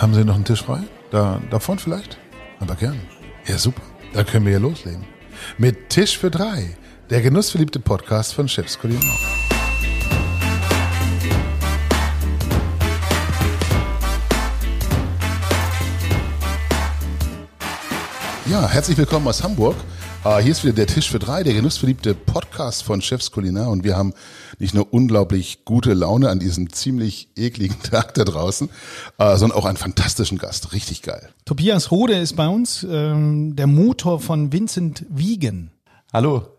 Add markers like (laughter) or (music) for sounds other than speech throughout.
Haben Sie noch einen Tisch frei? Da, davon vielleicht? Aber gern. Ja, super. Da können wir ja loslegen. Mit Tisch für drei. Der genussverliebte Podcast von Chefs Kulinar. Ja, herzlich willkommen aus Hamburg. Uh, hier ist wieder der Tisch für drei, der genussverliebte Podcast von Chefs Kulinar. Und wir haben nicht nur unglaublich gute Laune an diesem ziemlich ekligen (laughs) Tag da draußen, uh, sondern auch einen fantastischen Gast. Richtig geil. Tobias Rode ist bei uns, ähm, der Motor von Vincent Wiegen. Hallo.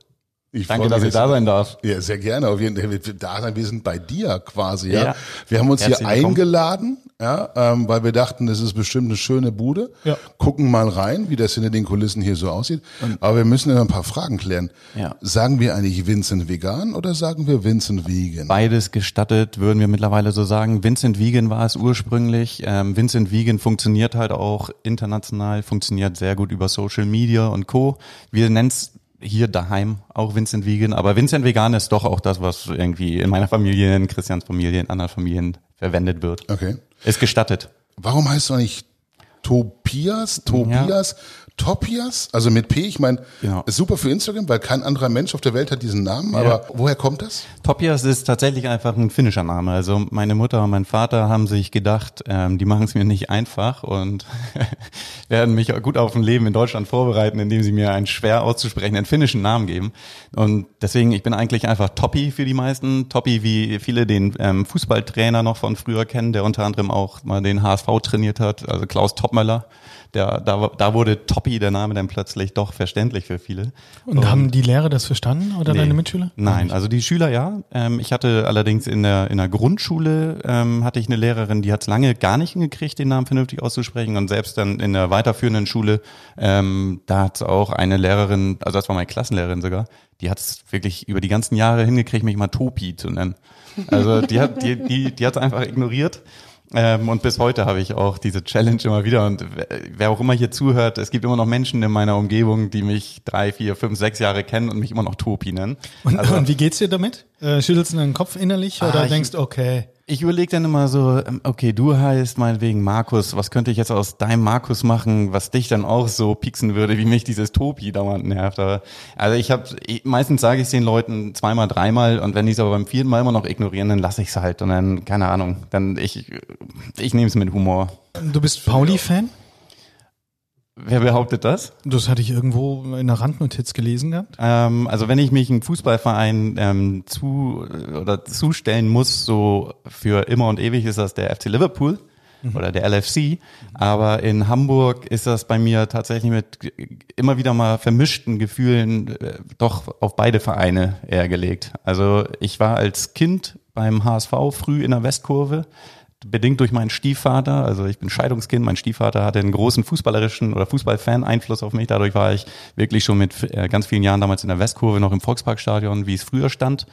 Ich Danke, dass ich da sein darf. Ja, sehr gerne. Auf jeden Fall. Da sein. Wir sind bei dir quasi. Ja. Ja. Wir haben uns hier Herzlich willkommen. eingeladen, ja, ähm, weil wir dachten, das ist bestimmt eine schöne Bude. Ja. Gucken mal rein, wie das hinter den Kulissen hier so aussieht. Aber wir müssen ja ein paar Fragen klären. Ja. Sagen wir eigentlich Vincent Vegan oder sagen wir Vincent Vegan? Beides gestattet, würden wir mittlerweile so sagen. Vincent Wiegen war es ursprünglich. Ähm, Vincent Wiegen funktioniert halt auch international, funktioniert sehr gut über Social Media und Co. Wir nennen es hier daheim auch Vincent Wiegen, aber Vincent Vegan ist doch auch das, was irgendwie in meiner Familie, in Christians Familie, in anderen Familien verwendet wird. Okay. Ist gestattet. Warum heißt du nicht Tobias, Tobias, Topias? Also mit P, ich meine, Genau. ist super für Instagram, weil kein anderer Mensch auf der Welt hat diesen Namen. Aber woher kommt das? Topias ist tatsächlich einfach ein finnischer Name. Also meine Mutter und mein Vater haben sich gedacht, ähm, die machen es mir nicht einfach und (laughs) werden mich gut auf ein Leben in Deutschland vorbereiten, indem sie mir einen schwer auszusprechenden finnischen Namen geben. Und deswegen, ich bin eigentlich einfach Toppi für die meisten. Toppi, wie viele den ähm, Fußballtrainer noch von früher kennen, der unter anderem auch mal den HSV trainiert hat, also Klaus Toppmöller. Der, da, da wurde Toppi der Name dann plötzlich doch verständlich für viele. Und haben die Lehrer das verstanden oder Nee. deine Mitschüler? Nein, also die Schüler ja. Ähm, ich hatte allerdings in der in der Grundschule ähm, hatte ich eine Lehrerin, die hat es lange gar nicht hingekriegt, den Namen vernünftig auszusprechen. Und selbst dann in der weiterführenden Schule, ähm, da hat auch eine Lehrerin, also das war meine Klassenlehrerin sogar, die hat es wirklich über die ganzen Jahre hingekriegt, mich mal Topi zu nennen. Also die hat die die die hat es einfach ignoriert. Ähm, und bis heute habe ich auch diese Challenge immer wieder. Und wer- auch immer hier zuhört, es gibt immer noch Menschen in meiner Umgebung, die mich drei, vier, fünf, sechs Jahre kennen und mich immer noch Topi nennen. Und, Also- und wie geht's dir damit? Äh, schüttelst du deinen Kopf innerlich oder Ah, ich- denkst, okay, Ich überlege dann immer so, ähm, okay, du heißt meinetwegen Markus, was könnte ich jetzt aus deinem Markus machen, was dich dann auch so pieksen würde, wie mich dieses Topi dauernd nervt. Aber, also ich habe, meistens sage ich es den Leuten zweimal, dreimal und wenn die es aber beim vierten Mal immer noch ignorieren, dann lasse ich es halt und dann, keine Ahnung, dann ich, ich nehme es mit Humor. du bist Pauli-Fan? Wer behauptet das? Das hatte ich irgendwo in einer Randnotiz gelesen gehabt. Ähm, also wenn ich mich einem Fußballverein ähm, zu oder zustellen muss, so für immer und ewig ist das der FC Liverpool oder der LFC. Aber in Hamburg ist das bei mir tatsächlich mit immer wieder mal vermischten Gefühlen äh, doch auf beide Vereine eher gelegt. Also ich war als Kind beim HSV früh in der Westkurve bedingt durch meinen Stiefvater, also ich bin Scheidungskind, mein Stiefvater hatte einen großen fußballerischen oder Fußballfan-Einfluss auf mich, dadurch war ich wirklich schon mit äh, ganz vielen Jahren damals in der Westkurve noch im Volksparkstadion, wie es früher stand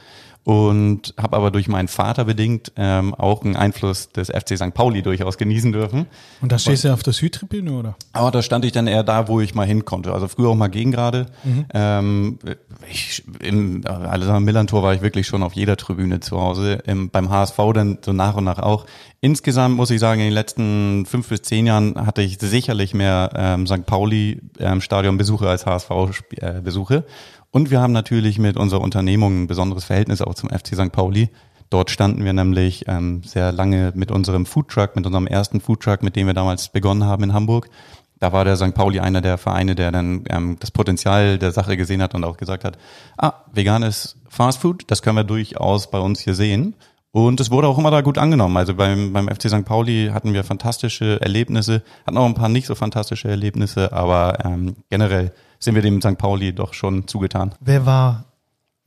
und habe aber durch meinen Vater bedingt ähm, auch einen Einfluss des FC St. Pauli durchaus genießen dürfen. Und da stehst du auf der Südtribüne, oder? Aber da stand ich dann eher da, wo ich mal hin konnte. Also früher auch mal gegen gerade. Ähm, ich, im Alexander Millantor war ich wirklich schon auf jeder Tribüne zu Hause. Im, beim HSV dann so nach und nach auch. Insgesamt muss ich sagen, in den letzten fünf bis zehn Jahren hatte ich sicherlich mehr ähm, St. Pauli ähm, Stadionbesuche als HSV äh. Und wir haben natürlich mit unserer Unternehmung ein besonderes Verhältnis auch zum FC St. Pauli. Dort standen wir nämlich ähm, sehr lange mit unserem Foodtruck, mit unserem ersten Foodtruck, mit dem wir damals begonnen haben in Hamburg. Da war der St. Pauli einer der Vereine, der dann ähm, das Potenzial der Sache gesehen hat und auch gesagt hat, ah, veganes Fastfood, das können wir durchaus bei uns hier sehen. Und es wurde auch immer da gut angenommen. Also beim, beim FC St. Pauli hatten wir fantastische Erlebnisse, hatten auch ein paar nicht so fantastische Erlebnisse, aber ähm, generell sind wir dem St. Pauli doch schon zugetan. Wer war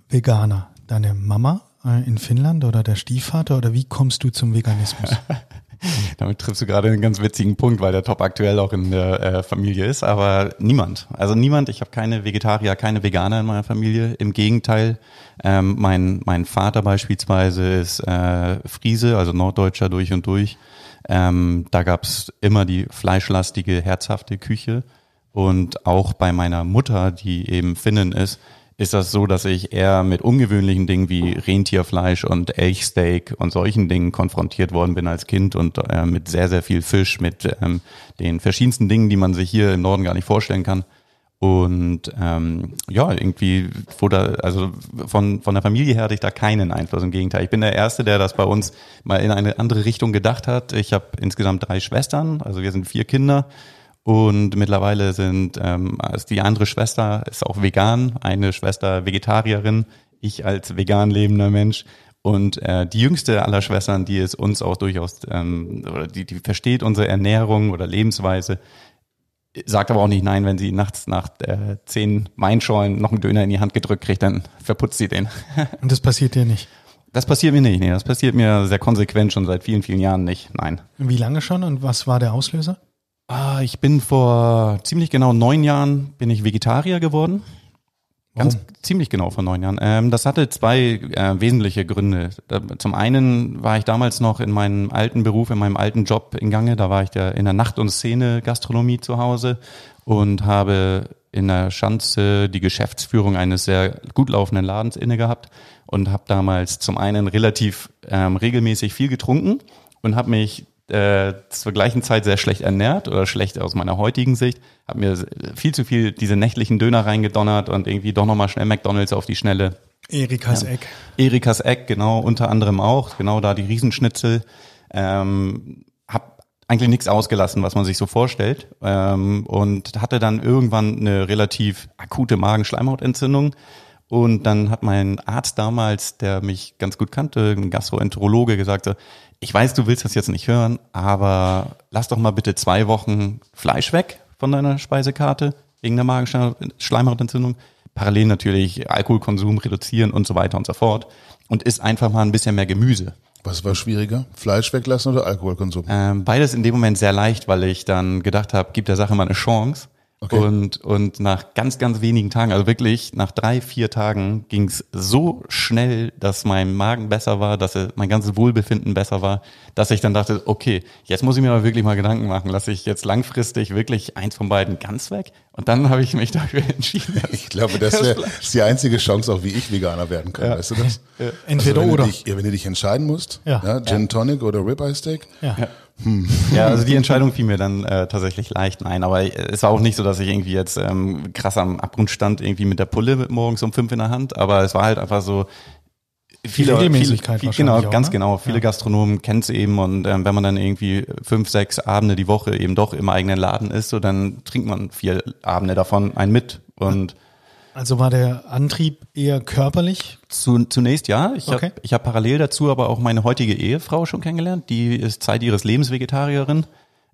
Veganer? Deine Mama äh, in Finnland oder der Stiefvater oder wie kommst du zum Veganismus? (laughs) (laughs) Damit triffst du gerade einen ganz witzigen Punkt, weil der Top aktuell auch in der äh, Familie ist, aber niemand. Also niemand, ich habe keine Vegetarier, keine Veganer in meiner Familie. Im Gegenteil, ähm, mein, mein Vater beispielsweise ist äh, Friese, also Norddeutscher durch und durch. Ähm, da gab's immer die fleischlastige, herzhafte Küche. Und auch bei meiner Mutter, die eben Finnin ist, ist das so, dass ich eher mit ungewöhnlichen Dingen wie Rentierfleisch und Elchsteak und solchen Dingen konfrontiert worden bin als Kind und äh, mit sehr, sehr viel Fisch, mit ähm, den verschiedensten Dingen, die man sich hier im Norden gar nicht vorstellen kann. Und ähm, ja, irgendwie wurde, also von, von der Familie her hatte ich da keinen Einfluss. Im Gegenteil, ich bin der Erste, der das bei uns mal in eine andere Richtung gedacht hat. Ich habe insgesamt drei Schwestern, also wir sind vier Kinder. Und mittlerweile sind ähm, also die andere Schwester ist auch vegan, eine Schwester Vegetarierin, ich als vegan lebender Mensch. Und äh, die jüngste aller Schwestern, die ist uns auch durchaus, ähm, oder die, die versteht unsere Ernährung oder Lebensweise, sagt aber auch nicht nein, wenn sie nachts nach äh, zehn Weinschollen noch einen Döner in die Hand gedrückt kriegt, dann verputzt sie den. Und das passiert dir nicht? Das passiert mir nicht, nee, das passiert mir sehr konsequent schon seit vielen, vielen Jahren nicht, nein. Wie lange schon und was war der Auslöser? Ah, ich bin vor ziemlich genau neun Jahren bin ich Vegetarier geworden. Ganz Warum? ziemlich genau vor neun Jahren. Ähm, das hatte zwei äh, wesentliche Gründe. Zum einen war ich damals noch in meinem alten Beruf, in meinem alten Job in Gange. Da war ich der, in der Nacht- und Szene-Gastronomie zu Hause und habe in der Schanze die Geschäftsführung eines sehr gut laufenden Ladens inne gehabt und habe damals zum einen relativ ähm, regelmäßig viel getrunken und habe mich äh, zur gleichen Zeit sehr schlecht ernährt oder schlecht aus meiner heutigen Sicht. Habe mir viel zu viel diese nächtlichen Döner reingedonnert und irgendwie doch nochmal schnell McDonalds auf die Schnelle. Erikas Eck. Erikas Eck, genau, unter anderem auch, genau da die Riesenschnitzel. Ähm, hab eigentlich nichts ausgelassen, was man sich so vorstellt. Ähm, und hatte dann irgendwann eine relativ akute Magenschleimhautentzündung. Und dann hat mein Arzt damals, der mich ganz gut kannte, ein Gastroenterologe, gesagt, so, ich weiß, du willst das jetzt nicht hören, aber lass doch mal bitte zwei Wochen Fleisch weg von deiner Speisekarte wegen der Magenschleimhautentzündung. Parallel natürlich Alkoholkonsum reduzieren und so weiter und so fort. Und isst einfach mal ein bisschen mehr Gemüse. Was war schwieriger? Fleisch weglassen oder Alkoholkonsum? Ähm, beides in dem Moment sehr leicht, weil ich dann gedacht habe, gib der Sache mal eine Chance. Okay. Und, und nach ganz, ganz wenigen Tagen, also wirklich nach drei, vier Tagen ging es so schnell, dass mein Magen besser war, dass mein ganzes Wohlbefinden besser war, dass ich dann dachte, okay, jetzt muss ich mir aber wirklich mal Gedanken machen, lasse ich jetzt langfristig wirklich eins von beiden ganz weg? Und dann habe ich mich (laughs) dafür entschieden. Ich glaube, das wäre ist die einzige Chance, auch wie ich Veganer werden kann, Ja. weißt du das? Entweder also, wenn oder. Du dich, wenn du dich entscheiden musst, Ja. ja. Gin Tonic oder Ribeye Steak, Ja. Ja, also die Entscheidung fiel mir dann äh, tatsächlich leicht. Nein, aber es war auch nicht so, dass ich irgendwie jetzt ähm, krass am Abgrund stand, irgendwie mit der Pulle morgens um fünf in der Hand. Aber es war halt einfach so viele, Regelmäßigkeit viele, genau, auch, ganz ne? genau. Viele Ja. Gastronomen kennen es eben und ähm, wenn man dann irgendwie fünf, sechs Abende die Woche eben doch im eigenen Laden ist, so dann trinkt man vier Abende davon einen mit und Also war der Antrieb eher körperlich? Zu, zunächst ja. Ich Okay. habe ich hab parallel dazu aber auch meine heutige Ehefrau schon kennengelernt. Die ist Zeit ihres Lebens Vegetarierin.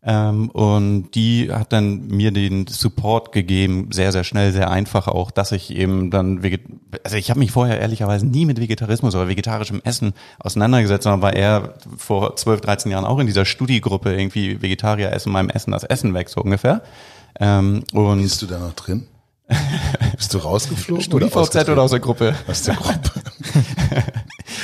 Ähm, und die hat dann mir den Support gegeben, sehr, sehr schnell, sehr einfach auch, dass ich eben dann, veget also ich habe mich vorher ehrlicherweise nie mit Vegetarismus oder vegetarischem Essen auseinandergesetzt, sondern war eher vor 12, 13 Jahren auch in dieser Studiegruppe irgendwie Vegetarier essen meinem Essen das Essen weg, so ungefähr. Ähm, und bist du da noch drin? (laughs) Bist du rausgeflogen? StudiVZ oder aus der Gruppe? (laughs) Aus der Gruppe. (laughs)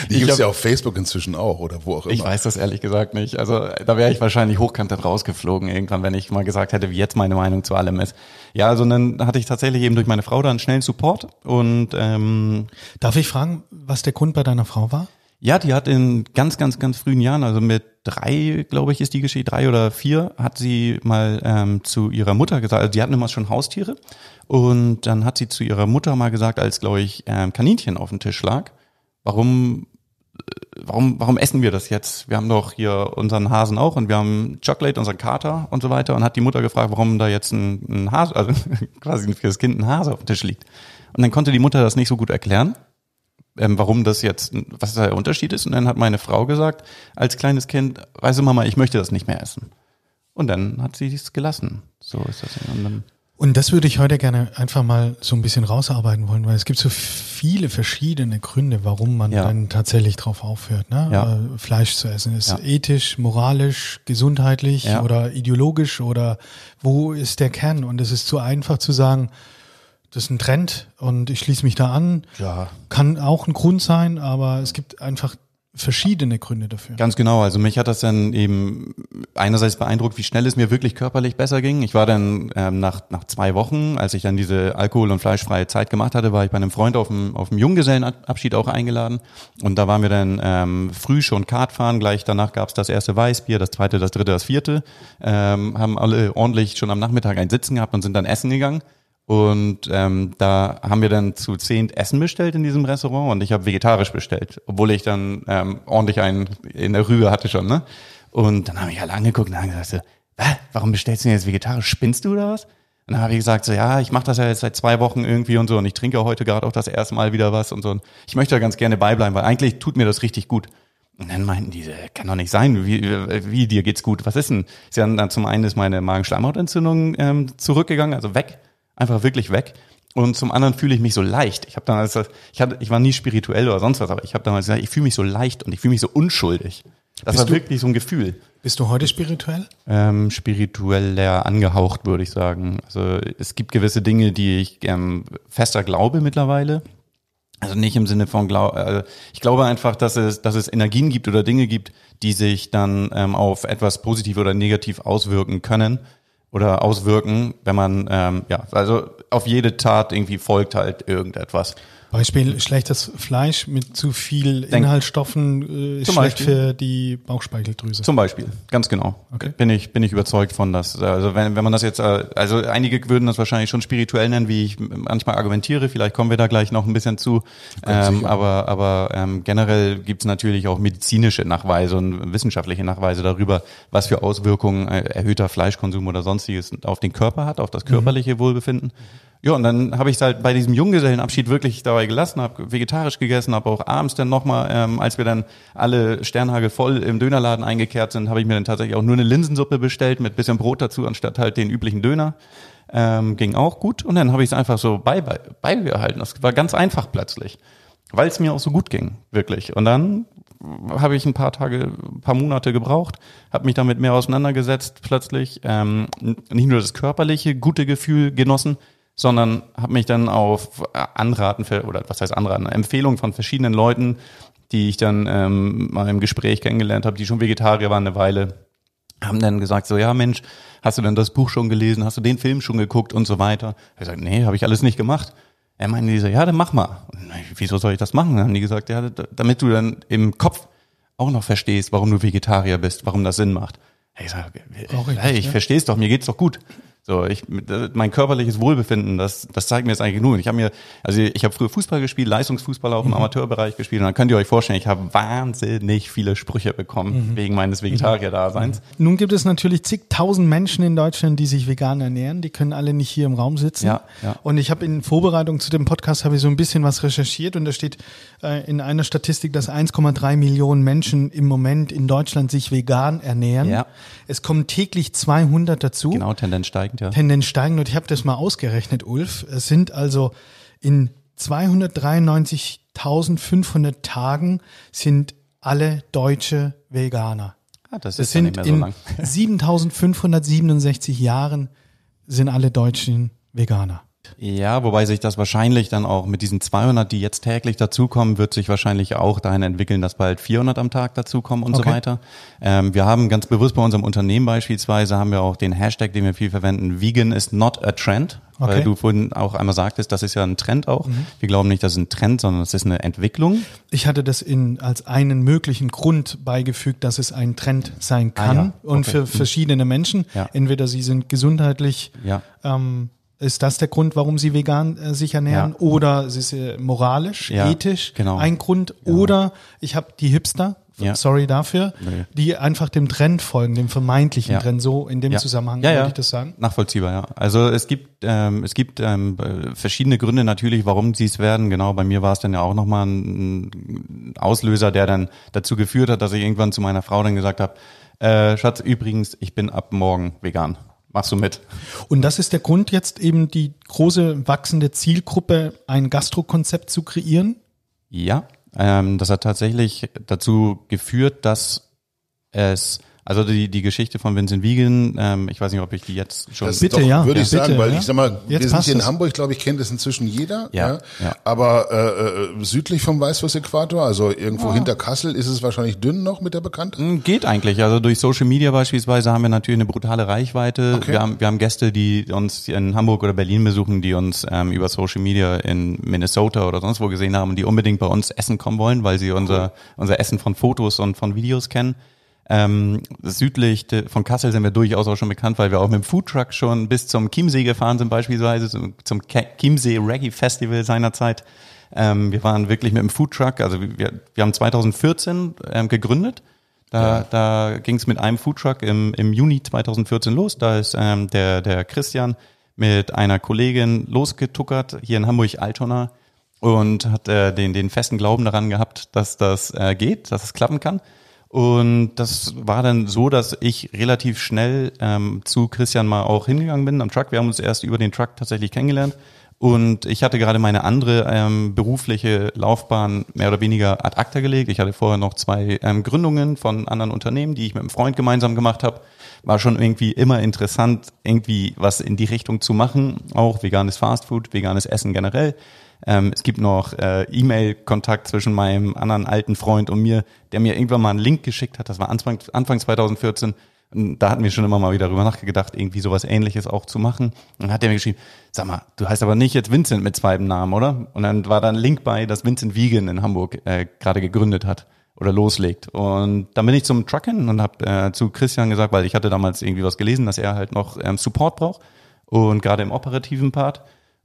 Die Ich gibt's hab- ja auf Facebook inzwischen auch oder wo auch immer. Ich weiß das ehrlich gesagt nicht. Also da wäre ich wahrscheinlich hochkant rausgeflogen irgendwann, wenn ich mal gesagt hätte, wie jetzt meine Meinung zu allem ist. Ja, also dann hatte ich tatsächlich eben durch meine Frau da einen schnellen Support und ähm, Darf ich fragen, was der Grund bei deiner Frau war? Ja, die hat in ganz, ganz, ganz frühen Jahren, also mit drei, glaube ich, ist die Geschichte, drei oder vier, hat sie mal ähm, zu ihrer Mutter gesagt, also die hatten immer schon Haustiere und dann hat sie zu ihrer Mutter mal gesagt, als, glaube ich, ähm, Kaninchen auf dem Tisch lag, warum warum, warum essen wir das jetzt? Wir haben doch hier unseren Hasen auch und wir haben Chocolate, unseren Kater und so weiter. Und hat die Mutter gefragt, warum da jetzt ein, ein Hase, also (laughs) quasi für das Kind ein Hase auf dem Tisch liegt. Und dann konnte die Mutter das nicht so gut erklären, ähm, warum das jetzt, was der Unterschied ist. Und dann hat meine Frau gesagt, als kleines Kind, weißt du Mama, ich möchte das nicht mehr essen. Und dann hat sie es gelassen. So ist das. Und Und das würde ich heute gerne einfach mal so ein bisschen rausarbeiten wollen, weil es gibt so viele verschiedene Gründe, warum man Ja. dann tatsächlich drauf aufhört, ne? Ja. äh, Fleisch zu essen. Ist Ja. ethisch, moralisch, gesundheitlich oder ideologisch oder wo ist der Kern? Und es ist zu einfach zu sagen, das ist ein Trend und ich schließe mich da an. ja, Kann auch ein Grund sein, aber es gibt einfach verschiedene Gründe dafür. Ganz genau. Also mich hat das dann eben einerseits beeindruckt, wie schnell es mir wirklich körperlich besser ging. Ich war dann ähm, nach, nach zwei Wochen, als ich dann diese Alkohol- und fleischfreie Zeit gemacht hatte, war ich bei einem Freund auf dem, auf dem Junggesellenabschied auch eingeladen. Und da waren wir dann ähm, früh schon Kart fahren. Gleich danach gab's das erste Weißbier, das zweite, das dritte, das vierte. Ähm, haben alle ordentlich schon am Nachmittag ein Sitzen gehabt und sind dann essen gegangen. Und ähm, da haben wir dann zu zehn Essen bestellt in diesem Restaurant und ich habe vegetarisch bestellt, obwohl ich dann ähm, ordentlich einen in der Rübe hatte schon. Ne? Und dann habe ich alle angeguckt und haben gesagt, so, warum bestellst du denn jetzt vegetarisch? Spinnst du oder was? Und dann habe ich gesagt, so ja, ich mache das ja jetzt seit zwei Wochen irgendwie und so und ich trinke heute gerade auch das erste Mal wieder was und so. Und ich möchte da ganz gerne beibleiben, weil eigentlich tut mir das richtig gut. Und dann meinten die, kann doch nicht sein, wie, wie dir geht's gut? Was ist denn? Sie haben dann zum einen ist meine Magenschleimhautentzündung ähm, zurückgegangen, also weg einfach wirklich weg. Und zum anderen fühle ich mich so leicht. Ich habe damals, ich hatte, ich war nie spirituell oder sonst was, aber ich habe damals gesagt, ich fühle mich so leicht und ich fühle mich so unschuldig. Das Bist war du- wirklich so ein Gefühl. Bist du heute spirituell? Ähm, spiritueller angehaucht, würde ich sagen. Also es gibt gewisse Dinge, die ich ähm, fester glaube mittlerweile. Also nicht im Sinne von Glau äh, ich glaube einfach, dass es, dass es Energien gibt oder Dinge gibt, die sich dann ähm, auf etwas positiv oder negativ auswirken können oder auswirken, wenn man ähm, ja, also auf jede Tat irgendwie folgt halt irgendetwas. Beispiel schlechtes Fleisch mit zu viel Inhaltsstoffen äh, ist Zum schlecht Beispiel. für die Bauchspeicheldrüse. Zum Beispiel, ganz genau. Okay. Bin ich bin ich überzeugt von das. Also wenn wenn man das jetzt, äh, also einige würden das wahrscheinlich schon spirituell nennen, wie ich manchmal argumentiere. Vielleicht kommen wir da gleich noch ein bisschen zu. Ähm, aber aber ähm, generell gibt es natürlich auch medizinische Nachweise und wissenschaftliche Nachweise darüber, was für Auswirkungen äh, erhöhter Fleischkonsum oder sonstiges auf den Körper hat, auf das körperliche Wohlbefinden. Ja, und dann habe ich halt bei diesem Junggesellenabschied wirklich dabei gelassen, habe vegetarisch gegessen, habe auch abends dann nochmal, ähm, als wir dann alle Sternhagel voll im Dönerladen eingekehrt sind, habe ich mir dann tatsächlich auch nur eine Linsensuppe bestellt mit bisschen Brot dazu, anstatt halt den üblichen Döner. Ähm, ging auch gut. Und dann habe ich es einfach so bei, bei, beibehalten. Das war ganz einfach plötzlich, weil es mir auch so gut ging, wirklich. Und dann habe ich ein paar Tage, ein paar Monate gebraucht, habe mich damit mehr auseinandergesetzt plötzlich, ähm, nicht nur das körperliche gute Gefühl genossen, sondern habe mich dann auf Anraten für, oder was heißt Anraten, Empfehlungen von verschiedenen Leuten, die ich dann ähm, mal im Gespräch kennengelernt habe, die schon Vegetarier waren eine Weile, haben dann gesagt so, ja Mensch, hast du denn das Buch schon gelesen, hast du den Film schon geguckt und so weiter. Ich gesagt, nee, habe ich alles nicht gemacht. Er meinte die so, ja, dann mach mal. Ich, Wieso soll ich das machen? Dann haben die gesagt, ja, damit du dann im Kopf auch noch verstehst, warum du Vegetarier bist, warum das Sinn macht. Ich sag, Auch richtig, hey, ich ja. verstehe es doch, mir geht's doch gut. So, ich mein körperliches Wohlbefinden, das das zeigt mir jetzt eigentlich genug. Ich habe mir also ich habe früher Fußball gespielt, Leistungsfußball auch im Amateurbereich gespielt und dann könnt ihr euch vorstellen, ich habe wahnsinnig viele Sprüche bekommen wegen meines Vegetarier-Daseins. Nun gibt es natürlich zigtausend Menschen in Deutschland, die sich vegan ernähren. Die können alle nicht hier im Raum sitzen. Ja, ja. Und ich habe in Vorbereitung zu dem Podcast habe ich so ein bisschen was recherchiert und da steht äh, in einer Statistik, dass 1,3 Millionen Menschen im Moment in Deutschland sich vegan ernähren. Ja. Es kommen täglich 200 dazu. Genau, Tendenz steigend, ja. Tendenz steigend und ich habe das mal ausgerechnet, Ulf. Es sind also in 293.500 Tagen sind alle Deutsche Veganer. Ah, das Es ist ja nicht sind mehr so in lang. (laughs) 7.567 Jahren sind alle Deutschen Veganer. Ja, wobei sich das wahrscheinlich dann auch mit diesen 200, die jetzt täglich dazukommen, wird sich wahrscheinlich auch dahin entwickeln, dass bald 400 am Tag dazukommen und Okay. so weiter. Ähm, wir haben ganz bewusst bei unserem Unternehmen beispielsweise haben wir auch den Hashtag, den wir viel verwenden, Vegan is not a trend. Okay. Weil du vorhin auch einmal sagtest, das ist ja ein Trend auch. Wir glauben nicht, das ist ein Trend, sondern es ist eine Entwicklung. Ich hatte das in, als einen möglichen Grund beigefügt, dass es ein Trend sein kann Ah, ja. und Okay. für verschiedene Menschen. Ja. Entweder sie sind gesundheitlich Ja. ähm, ist das der Grund, warum sie vegan äh, sich ernähren? Ja. Oder es ist äh, moralisch, Ja, ethisch genau. ein Grund? Oder ich habe die Hipster, Ja. sorry dafür, Nee. die einfach dem Trend folgen, dem vermeintlichen Ja. Trend. So in dem Ja. Zusammenhang ja, ja. ich das sagen. Nachvollziehbar, ja. Also es gibt ähm, es gibt ähm, äh, verschiedene Gründe natürlich, warum sie es werden. Genau, bei mir war es dann ja auch nochmal ein, ein Auslöser, der dann dazu geführt hat, dass ich irgendwann zu meiner Frau dann gesagt habe, äh, Schatz, übrigens, ich bin ab morgen vegan. Machst du mit? Und das ist der Grund, jetzt eben die große wachsende Zielgruppe, ein Gastrokonzept zu kreieren. Ja, ähm, das hat tatsächlich dazu geführt, dass es Also die, die Geschichte von Vincent Wiegen, ähm, ich weiß nicht, ob ich die jetzt schon... Das Bitte, doch, ja. Würde Ja, ich sagen, bitte, weil ja. ich sag mal, Jetzt wir sind hier in. Hamburg, glaube ich, kennt es inzwischen jeder. Ja, ja. Aber äh, äh, südlich vom Weißwurst-Äquator, also irgendwo hinter Kassel, ist es wahrscheinlich dünn noch mit der Bekanntheit. Mm, Geht eigentlich. Also durch Social Media beispielsweise haben wir natürlich eine brutale Reichweite. Okay. Wir, haben, wir haben Gäste, die uns in Hamburg oder Berlin besuchen, die uns ähm, über Social Media in Minnesota oder sonst wo gesehen haben und die unbedingt bei uns essen kommen wollen, weil sie unser, unser Essen von Fotos und von Videos kennen. Ähm, südlich von Kassel sind wir durchaus auch schon bekannt, weil wir auch mit dem Foodtruck schon bis zum Chiemsee gefahren sind beispielsweise, zum, zum Chiemsee Reggae Festival seinerzeit. Ähm, wir waren wirklich mit dem Foodtruck, also wir, wir haben 2014 ähm, gegründet. Da, da ging es mit einem Foodtruck im, im Juni 2014 los. Da ist ähm, der, der Christian mit einer Kollegin losgetuckert hier in Hamburg-Altona und hat äh, den, den festen Glauben daran gehabt, dass das äh, geht, dass es klappen kann. Und das war dann so, dass ich relativ schnell ähm, zu Christian mal auch hingegangen bin am Truck. Wir haben uns erst über den Truck tatsächlich kennengelernt. Und ich hatte gerade meine andere ähm, berufliche Laufbahn mehr oder weniger ad acta gelegt. Ich hatte vorher noch zwei ähm, Gründungen von anderen Unternehmen, die ich mit einem Freund gemeinsam gemacht habe. War schon irgendwie immer interessant, irgendwie was in die Richtung zu machen. Auch veganes Fastfood, veganes Essen generell. Ähm, es gibt noch äh, E-Mail-Kontakt zwischen meinem anderen alten Freund und mir, der mir irgendwann mal einen Link geschickt hat. Das war Anfang, Anfang 2014. Und da hatten wir schon immer mal wieder drüber nachgedacht, irgendwie sowas ähnliches auch zu machen. Und dann hat er mir geschrieben, sag mal, du heißt aber nicht jetzt Vincent mit zweitem Namen, oder? Und dann war da ein Link bei, dass Vincent Wiegen in Hamburg äh, gerade gegründet hat oder loslegt. Und dann bin ich zum Trucken und habe äh, zu Christian gesagt, weil ich hatte damals irgendwie was gelesen, dass er halt noch ähm, Support braucht und gerade im operativen Part.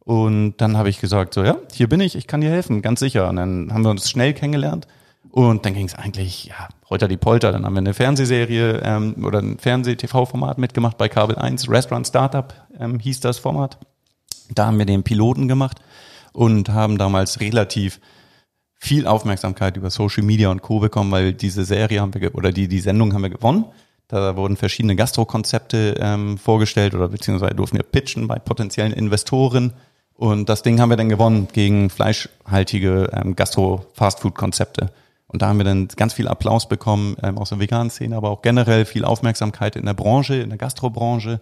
Und dann habe ich gesagt, so ja, hier bin ich, ich kann dir helfen, ganz sicher. Und dann haben wir uns schnell kennengelernt. Und dann ging es eigentlich, ja, heute die Polter. Dann haben wir eine Fernsehserie ähm, oder ein Fernseh-TV-Format mitgemacht bei Kabel 1. Restaurant Startup ähm, hieß das Format. Da haben wir den Piloten gemacht und haben damals relativ viel Aufmerksamkeit über Social Media und Co. bekommen, weil diese Serie haben wir, oder die, die Sendung haben wir gewonnen. Da wurden verschiedene Gastro-Konzepte ähm, vorgestellt oder beziehungsweise durften wir pitchen bei potenziellen Investoren. Und das Ding haben wir dann gewonnen gegen fleischhaltige ähm, Gastro-Fastfood-Konzepte. Und da haben wir dann ganz viel Applaus bekommen ähm, aus der veganen Szene, aber auch generell viel Aufmerksamkeit in der Branche, in der Gastrobranche.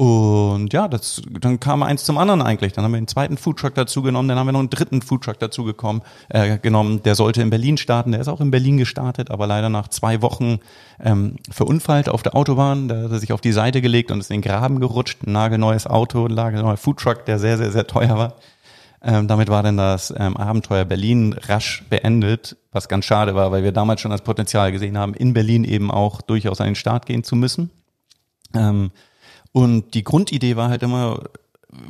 Und ja, das, dann kam eins zum anderen eigentlich. Dann haben wir den zweiten Foodtruck dazu genommen, dann haben wir noch einen dritten Foodtruck dazu gekommen, äh, genommen. Der sollte in Berlin starten, der ist auch in Berlin gestartet, aber leider nach zwei Wochen ähm, verunfallt auf der Autobahn. Da hat er sich auf die Seite gelegt und ist in den Graben gerutscht. Ein nagelneues Auto, ein nagelneuer Foodtruck, der sehr, sehr, sehr teuer war. Ähm, damit war dann das ähm, Abenteuer Berlin rasch beendet, was ganz schade war, weil wir damals schon das Potenzial gesehen haben, in Berlin eben auch durchaus an den Start gehen zu müssen. Ähm, und die Grundidee war halt immer,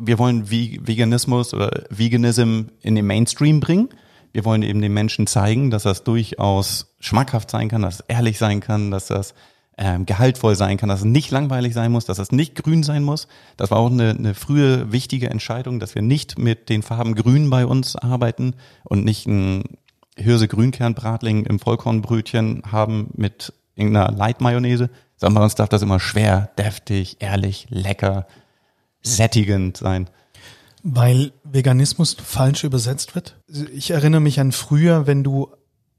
wir wollen Ve- Veganismus oder Veganism in den Mainstream bringen. Wir wollen eben den Menschen zeigen, dass das durchaus schmackhaft sein kann, dass es ehrlich sein kann, dass das ähm, gehaltvoll sein kann, dass es nicht langweilig sein muss, dass es nicht grün sein muss. Das war auch eine, eine frühe wichtige Entscheidung, dass wir nicht mit den Farben Grün bei uns arbeiten und nicht ein Hirse-Grünkern-Bratling im Vollkornbrötchen haben mit irgendeiner Light-Mayonnaise, bei uns darf das immer schwer, deftig, ehrlich, lecker, sättigend sein. Weil Veganismus falsch übersetzt wird. Ich erinnere mich an früher, wenn du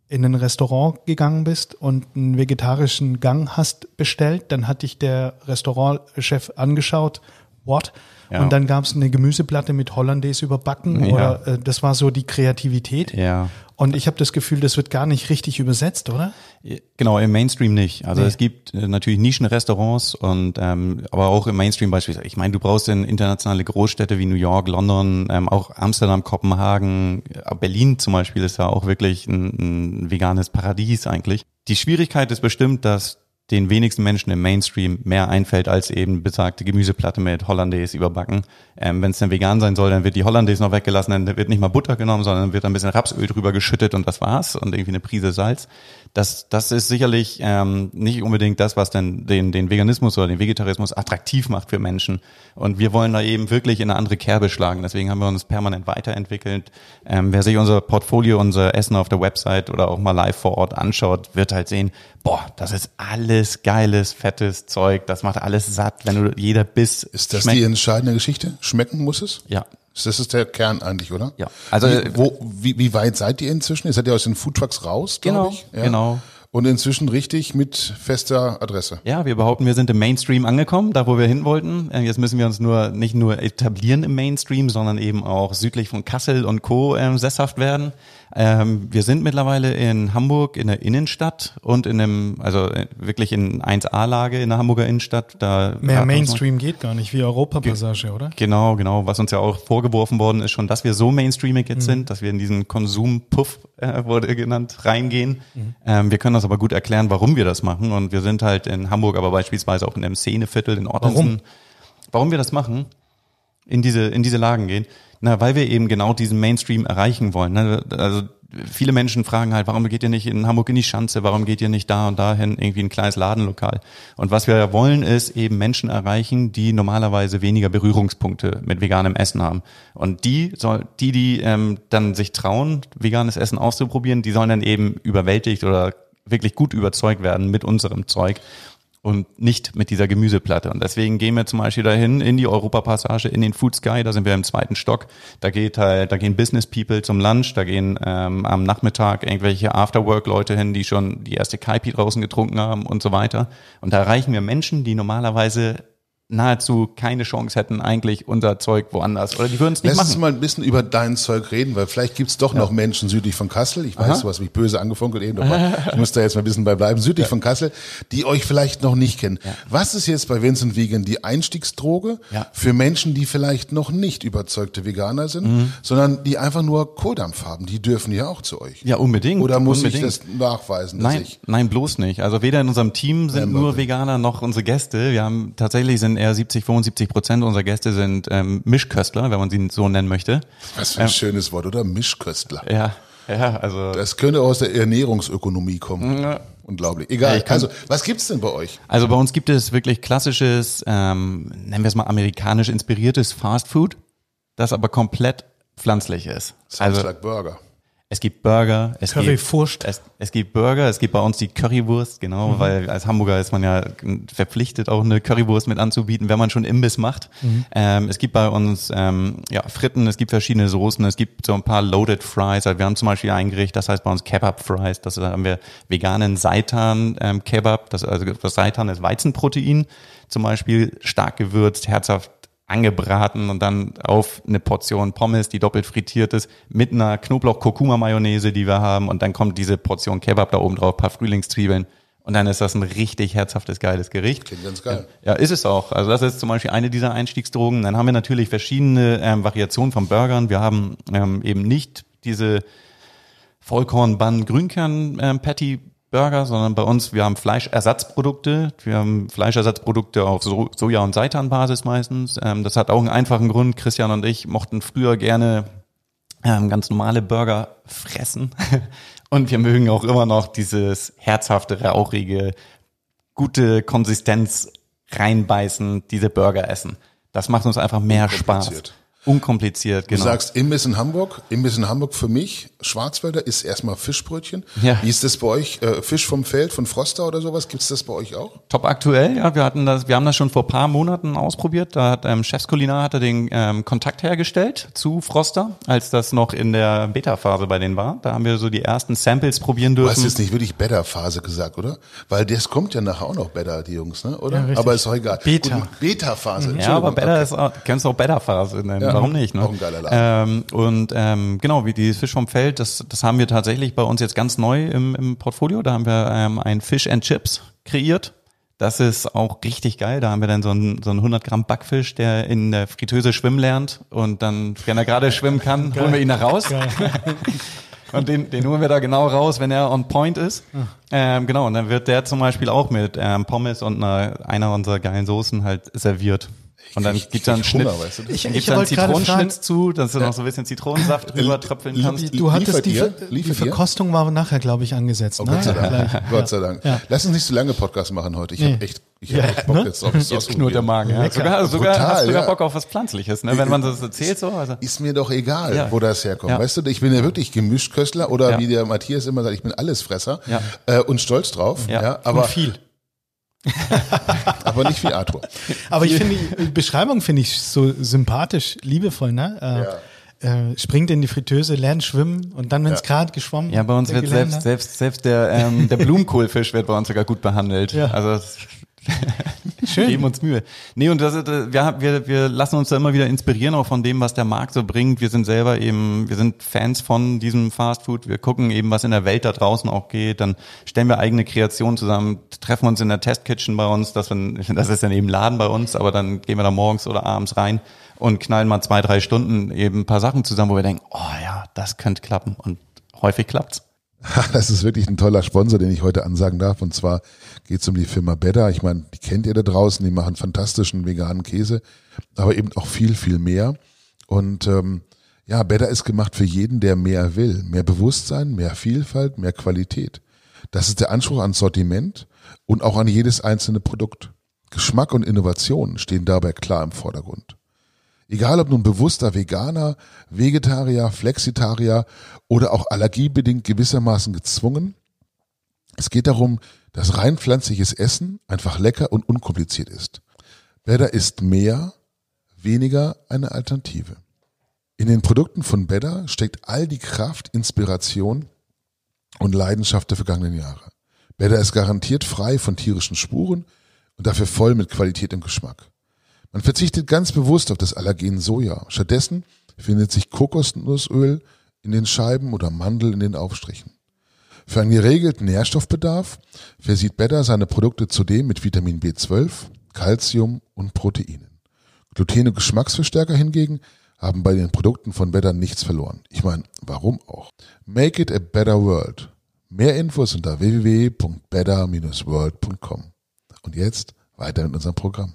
in ein Restaurant gegangen bist und einen vegetarischen Gang hast bestellt, dann hat dich der Restaurantchef angeschaut, what? Ja. Und dann gab es eine Gemüseplatte mit Hollandaise überbacken Ja. oder äh, das war so die Kreativität. Ja. Und ich habe das Gefühl, das wird gar nicht richtig übersetzt, oder? Genau, im Mainstream nicht. Also Nee. es gibt äh, natürlich Nischenrestaurants und ähm, aber auch im Mainstream beispielsweise. Ich meine, du brauchst in internationale Großstädte wie New York, London, ähm, auch Amsterdam, Kopenhagen, äh, Berlin zum Beispiel ist ja auch wirklich ein, ein veganes Paradies eigentlich. Die Schwierigkeit ist bestimmt, dass den wenigsten Menschen im Mainstream mehr einfällt als eben besagte Gemüseplatte mit Hollandaise überbacken. Ähm, Wenn es denn vegan sein soll, dann wird die Hollandaise noch weggelassen, dann wird nicht mal Butter genommen, sondern wird ein bisschen Rapsöl drüber geschüttet und das war's und irgendwie eine Prise Salz. Das, das ist sicherlich ähm, nicht unbedingt das, was dann den, den Veganismus oder den Vegetarismus attraktiv macht für Menschen. Und wir wollen da eben wirklich in eine andere Kerbe schlagen. Deswegen haben wir uns permanent weiterentwickelt. Ähm, wer sich unser Portfolio, unser Essen auf der Website oder auch mal live vor Ort anschaut, wird halt sehen, boah, das ist alles geiles, fettes Zeug. Das macht alles satt, wenn du jeder Biss Ist das schmeckt. die entscheidende Geschichte? Schmecken muss es? Ja. Das ist der Kern eigentlich, oder? Ja. Also, wie, wo, wie, wie weit seid ihr inzwischen? Ihr seid ja aus den Foodtrucks raus, Genau, glaube ich. Ja. genau. und inzwischen richtig mit fester Adresse. Ja, wir behaupten, wir sind im Mainstream angekommen, da wo wir hin wollten. Äh, Jetzt müssen wir uns nur nicht nur etablieren im Mainstream, sondern eben auch südlich von Kassel und Co. Ähm, sesshaft werden. Ähm, wir sind mittlerweile in Hamburg in der Innenstadt und in einem, also äh, wirklich in 1A-Lage in der Hamburger Innenstadt. Da Mehr Mainstream geht gar nicht, wie Europapassage, oder? Genau, genau. Was uns ja auch vorgeworfen worden ist, schon, dass wir so mainstreamig jetzt sind, dass wir in diesen Konsumpuff, äh, wurde genannt, reingehen. Ähm, wir können das aber gut erklären, warum wir das machen. Und wir sind halt in Hamburg, aber beispielsweise auch in einem Szeneviertel in Ottensen. Warum wir das machen? in diese, in diese Lagen gehen? Na, weil wir eben genau diesen Mainstream erreichen wollen. Ne? Also viele Menschen fragen halt, warum geht ihr nicht in Hamburg in die Schanze, warum geht ihr nicht da und dahin irgendwie ein kleines Ladenlokal? Und was wir wollen, ist eben Menschen erreichen, die normalerweise weniger Berührungspunkte mit veganem Essen haben. Und die soll, die, die ähm, dann sich trauen, veganes Essen auszuprobieren, die sollen dann eben überwältigt oder wirklich gut überzeugt werden mit unserem Zeug und nicht mit dieser Gemüseplatte. Und deswegen gehen wir zum Beispiel dahin in die Europapassage, in den Food Sky, da sind wir im zweiten Stock. Da geht halt, da gehen Business People zum Lunch, da gehen ähm, am Nachmittag irgendwelche Afterwork-Leute hin, die schon die erste Kaipi draußen getrunken haben und so weiter. Und da erreichen wir Menschen, die normalerweise nahezu keine Chance hätten, eigentlich unser Zeug woanders. Oder die würden es nicht Lass uns machen. mal ein bisschen über dein Zeug reden, weil vielleicht gibt's doch noch Menschen südlich von Kassel. Ich weiß, du hast mich böse angefunkelt eben, aber ich muss da jetzt mal ein bisschen bei bleiben. Südlich von Kassel, die euch vielleicht noch nicht kennen. Was ist jetzt bei Vincent Vegan die Einstiegsdroge Ja. für Menschen, die vielleicht noch nicht überzeugte Veganer sind, Mhm. sondern die einfach nur Kohldampf haben? Die dürfen ja auch zu euch. Ja, unbedingt. Oder muss unbedingt. ich das nachweisen, Nein, nein, bloß nicht. Also weder in unserem Team sind Ja, nur. Veganer noch unsere Gäste. Wir haben tatsächlich sind eher 70, 75 Prozent unserer Gäste sind ähm, Mischköstler, wenn man sie so nennen möchte. was für ein schönes Wort, oder? Mischköstler. Ja, ja, also Das könnte aus der Ernährungsökonomie kommen. Unglaublich. Egal. kann- also, was gibt's denn bei euch? also bei uns gibt es wirklich klassisches, ähm, nennen wir es mal amerikanisch inspiriertes Fast Food, das aber komplett pflanzlich ist. Sounds Also like Burger. Es gibt Burger, es Currywurst. gibt es, es gibt Burger, es gibt bei uns die Currywurst, genau, weil als Hamburger ist man ja verpflichtet, auch eine Currywurst mit anzubieten, wenn man schon Imbiss macht. Ähm, es gibt bei uns ähm, ja, Fritten, es gibt verschiedene Soßen, es gibt so ein paar Loaded Fries. Also wir haben zum Beispiel ein Gericht, das heißt bei uns Kebab Fries. Das da haben wir veganen Seitan ähm, Kebab. Das, also das Seitan ist Weizenprotein, zum Beispiel stark gewürzt, herzhaft angebraten und dann auf eine Portion Pommes, die doppelt frittiert ist, mit einer Knoblauch-Kurkuma-Mayonnaise, die wir haben und dann kommt diese Portion Kebab da oben drauf, paar Frühlingszwiebeln und dann ist das ein richtig herzhaftes, geiles Gericht. Klingt ganz geil. Ja, ist es auch. Also das ist zum Beispiel eine dieser Einstiegsdrogen. Dann haben wir natürlich verschiedene ähm, Variationen von Burgern. Wir haben ähm, eben nicht diese Vollkorn-Bann-Grünkern-Patty Burger, sondern bei uns, wir haben Fleischersatzprodukte. Wir haben Fleischersatzprodukte auf so Soja- und Seitanbasis meistens. Ähm, das hat auch einen einfachen Grund. Christian und ich mochten früher gerne ähm, ganz normale Burger fressen. (laughs) Und wir mögen auch immer noch dieses herzhafte, rauchige, gute Konsistenz reinbeißen, diese Burger essen. Das macht uns einfach mehr Spaß. Unkompliziert. Unkompliziert, Du genau. sagst Imbiss in Hamburg. Imbiss in Hamburg für mich, Schwarzwälder, ist erstmal Fischbrötchen. Ja. Wie ist das bei euch? Äh, Fisch vom Feld, von Froster oder sowas? Gibt's das bei euch auch? Top aktuell, ja, wir hatten das, wir haben das schon vor paar Monaten ausprobiert. Da hat ähm, Chefskulinar hatte den ähm, Kontakt hergestellt zu Froster, als das noch in der Beta-Phase bei denen war. Da haben wir so die ersten Samples probieren Du hast dürfen. jetzt nicht wirklich Beta-Phase gesagt, oder? Weil das kommt ja nachher auch noch Beta, die Jungs, ne? Oder? Ja, aber ist auch egal. Beta. Beta-Phase. Ja, aber. Beta Okay. ist auch, kannst du auch Beta-Phase nennen. Ja. Warum nicht? Ne? Auch ein geiler Laden. Ähm, und ähm, genau, wie die Fisch vom Feld, das, das haben wir tatsächlich bei uns jetzt ganz neu im, im Portfolio. Da haben wir ähm, ein Fish and Chips kreiert. Das ist auch richtig geil. Da haben wir dann so einen, so einen 100 Gramm Backfisch, der in der Fritteuse schwimmen lernt. Und dann, wenn er gerade schwimmen kann, holen wir ihn da raus. (laughs) Und den, den holen wir da genau raus, wenn er on point ist. Ähm, genau, und dann wird der zum Beispiel auch mit ähm, Pommes und einer, einer unserer geilen Soßen halt serviert. Und dann Ich- gibt's da einen ich Schnitt. Hunger, weißt du? Ich, Dann ich gibt's da einen Zitronenschnitt zu, dass du noch so ein bisschen Zitronensaft drüber tröpfeln kannst. du hattest die, die? Verkostung war nachher, glaube ich, angesetzt. Oh, ne? Gott sei Dank. Gott sei Dank. Ja. Lass uns nicht so lange Podcast machen heute. Ich Nee. habe echt, ich Ja, hab echt Bock ne? jetzt drauf. das Jetzt knurrt der. Magen. Ja. Sogar, sogar Brutal, hast du sogar ja. Bock auf was Pflanzliches, ne? wenn man das erzählt so. Also. Ist mir doch egal, Ja. wo das herkommt. Ja. Weißt du, ich bin ja wirklich Gemischtköstler oder Ja. wie der Matthias immer sagt, ich bin Allesfresser Ja. äh, und stolz drauf. Ja. Ja. aber, Und viel. (laughs) aber nicht wie Arthur. Aber ich finde, die Beschreibung finde ich so sympathisch, liebevoll, ne? Äh, Ja. äh, springt in die Fritteuse, lernt schwimmen und dann, wenn es gerade geschwommen Ja, bei uns wird selbst, selbst, selbst der, ähm, der (laughs) Blumenkohlfisch wird bei uns sogar gut behandelt. Ja. Also (laughs) das- wir geben uns Mühe. Nee, und das, äh, wir, wir, wir lassen uns da immer wieder inspirieren, auch von dem, was der Markt so bringt. Wir sind selber eben, wir sind Fans von diesem Fast Food. Wir gucken eben, was in der Welt da draußen auch geht. Dann stellen wir eigene Kreationen zusammen, treffen uns in der Testkitchen bei uns. Das, (laughs) das ist dann eben Laden bei uns, aber dann gehen wir da morgens oder abends rein und knallen mal zwei, drei Stunden eben ein paar Sachen zusammen, wo wir denken, oh ja, das könnte klappen. Und häufig klappt's. (laughs) Das ist wirklich ein toller Sponsor, den ich heute ansagen darf. Und zwar geht es um die Firma Better. Ich meine, die kennt ihr da draußen, die machen fantastischen veganen Käse, aber eben auch viel, viel mehr. Und ähm, ja, Better ist gemacht für jeden, der mehr will. Mehr Bewusstsein, mehr Vielfalt, mehr Qualität. Das ist der Anspruch ans Sortiment und auch an jedes einzelne Produkt. Geschmack und Innovation stehen dabei klar im Vordergrund. Egal ob nun bewusster Veganer, Vegetarier, Flexitarier oder auch allergiebedingt gewissermaßen gezwungen, es geht darum, dass rein pflanzliches Essen einfach lecker und unkompliziert ist. Better ist mehr, weniger eine Alternative. In den Produkten von Better steckt all die Kraft, Inspiration und Leidenschaft der vergangenen Jahre. Better ist garantiert frei von tierischen Spuren und dafür voll mit Qualität und Geschmack. Man verzichtet ganz bewusst auf das Allergen Soja. Stattdessen findet sich Kokosnussöl in den Scheiben oder Mandel in den Aufstrichen. Für einen geregelten Nährstoffbedarf versieht Better seine Produkte zudem mit Vitamin B12, Calcium und Proteinen. Gluten- und Geschmacksverstärker hingegen haben bei den Produkten von Better nichts verloren. Ich meine, warum auch? Make it a better world. Mehr Infos unter www.better-world.com. Und jetzt weiter mit unserem Programm.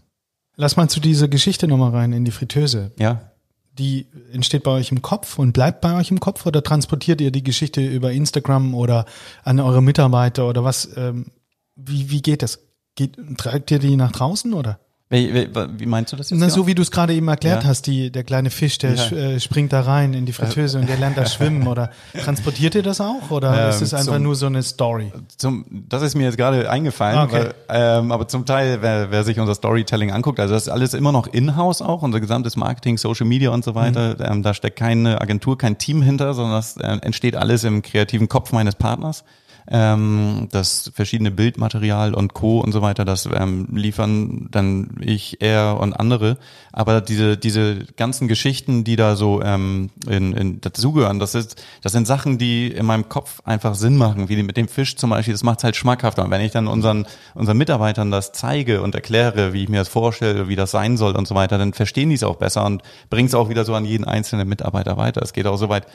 Lass mal zu dieser Geschichte nochmal rein in die Fritteuse. Ja, Die entsteht bei euch im Kopf und bleibt bei euch im Kopf oder transportiert ihr die Geschichte über Instagram oder an eure Mitarbeiter oder was? Ähm, wie, wie geht das? Geht, tragt ihr die nach draußen oder? Wie, wie, wie meinst du das jetzt? Na, genau? so wie du es gerade eben erklärt Ja. hast, die, der kleine Fisch, der Ja. äh, springt da rein in die Fritteuse und der lernt da (laughs) schwimmen oder transportiert ihr das auch oder Ähm, ist es einfach zum- nur so eine Story? Zum, das ist mir jetzt gerade eingefallen, Okay. weil, ähm, aber zum Teil, wer, wer sich unser Storytelling anguckt, also das ist alles immer noch in-house auch, unser gesamtes Marketing, Social Media und so weiter, ähm, da steckt keine Agentur, kein Team hinter, sondern das äh, entsteht alles im kreativen Kopf meines Partners. Ähm, das verschiedene Bildmaterial und Co. und so weiter, das ähm, liefern dann ich, er und andere. Aber diese diese ganzen Geschichten, die da so ähm, in, in dazugehören, das ist das sind Sachen, die in meinem Kopf einfach Sinn machen, wie mit dem Fisch zum Beispiel. Das macht halt schmackhafter. Und wenn ich dann unseren unseren Mitarbeitern das zeige und erkläre, wie ich mir das vorstelle, wie das sein soll und so weiter, dann verstehen die es auch besser und bringen es auch wieder so an jeden einzelnen Mitarbeiter weiter. Es geht auch so weit.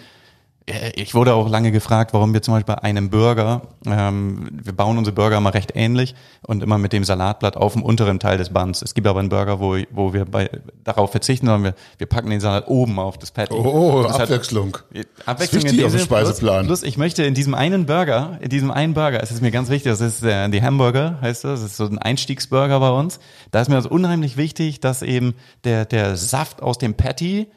Äh, Ich wurde auch lange gefragt, warum wir zum Beispiel bei einem Burger, ähm, wir bauen unsere Burger immer recht ähnlich und immer mit dem Salatblatt auf dem unteren Teil des Buns. Es gibt aber einen Burger, wo, wo wir bei, darauf verzichten, sondern wir, wir packen den Salat oben auf das Patty. Oh, Das hat- Abwechslung. Abwechslung Das ist wichtig in auf dem. Speiseplan. Plus, plus, ich möchte in diesem einen Burger, in diesem einen Burger, es ist mir ganz wichtig, das ist äh, die Hamburger, heißt das, das ist so ein Einstiegsburger bei uns. Da ist mir das unheimlich wichtig, dass eben der, der Saft aus dem Patty,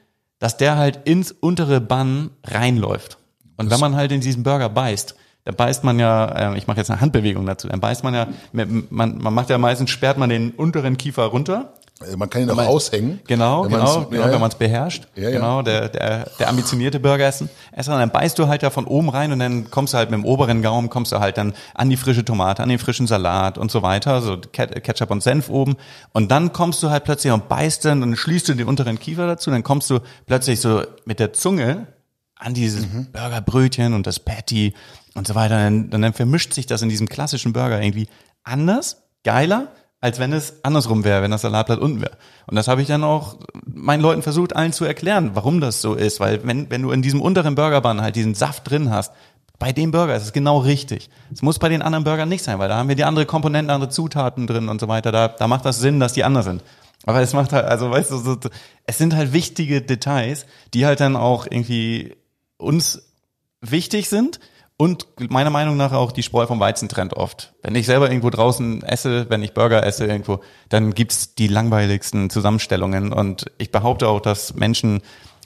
dass der halt ins untere Bun reinläuft. Und wenn man halt in diesen Burger beißt, da beißt man ja, äh, ich mache jetzt eine Handbewegung dazu, dann beißt man ja, man, man macht ja meistens, sperrt man den unteren Kiefer runter Man kann ihn auch aushängen. Genau, wenn genau, man's- genau ja, wenn man es beherrscht. Ja, ja. Genau, der, der, der ambitionierte Burger essen. Esser, dann beißt du halt da von oben rein und dann kommst du halt mit dem oberen Gaumen, kommst du halt dann an die frische Tomate, an den frischen Salat und so weiter, so Ket- Ketchup und Senf oben. Und dann kommst du halt plötzlich und beißt dann und schließt du den unteren Kiefer dazu, dann kommst du plötzlich so mit der Zunge an dieses Mhm. Burgerbrötchen und das Patty und so weiter. Und dann, dann vermischt sich das in diesem klassischen Burger irgendwie anders, geiler, als wenn es andersrum wäre, wenn das Salatblatt unten wäre. Und das habe ich dann auch meinen Leuten versucht, allen zu erklären, warum das so ist. Weil wenn, wenn du in diesem unteren Burgerbun halt diesen Saft drin hast, bei dem Burger ist es genau richtig. Es muss bei den anderen Burgern nicht sein, weil da haben wir die andere Komponenten, andere Zutaten drin und so weiter. Da, da macht das Sinn, dass die anders sind. Aber es macht halt, also weißt du, so, es sind halt wichtige Details, die halt dann auch irgendwie uns wichtig sind und meiner Meinung nach auch die Spreu vom Weizen trennt oft. Wenn ich selber irgendwo draußen esse, wenn ich Burger esse irgendwo, dann gibt's die langweiligsten Zusammenstellungen und ich behaupte auch, dass Menschen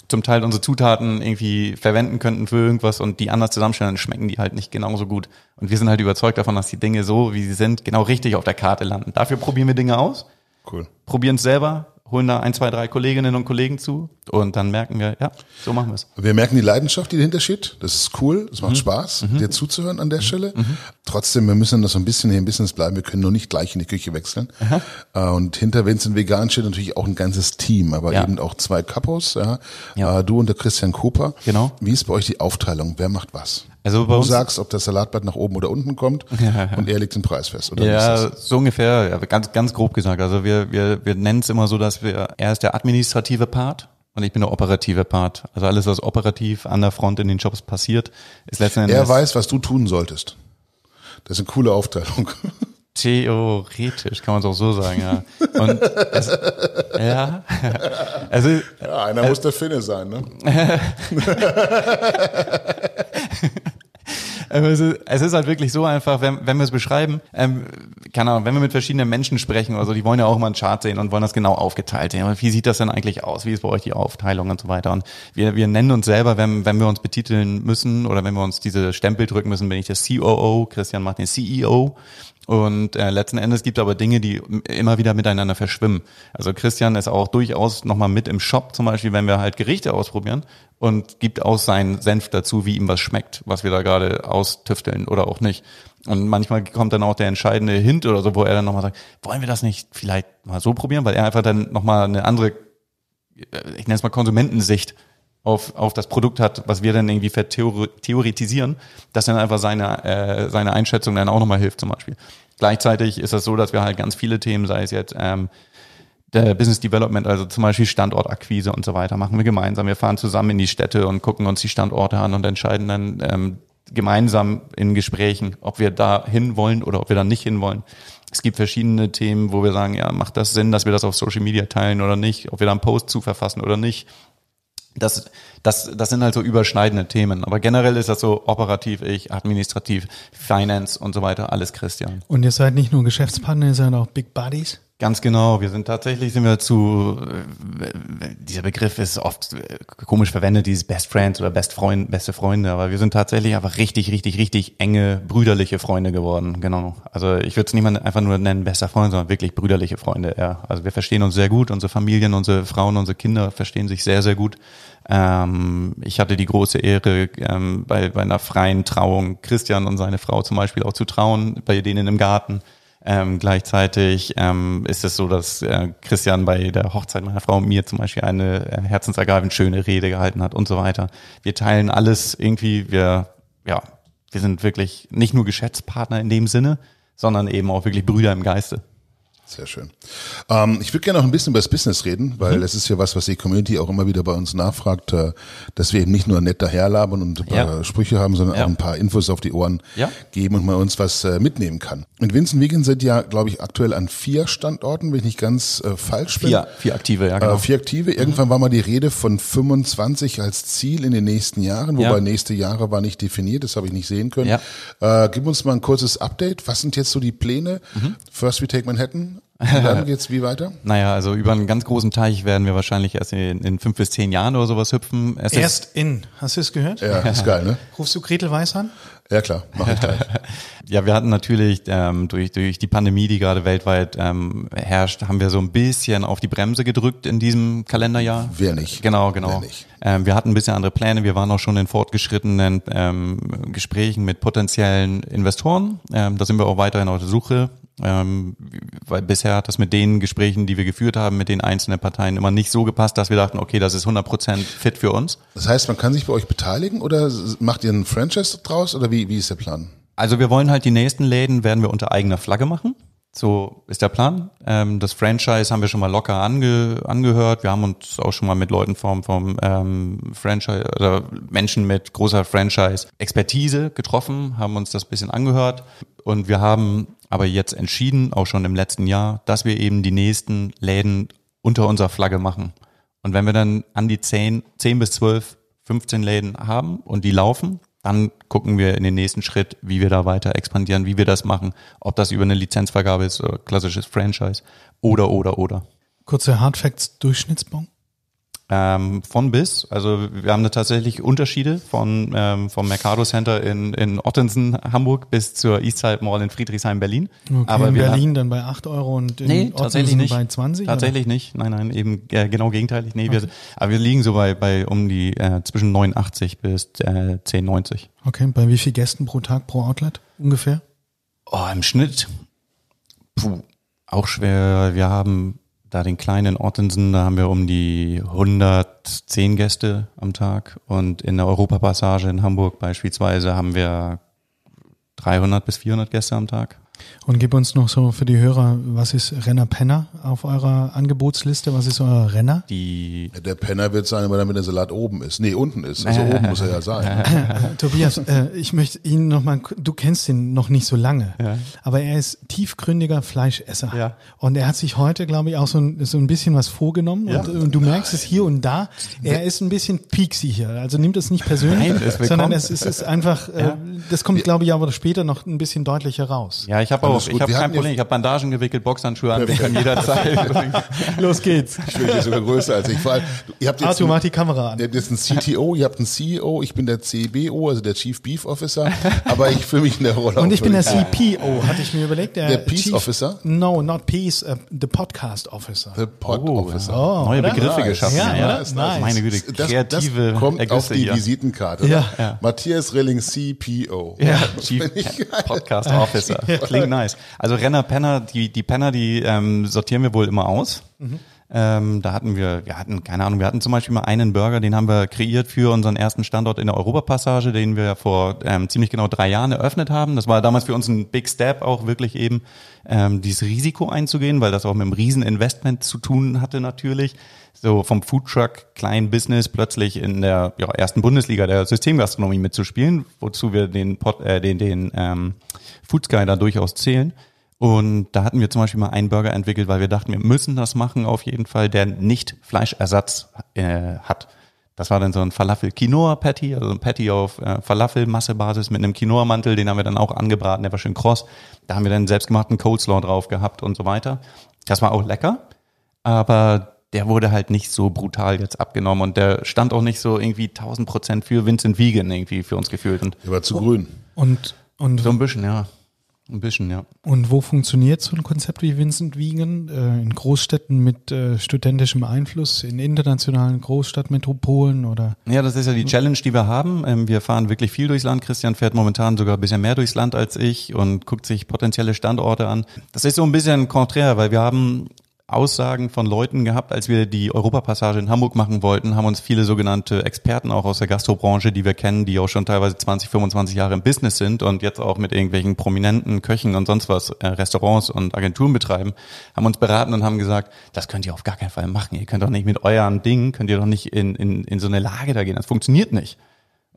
zum Teil unsere Zutaten irgendwie verwenden könnten für irgendwas und die anders zusammenstellen, dann schmecken die halt nicht genauso gut. Und wir sind halt überzeugt davon, dass die Dinge so, wie sie sind, genau richtig auf der Karte landen. Dafür probieren wir Dinge aus, Cool. probieren es selber, holen da ein, zwei, drei Kolleginnen und Kollegen zu und dann merken wir, ja, so machen wir es. Wir merken die Leidenschaft, die dahinter steht. Das ist cool, das macht mhm. Spaß, mhm. dir zuzuhören an der mhm. Stelle. Mhm. Trotzdem, wir müssen noch so ein bisschen hier im Business bleiben. Wir können nur nicht gleich in die Küche wechseln. Aha. Äh, und hinter Vincent Vegan steht natürlich auch ein ganzes Team, aber ja. eben auch zwei Kapos, ja. ja. Äh, du und der Christian Koper. Genau. Wie ist bei euch die Aufteilung? Wer macht was? Also bei du sagst, ob das Salatblatt nach oben oder unten kommt (laughs) und er legt den Preis fest. Oder ja, so ungefähr, ja, ganz, ganz grob gesagt. Also wir, wir, wir nennen es immer so, dass wir, er ist der administrative Part und ich bin der operative Part. Also alles, was operativ an der Front in den Jobs passiert, ist letztendlich. Er weiß, was du tun solltest. Das ist eine coole Aufteilung. (laughs) Theoretisch kann man es auch so sagen, ja. Und es, ja, (laughs) also ja, einer äh, muss der Finne sein, ne? (laughs) es, ist, es ist halt wirklich so einfach, wenn, wenn wir es beschreiben, ähm, keine Ahnung, wenn wir mit verschiedenen Menschen sprechen oder so, die wollen ja auch mal einen Chart sehen und wollen das genau aufgeteilt sehen. Wie sieht das denn eigentlich aus? Wie ist bei euch die Aufteilung und so weiter? Und wir, wir nennen uns selber, wenn, wenn wir uns betiteln müssen oder wenn wir uns diese Stempel drücken müssen, bin ich der COO, Christian macht den CEO. Und äh, letzten Endes gibt es aber Dinge, die immer wieder miteinander verschwimmen. Also Christian ist auch durchaus nochmal mit im Shop, zum Beispiel, wenn wir halt Gerichte ausprobieren und gibt auch seinen Senf dazu, wie ihm was schmeckt, was wir da gerade austüfteln oder auch nicht. Und manchmal kommt dann auch der entscheidende Hint oder so, wo er dann nochmal sagt, wollen wir das nicht vielleicht mal so probieren, weil er einfach dann nochmal eine andere, ich nenne es mal Konsumentensicht auf, auf das Produkt hat, was wir dann irgendwie vertheoretisieren, dass dann einfach seine, äh, seine Einschätzung dann auch nochmal hilft zum Beispiel. Gleichzeitig ist es so, dass wir halt ganz viele Themen, sei es jetzt ähm, der Business Development, also zum Beispiel Standortakquise und so weiter, machen wir gemeinsam. Wir fahren zusammen in die Städte und gucken uns die Standorte an und entscheiden dann ähm, gemeinsam in Gesprächen, ob wir da hin wollen oder ob wir da nicht hin wollen. Es gibt verschiedene Themen, wo wir sagen, ja, macht das Sinn, dass wir das auf Social Media teilen oder nicht, ob wir da einen Post zu verfassen oder nicht das, das, das sind halt so überschneidende Themen. Aber generell ist das so operativ ich, administrativ, Finance und so weiter, alles Christian. Und ihr seid nicht nur Geschäftspartner, ihr seid auch Big Buddies? Ganz genau. Wir sind tatsächlich, sind wir zu, äh, dieser Begriff ist oft äh, komisch verwendet, dieses Best Friends oder Best Freund, beste Freunde, aber wir sind tatsächlich einfach richtig, richtig, richtig enge, brüderliche Freunde geworden. Genau. Also ich würde es niemand einfach nur nennen bester Freund, sondern wirklich brüderliche Freunde, ja. Also wir verstehen uns sehr gut, unsere Familien, unsere Frauen, unsere Kinder verstehen sich sehr, sehr gut. Ähm, ich hatte die große Ehre, ähm, bei, bei einer freien Trauung Christian und seine Frau zum Beispiel auch zu trauen, bei denen im Garten. Ähm, gleichzeitig ähm, ist es so, dass äh, Christian bei der Hochzeit meiner Frau mir zum Beispiel eine äh, herzensergreifend schöne Rede gehalten hat und so weiter. Wir teilen alles irgendwie, wir, ja, wir sind wirklich nicht nur Geschäftspartner in dem Sinne, sondern eben auch wirklich Brüder im Geiste. Sehr schön. Ähm, ich würde gerne noch ein bisschen über das Business reden, weil mhm. das ist ja was, was die Community auch immer wieder bei uns nachfragt, äh, dass wir eben nicht nur nett daherlabern und ein paar ja. Sprüche haben, sondern ja. auch ein paar Infos auf die Ohren ja. geben und man uns was äh, mitnehmen kann. Und Vincent Wiegand sind ja, glaube ich, aktuell an vier Standorten, wenn ich nicht ganz äh, falsch bin. Vier, vier aktive, ja genau. Äh, vier aktive. Irgendwann mhm. war mal die Rede von 25 als Ziel in den nächsten Jahren, wobei nächste Jahre war nicht definiert, das habe ich nicht sehen können. Äh, gib uns mal ein kurzes Update. Was sind jetzt so die Pläne? Mhm. First We Take Manhattan und dann (laughs) geht's wie weiter? naja, also über einen ganz großen Teich werden wir wahrscheinlich erst in, in fünf bis zehn Jahren oder sowas hüpfen. Es erst in, hast du es gehört? Ja, ist geil, ne? (laughs) Rufst du Gretel Weiß an? Ja klar, mach ich gleich. (laughs) ja, wir hatten natürlich ähm, durch, durch die Pandemie, die gerade weltweit ähm, herrscht, haben wir so ein bisschen auf die Bremse gedrückt in diesem Kalenderjahr. Wer nicht? Genau, genau. Wer nicht. Ähm, wir hatten ein bisschen andere Pläne. Wir waren auch schon in fortgeschrittenen ähm, Gesprächen mit potenziellen Investoren. Ähm, da sind wir auch weiterhin auf der Suche. Ähm, weil bisher hat das mit den Gesprächen, die wir geführt haben, mit den einzelnen Parteien immer nicht so gepasst, dass wir dachten, okay, das ist 100% fit für uns. Das heißt, man kann sich bei euch beteiligen oder macht ihr einen Franchise draus oder wie, wie ist der Plan? Also wir wollen halt die nächsten Läden werden wir unter eigener Flagge machen. So ist der Plan. Ähm, das Franchise haben wir schon mal locker ange, angehört. Wir haben uns auch schon mal mit Leuten vom, vom ähm, Franchise oder Menschen mit großer Franchise-Expertise getroffen, haben uns das bisschen angehört. Und wir haben aber jetzt entschieden, auch schon im letzten Jahr, dass wir eben die nächsten Läden unter unserer Flagge machen. Und wenn wir dann an die 10, 10 bis 12, 15 Läden haben und die laufen, dann gucken wir in den nächsten Schritt, wie wir da weiter expandieren, wie wir das machen, ob das über eine Lizenzvergabe ist klassisches Franchise oder, oder, oder. Kurze Hardfacts, Durchschnittsbon? Ähm, von bis. Also wir haben da tatsächlich Unterschiede von ähm, vom Mercado Center in, in Ottensen, Hamburg, bis zur Eastside Mall in Friedrichshain, Berlin. Okay, Aber in wir Berlin dann bei 8 Euro und in Nee, tatsächlich Ottensen nicht. bei 20? Tatsächlich nicht. Nein, nein, eben äh, genau gegenteilig. Nee, wir, aber wir liegen so bei, bei um die äh, zwischen 89 bis äh, 10,90. Oder? Okay, bei wie viel Gästen pro Tag pro Outlet ungefähr? Oh, im Schnitt, puh, auch schwer. Wir haben da den kleinen Ottensen, da haben wir um die 110 Gäste am Tag und in der Europapassage in Hamburg beispielsweise haben wir 300 bis 400 Gäste am Tag. Und gib uns noch so für die Hörer, was ist Renner Penner auf eurer Angebotsliste? Was ist euer Renner? Die Der Penner wird sein, weil damit der Salat oben ist. Nee, unten ist. Also (laughs) oben muss er ja sein. Äh, (laughs) Tobias, äh, ich möchte ihn noch mal, du kennst ihn noch nicht so lange, aber er ist tiefgründiger Fleischesser. Ja. Und er hat sich heute, glaube ich, auch so ein, so ein bisschen was vorgenommen und, und du merkst es hier und da. Er ist ein bisschen pieksig hier. Also nimmt es nicht persönlich, Nein, ist willkommen. sondern es ist, es ist einfach, äh, das kommt, glaube ich, aber später noch ein bisschen deutlicher raus. Ja, ich habe auch, Alles gut. ich habe kein Problem. Ich habe Bandagen gewickelt, Boxhandschuhe an, wir können jederzeit. Los geht's. Ich bin hier sogar größer als ich. Vor allem, du- ihr habt jetzt Arthur, mach die Kamera an. Ihr habt jetzt einen CTO, ihr habt einen CEO, ich bin der CBO, also der Chief Beef Officer, aber ich fühle mich in der Rolle. Und auch ich bin der CPO, hatte ich mir überlegt. Der, Der Peace Chief- Officer? No, not Peace, uh, the Podcast Officer. The Pod Oh, Officer. Oh, Neue oder? Begriffe Nice. geschaffen. Ja, Ja? Das- Nice. Meine Güte, Das, kreative das kommt Ergüsse auf die hier. Visitenkarte. Ja. Ja. Matthias Rilling, CPO. Ja, Chief Podcast Officer. Klingt nice. Also Renner, Penner, die, die Penner, die ähm, sortieren wir wohl immer aus. Ähm, da hatten wir, wir hatten, keine Ahnung, wir hatten zum Beispiel mal einen Burger, den haben wir kreiert für unseren ersten Standort in der Europapassage, den wir vor ähm, ziemlich genau drei Jahren eröffnet haben. Das war damals für uns ein Big Step, auch wirklich eben ähm, dieses Risiko einzugehen, weil das auch mit einem riesen Investment zu tun hatte natürlich. So vom Foodtruck, kleinen Business plötzlich in der ja, ersten Bundesliga der Systemgastronomie mitzuspielen, wozu wir den, Pod, äh, den, den ähm, Food Sky da durchaus zählen. Und da hatten wir zum Beispiel mal einen Burger entwickelt, weil wir dachten, wir müssen das machen auf jeden Fall, der nicht Fleischersatz äh, hat. Das war dann so ein Falafel-Quinoa-Patty, also ein Patty auf äh, Falafel-Massebasis mit einem Quinoa-Mantel, den haben wir dann auch angebraten, der war schön kross. Da haben wir dann selbstgemachten Coleslaw drauf gehabt und so weiter. Das war auch lecker, aber der wurde halt nicht so brutal jetzt abgenommen und der stand auch nicht so irgendwie 1000 Prozent für Vincent Vegan irgendwie für uns gefühlt und Der war zu grün. Und, und, so ein bisschen, ja. Ein bisschen, ja. und wo funktioniert so ein Konzept wie Vincent Wiegen? Äh, in Großstädten mit äh, studentischem Einfluss, in internationalen Großstadtmetropolen oder? Ja, das ist ja die Challenge, die wir haben. Ähm, Wir fahren wirklich viel durchs Land. Christian fährt momentan sogar ein bisschen mehr durchs Land als ich und guckt sich potenzielle Standorte an. Das ist so ein bisschen konträr, weil wir haben Aussagen von Leuten gehabt, als wir die Europapassage in Hamburg machen wollten, haben uns viele sogenannte Experten auch aus der Gastrobranche, die wir kennen, die auch schon teilweise 20, 25 Jahre im Business sind und jetzt auch mit irgendwelchen prominenten Köchen und sonst was äh, Restaurants und Agenturen betreiben, haben uns beraten und haben gesagt, das könnt ihr auf gar keinen Fall machen. Ihr könnt doch nicht mit euren Dingen, könnt ihr doch nicht in, in, in so eine Lage da gehen. Das funktioniert nicht.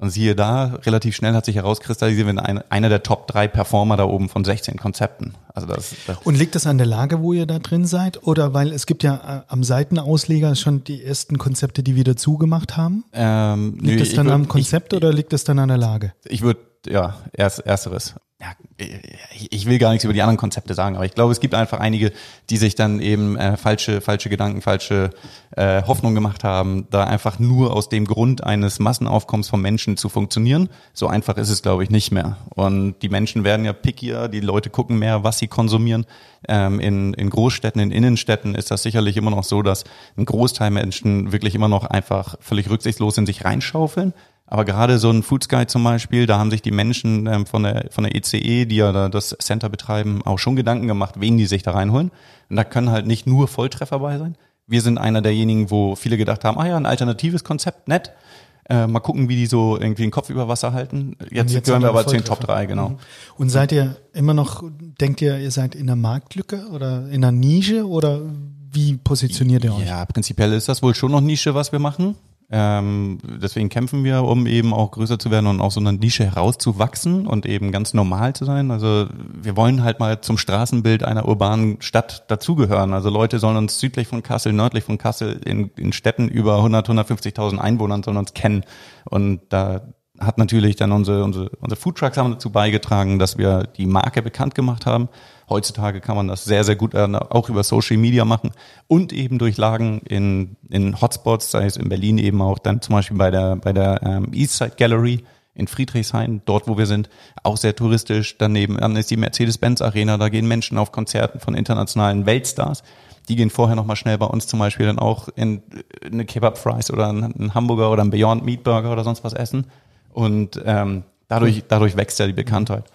Und siehe da, relativ schnell hat sich herauskristallisiert, wir sind ein, einer der Top drei Performer da oben von 16 Konzepten. Also das, das Und liegt das an der Lage, wo ihr da drin seid? Oder weil es gibt ja äh, am Seitenausleger schon die ersten Konzepte, die wieder zugemacht haben? ähm, Liegt nö, das dann würd- am Konzept ich, oder liegt das dann an der Lage? Ich würde, ja, erst, ersteres. Ja, ich, ich will gar nichts über die anderen Konzepte sagen, aber ich glaube, es gibt einfach einige, die sich dann eben äh, falsche, falsche Gedanken, falsche äh, Hoffnung gemacht haben, da einfach nur aus dem Grund eines Massenaufkommens von Menschen zu funktionieren. So einfach ist es, glaube ich, nicht mehr. Und die Menschen werden ja pickier, die Leute gucken mehr, was sie konsumieren. Ähm, in, in Großstädten, in Innenstädten ist das sicherlich immer noch so, dass ein Großteil Menschen wirklich immer noch einfach völlig rücksichtslos in sich reinschaufeln. Aber gerade so ein Food Sky zum Beispiel, da haben sich die Menschen ähm, von der von der ECE, die ja da das Center betreiben, auch schon Gedanken gemacht, wen die sich da reinholen. Und da können halt nicht nur Volltreffer bei sein. Wir sind einer derjenigen, wo viele gedacht haben, ah ja, ein alternatives Konzept, nett. Äh, mal gucken, wie die so irgendwie den Kopf über Wasser halten. Jetzt, jetzt gehören wir aber zu den Top Volltreffer. 3, genau. Und seid ihr immer noch, denkt ihr, ihr seid in der Marktlücke oder in der Nische oder wie positioniert ihr euch? Ja, prinzipiell ist das wohl schon noch Nische, was wir machen. Ähm, deswegen kämpfen wir, um eben auch größer zu werden und aus so einer Nische herauszuwachsen und eben ganz normal zu sein. Also wir wollen halt mal zum Straßenbild einer urbanen Stadt dazugehören. Also Leute sollen uns südlich von Kassel, nördlich von Kassel, in, in Städten über 100, 150.000 Einwohnern sollen uns kennen. Und da hat natürlich dann unsere, unsere, unsere Foodtrucks haben dazu beigetragen, dass wir die Marke bekannt gemacht haben. Heutzutage kann man das sehr, sehr gut äh, auch über Social Media machen und eben durch Lagen in, in Hotspots, sei es in Berlin eben auch dann zum Beispiel bei der, bei der ähm, Eastside Gallery in Friedrichshain, dort wo wir sind, auch sehr touristisch. Daneben dann ist die Mercedes-Benz Arena, da gehen Menschen auf Konzerten von internationalen Weltstars. Die gehen vorher nochmal schnell bei uns zum Beispiel dann auch in eine Kebab Fries oder einen Hamburger oder einen Beyond Meat Burger oder sonst was essen. Und ähm, dadurch, dadurch wächst ja die Bekanntheit.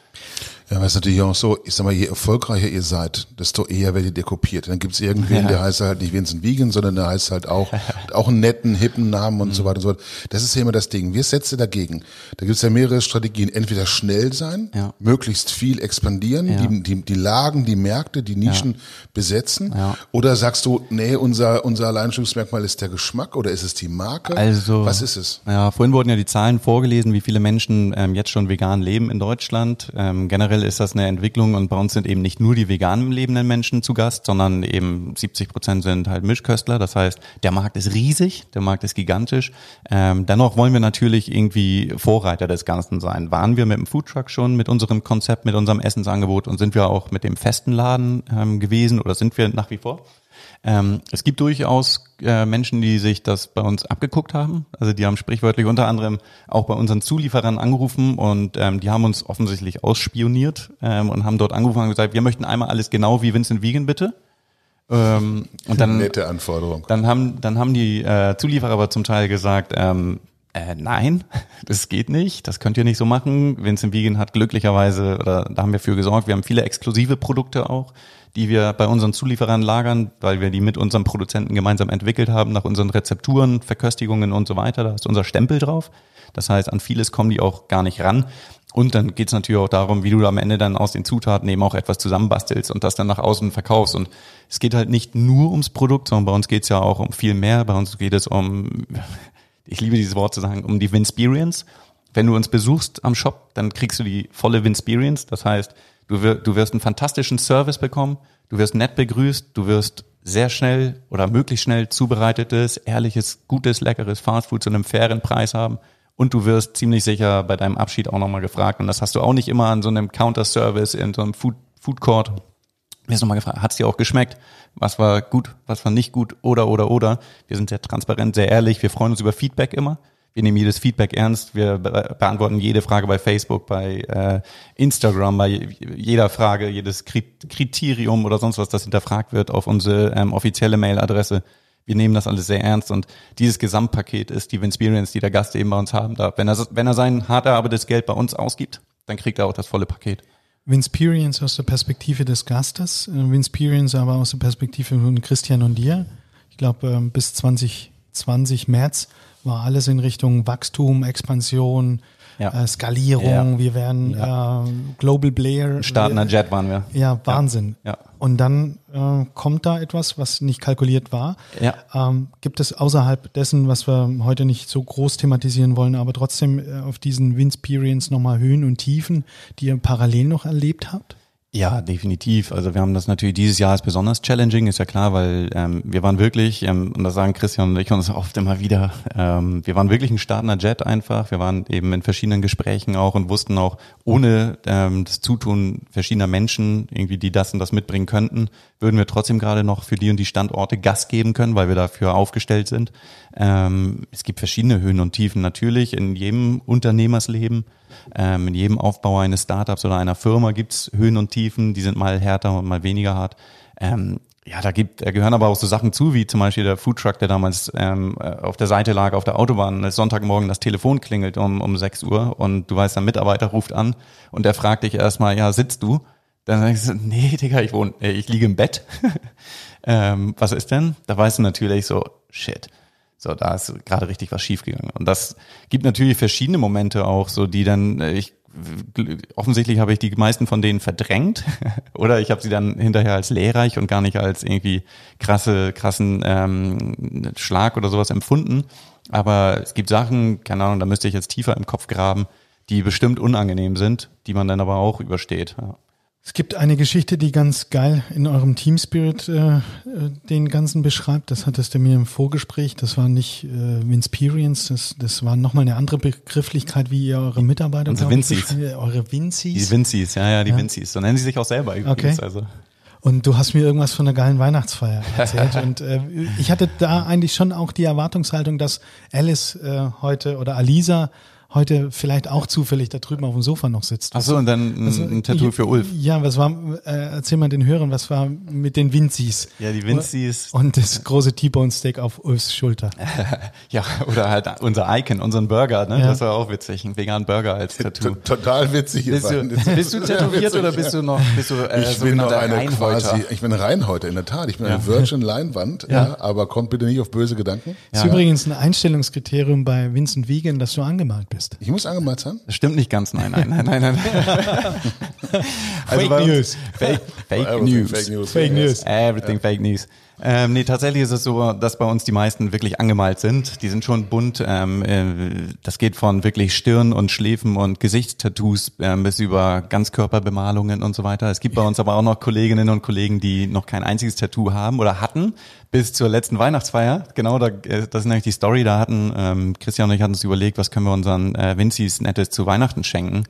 Ja, aber es natürlich auch so, ich sag mal, je erfolgreicher ihr seid, desto eher werdet ihr kopiert. Dann gibt's irgendwen, ja. der heißt halt nicht Vincent Vegan, sondern der heißt halt auch, (laughs) auch einen netten, hippen Namen und mhm. so weiter und so fort. Das ist ja immer das Ding. Wir setzen dagegen. Da gibt's ja mehrere Strategien. Entweder schnell sein, ja. möglichst viel expandieren, ja. die, die, die Lagen, die Märkte, die Nischen besetzen. Oder sagst du, nee, unser, unser Alleinstellungsmerkmal ist der Geschmack oder ist es die Marke? Also, was ist es? Ja, vorhin wurden ja die Zahlen vorgelesen, wie viele Menschen ähm, jetzt schon vegan leben in Deutschland. Ähm, generell generell ist das eine Entwicklung und bei uns sind eben nicht nur die vegan lebenden Menschen zu Gast, sondern eben 70 Prozent sind halt Mischköstler. Das heißt, der Markt ist riesig, der Markt ist gigantisch. Ähm, dennoch wollen wir natürlich irgendwie Vorreiter des Ganzen sein. Waren wir mit dem Foodtruck schon, mit unserem Konzept, mit unserem Essensangebot und sind wir auch mit dem festen Laden ähm, gewesen oder sind wir nach wie vor? Ähm, es gibt durchaus äh, Menschen, die sich das bei uns abgeguckt haben. Also die haben sprichwörtlich unter anderem auch bei unseren Zulieferern angerufen und ähm, die haben uns offensichtlich ausspioniert ähm, und haben dort angerufen und gesagt, wir möchten einmal alles genau wie Vincent Vegan bitte. Ähm, und dann, Nette Anforderung. Dann haben, dann haben die äh, Zulieferer aber zum Teil gesagt, ähm, äh, nein, (laughs) das geht nicht, das könnt ihr nicht so machen. Vincent Vegan hat glücklicherweise, oder da haben wir für gesorgt, wir haben viele exklusive Produkte auch, die wir bei unseren Zulieferern lagern, weil wir die mit unseren Produzenten gemeinsam entwickelt haben, nach unseren Rezepturen, Verköstigungen und so weiter. Da ist unser Stempel drauf. Das heißt, an vieles kommen die auch gar nicht ran. Und dann geht es natürlich auch darum, wie du am Ende dann aus den Zutaten eben auch etwas zusammenbastelst und das dann nach außen verkaufst. Und es geht halt nicht nur ums Produkt, sondern bei uns geht es ja auch um viel mehr. Bei uns geht es um, (laughs) ich liebe dieses Wort zu sagen, um die Winsperience. Wenn du uns besuchst am Shop, dann kriegst du die volle Winsperience. Das heißt, Du, wir, du wirst einen fantastischen Service bekommen, du wirst nett begrüßt, du wirst sehr schnell oder möglichst schnell zubereitetes, ehrliches, gutes, leckeres Fastfood zu einem fairen Preis haben und du wirst ziemlich sicher bei deinem Abschied auch nochmal gefragt und das hast du auch nicht immer an so einem Counter-Service in so einem Food, Food Court. Wirst nochmal gefragt, hat es dir auch geschmeckt? Was war gut, was war nicht gut oder oder oder? Wir sind sehr transparent, sehr ehrlich, wir freuen uns über Feedback immer wir nehmen jedes Feedback ernst, wir beantworten jede Frage bei Facebook, bei äh, Instagram, bei jeder Frage, jedes Kriterium oder sonst was, das hinterfragt wird auf unsere ähm, offizielle Mailadresse. Wir nehmen das alles sehr ernst und dieses Gesamtpaket ist die Experience, die der Gast eben bei uns haben darf. Wenn er, wenn er sein hart erarbeitetes Geld bei uns ausgibt, dann kriegt er auch das volle Paket. Winsperience aus der Perspektive des Gastes, äh, Winsperience aber aus der Perspektive von Christian und dir. Ich glaube, ähm, bis 2020 März war alles in Richtung Wachstum, Expansion, ja. äh, Skalierung. Ja. Wir werden ja. äh, Global Blair. Startender Jet waren wir. Ja, Wahnsinn. Ja. Und dann äh, kommt da etwas, was nicht kalkuliert war. Ja. Ähm, gibt es außerhalb dessen, was wir heute nicht so groß thematisieren wollen, aber trotzdem äh, auf diesen Winsperience nochmal Höhen und Tiefen, die ihr parallel noch erlebt habt? Ja, definitiv. Also wir haben das natürlich dieses Jahr ist besonders challenging, ist ja klar, weil ähm, wir waren wirklich, ähm, und das sagen Christian und ich uns (laughs) oft immer wieder, ähm, wir waren wirklich ein startender Jet einfach. Wir waren eben in verschiedenen Gesprächen auch und wussten auch, ohne ähm, das Zutun verschiedener Menschen, irgendwie, die das und das mitbringen könnten, würden wir trotzdem gerade noch für die und die Standorte Gas geben können, weil wir dafür aufgestellt sind. Ähm, es gibt verschiedene Höhen und Tiefen natürlich in jedem Unternehmersleben. Ähm, in jedem Aufbau eines Startups oder einer Firma gibt's Höhen und Tiefen, die sind mal härter und mal weniger hart. Ähm, ja, da gibt, da gehören aber auch so Sachen zu, wie zum Beispiel der Foodtruck, der damals ähm, äh, auf der Seite lag, auf der Autobahn, und Sonntagmorgen das Telefon klingelt um, um 6 Uhr und du weißt, der Mitarbeiter ruft an und der fragt dich erstmal, ja, sitzt du? Dann sagst du, nee, Digga, ich wohne, äh, ich liege im Bett. (laughs) ähm, was ist denn? Da weißt du natürlich so, shit. So, da ist gerade richtig was schiefgegangen. Und das gibt natürlich verschiedene Momente auch, so die dann, äh, ich offensichtlich habe ich die meisten von denen verdrängt (laughs) oder ich habe sie dann hinterher als lehrreich und gar nicht als irgendwie krasse, krassen ähm, Schlag oder sowas empfunden. Aber es gibt Sachen, keine Ahnung, da müsste ich jetzt tiefer im Kopf graben, die bestimmt unangenehm sind, die man dann aber auch übersteht. Ja. Es gibt eine Geschichte, die ganz geil in eurem Team Spirit äh, äh, den ganzen beschreibt. Das hattest du mir im Vorgespräch. Das war nicht äh, Vinsperience, das, das war nochmal eine andere Begrifflichkeit, wie ihr eure Mitarbeiter Unsere Vincis. beschreibt. Eure Vincis. Die Vincis, ja, ja, die Ja. Vincis. So nennen sie sich auch selber übrigens. Okay. Also. Und du hast mir irgendwas von einer geilen Weihnachtsfeier erzählt. (laughs) und äh, ich hatte da eigentlich schon auch die Erwartungshaltung, dass Alice äh, heute oder Alisa heute vielleicht auch zufällig da drüben auf dem Sofa noch sitzt. Ach so, und dann ein, Also, ein Tattoo für Ulf. Ja, was war, äh, erzähl mal den Hörern, was war mit den Vincis? Ja, die Vincis. Und das große T-Bone Steak auf Ulfs Schulter. (laughs) Ja, oder halt unser Icon, unseren Burger, ne? Ja. Das war auch witzig. Ein veganen Burger als Tattoo. T- Total witzig. Bist du, (laughs) bist du tätowiert oder bist du noch, bist du äh, ich bin noch sogenannter eine Reinhäuter? quasi, ich bin Reinhäuter, in der Tat. Ich bin Ja. eine Virgin Leinwand, ja. Ja. aber kommt bitte nicht auf böse Gedanken. Das ist übrigens ein Einstellungskriterium bei Vincent Vegan, dass du angemalt bist. Ich muss angemalt sein. Das stimmt nicht ganz, nein, nein, nein, nein, nein. (laughs) Fake bei uns- News. Fake, fake News. Fake News. Fake News. Everything Fake News. Ähm, nee, tatsächlich ist es so, dass bei uns die meisten wirklich angemalt sind. Die sind schon bunt. Ähm, äh, das geht von wirklich Stirn und Schläfen und Gesichtstattoos ähm, bis über Ganzkörperbemalungen und so weiter. Es gibt bei uns aber auch noch Kolleginnen und Kollegen, die noch kein einziges Tattoo haben oder hatten bis zur letzten Weihnachtsfeier. Genau, da, äh, das ist nämlich die Story. Da hatten ähm, Christian und ich hatten uns überlegt, was können wir unseren äh, Vincis Nettes zu Weihnachten schenken.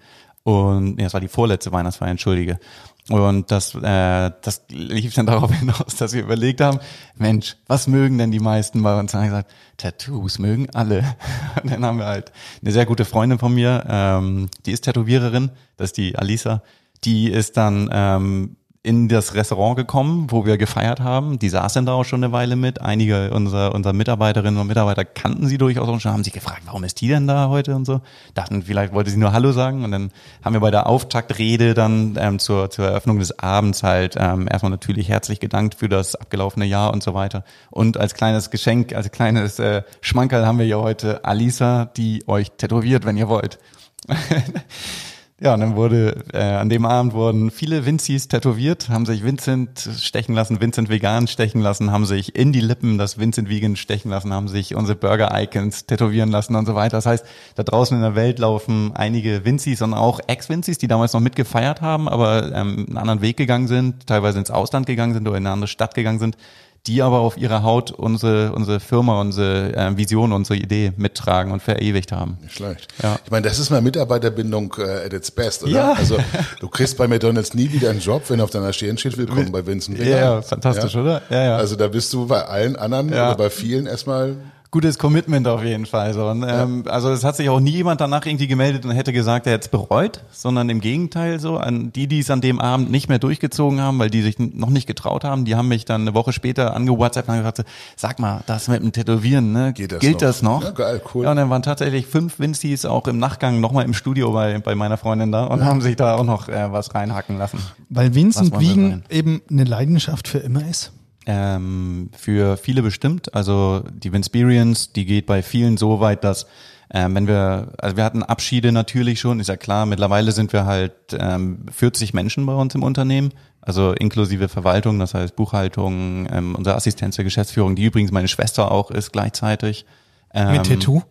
Und ja, das war die vorletzte Weihnachtsfeier, entschuldige. Und das, äh, das lief dann (laughs) darauf hinaus, dass wir überlegt haben, Mensch, was mögen denn die meisten bei uns? Und haben gesagt, Tattoos mögen alle. (laughs) Und dann haben wir halt eine sehr gute Freundin von mir, ähm, die ist Tätowiererin, das ist die Alisa, die ist dann ähm, in das Restaurant gekommen, wo wir gefeiert haben. Die saß dann da auch schon eine Weile mit. Einige unserer, unserer Mitarbeiterinnen und Mitarbeiter kannten sie durchaus auch schon, haben sich gefragt, warum ist die denn da heute und so. Dachten, vielleicht wollte sie nur Hallo sagen. Und dann haben wir bei der Auftaktrede dann ähm, zur, zur Eröffnung des Abends halt ähm, erstmal natürlich herzlich gedankt für das abgelaufene Jahr und so weiter. Und als kleines Geschenk, als kleines äh, Schmankerl haben wir ja heute Alisa, die euch tätowiert, wenn ihr wollt. (laughs) Ja, und dann wurde, äh, an dem Abend wurden viele Vincis tätowiert, haben sich Vincent stechen lassen, Vincent vegan stechen lassen, haben sich in die Lippen das Vincent vegan stechen lassen, haben sich unsere Burger-Icons tätowieren lassen und so weiter. Das heißt, da draußen in der Welt laufen einige Vincis und auch Ex-Vincis, die damals noch mitgefeiert haben, aber ähm, einen anderen Weg gegangen sind, teilweise ins Ausland gegangen sind oder in eine andere Stadt gegangen sind, die aber auf ihrer Haut unsere, unsere Firma, unsere äh, Vision, unsere Idee mittragen und verewigt haben. Nicht schlecht. Ja. Ich meine, das ist mal Mitarbeiterbindung äh, at its best, oder? Ja. Also (laughs) du kriegst bei McDonalds nie wieder einen Job, wenn auf deiner Stirn steht, willkommen bei Vincent. Vegan. Ja, fantastisch, oder? Ja, ja. Also da bist du bei allen anderen Ja. oder bei vielen erstmal gutes Commitment auf jeden Fall. So. Und, ähm, Also es hat sich auch nie jemand danach irgendwie gemeldet und hätte gesagt, er hätte es bereut, sondern im Gegenteil so. An die, die es an dem Abend nicht mehr durchgezogen haben, weil die sich noch nicht getraut haben, die haben mich dann eine Woche später angewhatsappt und gesagt, sag mal, das mit dem Tätowieren, ne? Geht das gilt noch? das noch? Ja, geil, cool. Ja, und dann waren tatsächlich fünf Vincis auch im Nachgang nochmal im Studio bei, bei meiner Freundin da und haben sich da auch noch äh, was reinhacken lassen. Weil Vincent Wiegen eben eine Leidenschaft für immer ist. Ähm, für viele bestimmt. Also die Vinsperience, die geht bei vielen so weit, dass ähm, wenn wir, also wir hatten Abschiede natürlich schon, ist ja klar. Mittlerweile sind wir halt ähm, 40 Menschen bei uns im Unternehmen, also inklusive Verwaltung, das heißt Buchhaltung, ähm, unsere Assistenz der Geschäftsführung, die übrigens meine Schwester auch ist gleichzeitig. Ähm, Mit Tattoo.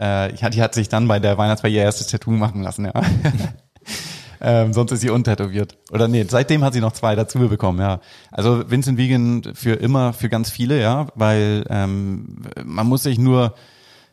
Äh, ja, die hat sich dann bei der Weihnachtsfeier ihr erstes Tattoo machen lassen, ja. (laughs) ähm, sonst ist sie untätowiert. Oder nee, seitdem hat sie noch zwei dazu bekommen, ja. Also Vincent Vegan für immer, für ganz viele, ja, weil ähm, man muss sich nur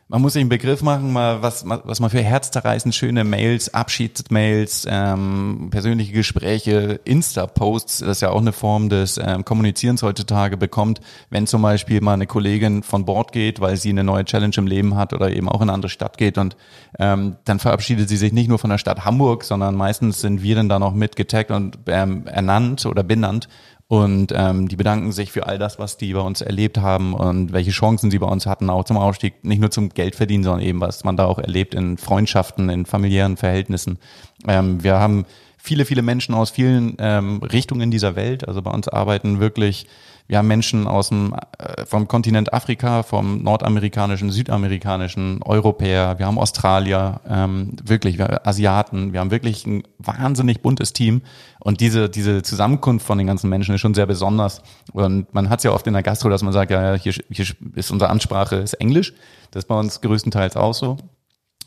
man muss sich einen Begriff machen, mal was, was man für herzzerreißend schöne Mails, Abschiedsmails, ähm, persönliche Gespräche, Insta-Posts, das ist ja auch eine Form des ähm, Kommunizierens heutzutage bekommt, wenn zum Beispiel mal eine Kollegin von Bord geht, weil sie eine neue Challenge im Leben hat oder eben auch in eine andere Stadt geht und ähm, dann verabschiedet sie sich nicht nur von der Stadt Hamburg, sondern meistens sind wir dann da noch mit und ähm, ernannt oder benannt und ähm, die bedanken sich für all das, was die bei uns erlebt haben und welche Chancen sie bei uns hatten, auch zum Aufstieg, nicht nur zum Geldverdienen, sondern eben, was man da auch erlebt in Freundschaften, in familiären Verhältnissen. Ähm, wir haben viele, viele Menschen aus vielen ähm, Richtungen dieser Welt. Also bei uns arbeiten wirklich, wir haben Menschen aus dem, äh, vom Kontinent Afrika, vom nordamerikanischen, südamerikanischen, Europäer, wir haben Australier, ähm, wirklich, wir haben Asiaten, wir haben wirklich ein wahnsinnig buntes Team. Und diese, diese Zusammenkunft von den ganzen Menschen ist schon sehr besonders. Und man hat es ja oft in der Gastro, dass man sagt, ja, hier, hier ist unsere Ansprache ist Englisch. Das ist bei uns größtenteils auch so.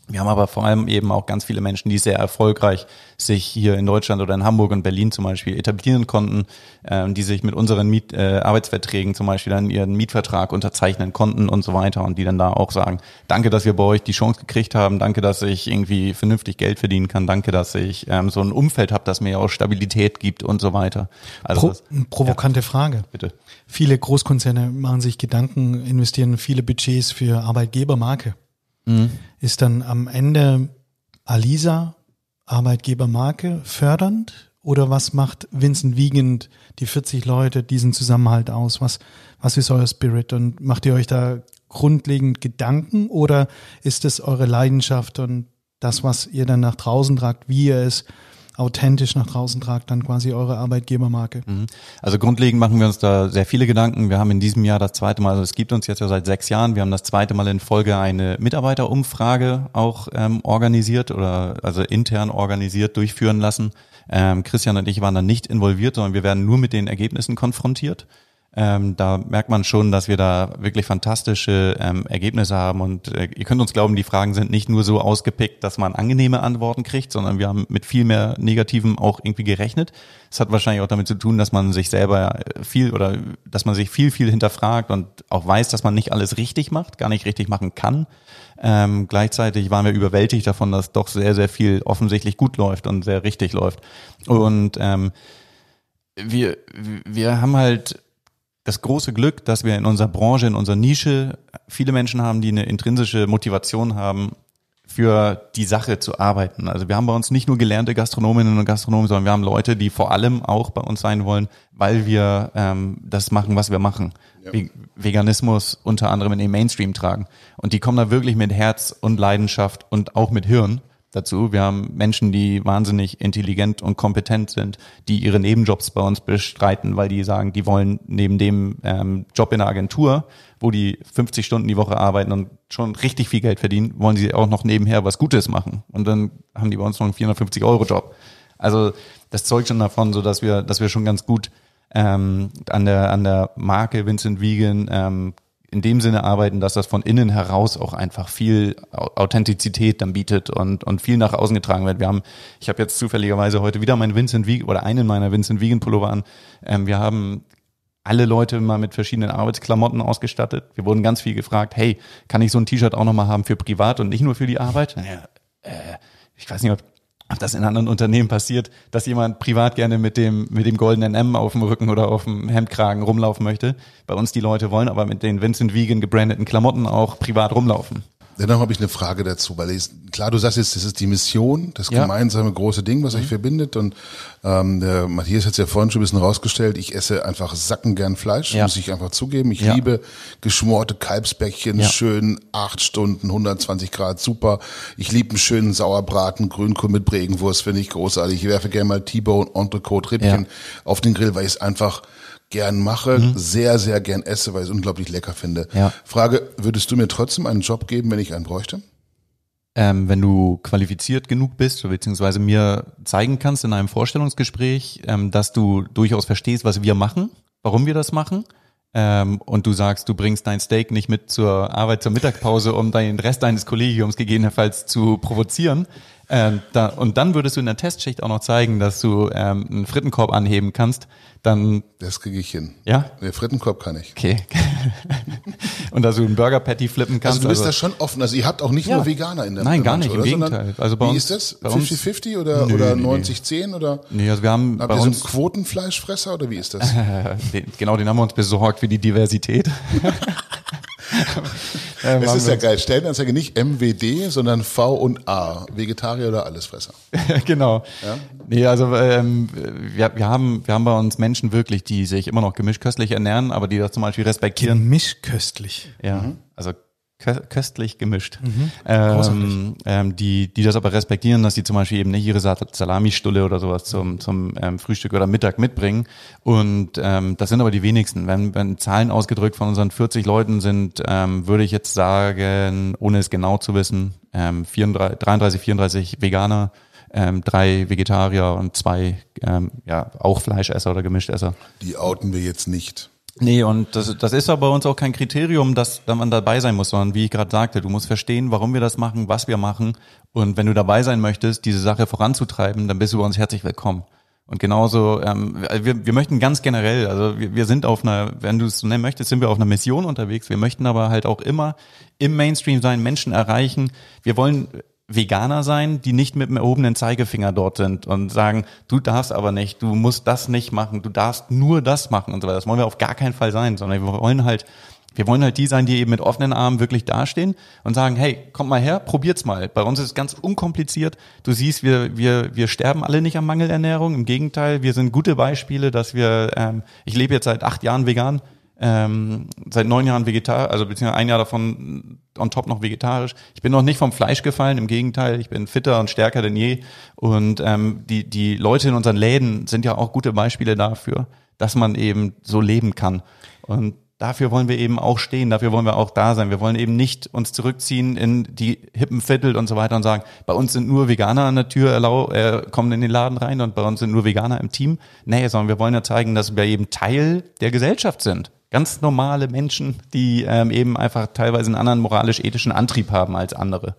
Wir haben aber vor allem eben auch ganz viele Menschen, die sehr erfolgreich sich hier in Deutschland oder in Hamburg und Berlin zum Beispiel etablieren konnten, ähm, die sich mit unseren Miet, äh, Arbeitsverträgen zum Beispiel dann ihren Mietvertrag unterzeichnen konnten und so weiter und die dann da auch sagen, danke, dass wir bei euch die Chance gekriegt haben, danke, dass ich irgendwie vernünftig Geld verdienen kann, danke, dass ich ähm, so ein Umfeld habe, das mir auch Stabilität gibt und so weiter. Also Pro, das, provokante ja, Frage. Bitte. Viele Großkonzerne machen sich Gedanken, investieren viele Budgets für Arbeitgebermarke. Mhm. Ist dann am Ende Alisa Arbeitgebermarke fördernd? Oder was macht Vincent Wiegand, die 40 Leute, diesen Zusammenhalt aus? Was, was ist euer Spirit? Und macht ihr euch da grundlegend Gedanken oder ist es eure Leidenschaft und das, was ihr dann nach draußen tragt, wie ihr es authentisch nach draußen tragt, dann quasi eure Arbeitgebermarke. Mhm. Also grundlegend machen wir uns da sehr viele Gedanken. Wir haben in diesem Jahr das zweite Mal, also es gibt uns jetzt ja seit sechs Jahren, wir haben das zweite Mal in Folge eine Mitarbeiterumfrage auch ähm, organisiert oder also intern organisiert durchführen lassen. Ähm, Christian und ich waren da nicht involviert, sondern wir werden nur mit den Ergebnissen konfrontiert. Ähm, da merkt man schon, dass wir da wirklich fantastische ähm, Ergebnisse haben und äh, ihr könnt uns glauben, die Fragen sind nicht nur so ausgepickt, dass man angenehme Antworten kriegt, sondern wir haben mit viel mehr Negativem auch irgendwie gerechnet. Es hat wahrscheinlich auch damit zu tun, dass man sich selber äh, viel oder dass man sich viel, viel hinterfragt und auch weiß, dass man nicht alles richtig macht, gar nicht richtig machen kann. Ähm, gleichzeitig waren wir überwältigt davon, dass doch sehr, sehr viel offensichtlich gut läuft und sehr richtig läuft. Und ähm, wir, wir haben halt das große Glück, dass wir in unserer Branche, in unserer Nische viele Menschen haben, die eine intrinsische Motivation haben, für die Sache zu arbeiten. Also wir haben bei uns nicht nur gelernte Gastronominnen und Gastronomen, sondern wir haben Leute, die vor allem auch bei uns sein wollen, weil wir ähm, das machen, was wir machen. Ja. Veganismus unter anderem in den Mainstream tragen. Und die kommen da wirklich mit Herz und Leidenschaft und auch mit Hirn dazu. Wir haben Menschen, die wahnsinnig intelligent und kompetent sind, die ihre Nebenjobs bei uns bestreiten, weil die sagen, die wollen neben dem ähm, Job in der Agentur, wo die 50 Stunden die Woche arbeiten und schon richtig viel Geld verdienen, wollen sie auch noch nebenher was Gutes machen. Und dann haben die bei uns noch einen 450 Euro Job. Also das zeugt schon davon, so dass wir, dass wir schon ganz gut ähm, an der an der Marke Vincent Vegan ähm, in dem Sinne arbeiten, dass das von innen heraus auch einfach viel Authentizität dann bietet und, und viel nach außen getragen wird. Wir haben, ich habe jetzt zufälligerweise heute wieder meinen Vincent Vegan oder einen meiner Vincent Vegan Pullover an. Ähm, wir haben alle Leute mal mit verschiedenen Arbeitsklamotten ausgestattet. Wir wurden ganz viel gefragt, hey, kann ich so ein T-Shirt auch nochmal haben für privat und nicht nur für die Arbeit? Ja, äh, ich weiß nicht, ob das in anderen Unternehmen passiert, dass jemand privat gerne mit dem, mit dem goldenen M auf dem Rücken oder auf dem Hemdkragen rumlaufen möchte. Bei uns die Leute wollen aber mit den Vincent Vegan gebrandeten Klamotten auch privat rumlaufen. Dennoch habe ich eine Frage dazu, weil ich, klar, du sagst jetzt, das ist die Mission, das ja. gemeinsame große Ding, was mhm. euch verbindet. Und ähm, der Matthias hat es ja vorhin schon ein bisschen rausgestellt, ich esse einfach sackengern Fleisch, ja. muss ich einfach zugeben. Ich ja. liebe geschmorte Kalbsbäckchen, schön acht Stunden, 120 Grad, super. Ich liebe einen schönen Sauerbraten, Grünkohl mit Bregenwurst, finde ich großartig. Ich werfe gerne mal T-Bone, Entrecote, Rippchen auf den Grill, weil ich es einfach gern mache, mhm. sehr, sehr gern esse, weil ich es unglaublich lecker finde. Ja. Frage, würdest du mir trotzdem einen Job geben, wenn ich einen bräuchte? Ähm, wenn du qualifiziert genug bist, beziehungsweise mir zeigen kannst in einem Vorstellungsgespräch, ähm, dass du durchaus verstehst, was wir machen, warum wir das machen, ähm, und du sagst, du bringst dein Steak nicht mit zur Arbeit zur Mittagpause, um den Rest deines Kollegiums gegebenenfalls zu provozieren, ähm, da, und dann würdest du in der Testschicht auch noch zeigen, dass du ähm, einen Frittenkorb anheben kannst, dann. Das kriege ich hin. Ja? Der Frittenkorb kann ich. Okay. (laughs) und dass du einen Burger Patty flippen kannst. Also du bist also, da schon offen. Also ihr habt auch nicht ja. nur Veganer in der Nein, gar nicht, oder? im Gegenteil. Also bei wie uns, ist das? 50-50 oder, nö, oder 90-10 oder? Nee, also wir haben habt bei ihr so einen Quotenfleischfresser oder wie ist das? (laughs) den, genau, den haben wir uns besorgt für die Diversität. (laughs) Es ist ja geil. Stellenanzeige nicht MWD, sondern V und A. Vegetarier oder Allesfresser. (laughs) genau. Ja? Nee, also ähm, wir, wir, haben, wir haben bei uns Menschen wirklich, die sich immer noch gemischköstlich ernähren, aber die das zum Beispiel respektieren. Gemischköstlich. Ja, mhm. also köstlich gemischt, mhm. ähm, ähm, die, die das aber respektieren, dass sie zum Beispiel eben nicht ihre Salamistulle oder sowas zum, zum ähm, Frühstück oder Mittag mitbringen. Und ähm, das sind aber die wenigsten. Wenn, wenn Zahlen ausgedrückt von unseren 40 Leuten sind, ähm, würde ich jetzt sagen, ohne es genau zu wissen, ähm, 34, 33, 34 Veganer, ähm, drei Vegetarier und zwei ähm, ja auch Fleischesser oder Gemischesser. Die outen wir jetzt nicht. Nee, und das, das ist aber bei uns auch kein Kriterium, dass da man dabei sein muss, sondern wie ich gerade sagte, du musst verstehen, warum wir das machen, was wir machen. Und wenn du dabei sein möchtest, diese Sache voranzutreiben, dann bist du bei uns herzlich willkommen. Und genauso, ähm, wir, wir möchten ganz generell, also wir, wir sind auf einer, wenn du es so nennen möchtest, sind wir auf einer Mission unterwegs. Wir möchten aber halt auch immer im Mainstream sein, Menschen erreichen. Wir wollen Veganer sein, die nicht mit dem erhobenen Zeigefinger dort sind und sagen, du darfst aber nicht, du musst das nicht machen, du darfst nur das machen und so weiter. Das wollen wir auf gar keinen Fall sein, sondern wir wollen halt, wir wollen halt die sein, die eben mit offenen Armen wirklich dastehen und sagen, hey, kommt mal her, probiert's mal. Bei uns ist es ganz unkompliziert. Du siehst, wir, wir, wir sterben alle nicht an Mangelernährung. Im Gegenteil, wir sind gute Beispiele, dass wir, ähm, ich lebe jetzt seit acht Jahren vegan ähm, seit neun Jahren vegetarisch, also beziehungsweise ein Jahr davon on top noch vegetarisch. Ich bin noch nicht vom Fleisch gefallen, im Gegenteil, ich bin fitter und stärker denn je. Und ähm, die, die Leute in unseren Läden sind ja auch gute Beispiele dafür, dass man eben so leben kann. Und dafür wollen wir eben auch stehen, dafür wollen wir auch da sein. Wir wollen eben nicht uns zurückziehen in die hippen Viertel und so weiter und sagen, bei uns sind nur Veganer an der Tür, erlau äh, kommen in den Laden rein und bei uns sind nur Veganer im Team. Nee, sondern wir wollen ja zeigen, dass wir eben Teil der Gesellschaft sind ganz normale Menschen, die ähm, eben einfach teilweise einen anderen moralisch-ethischen Antrieb haben als andere.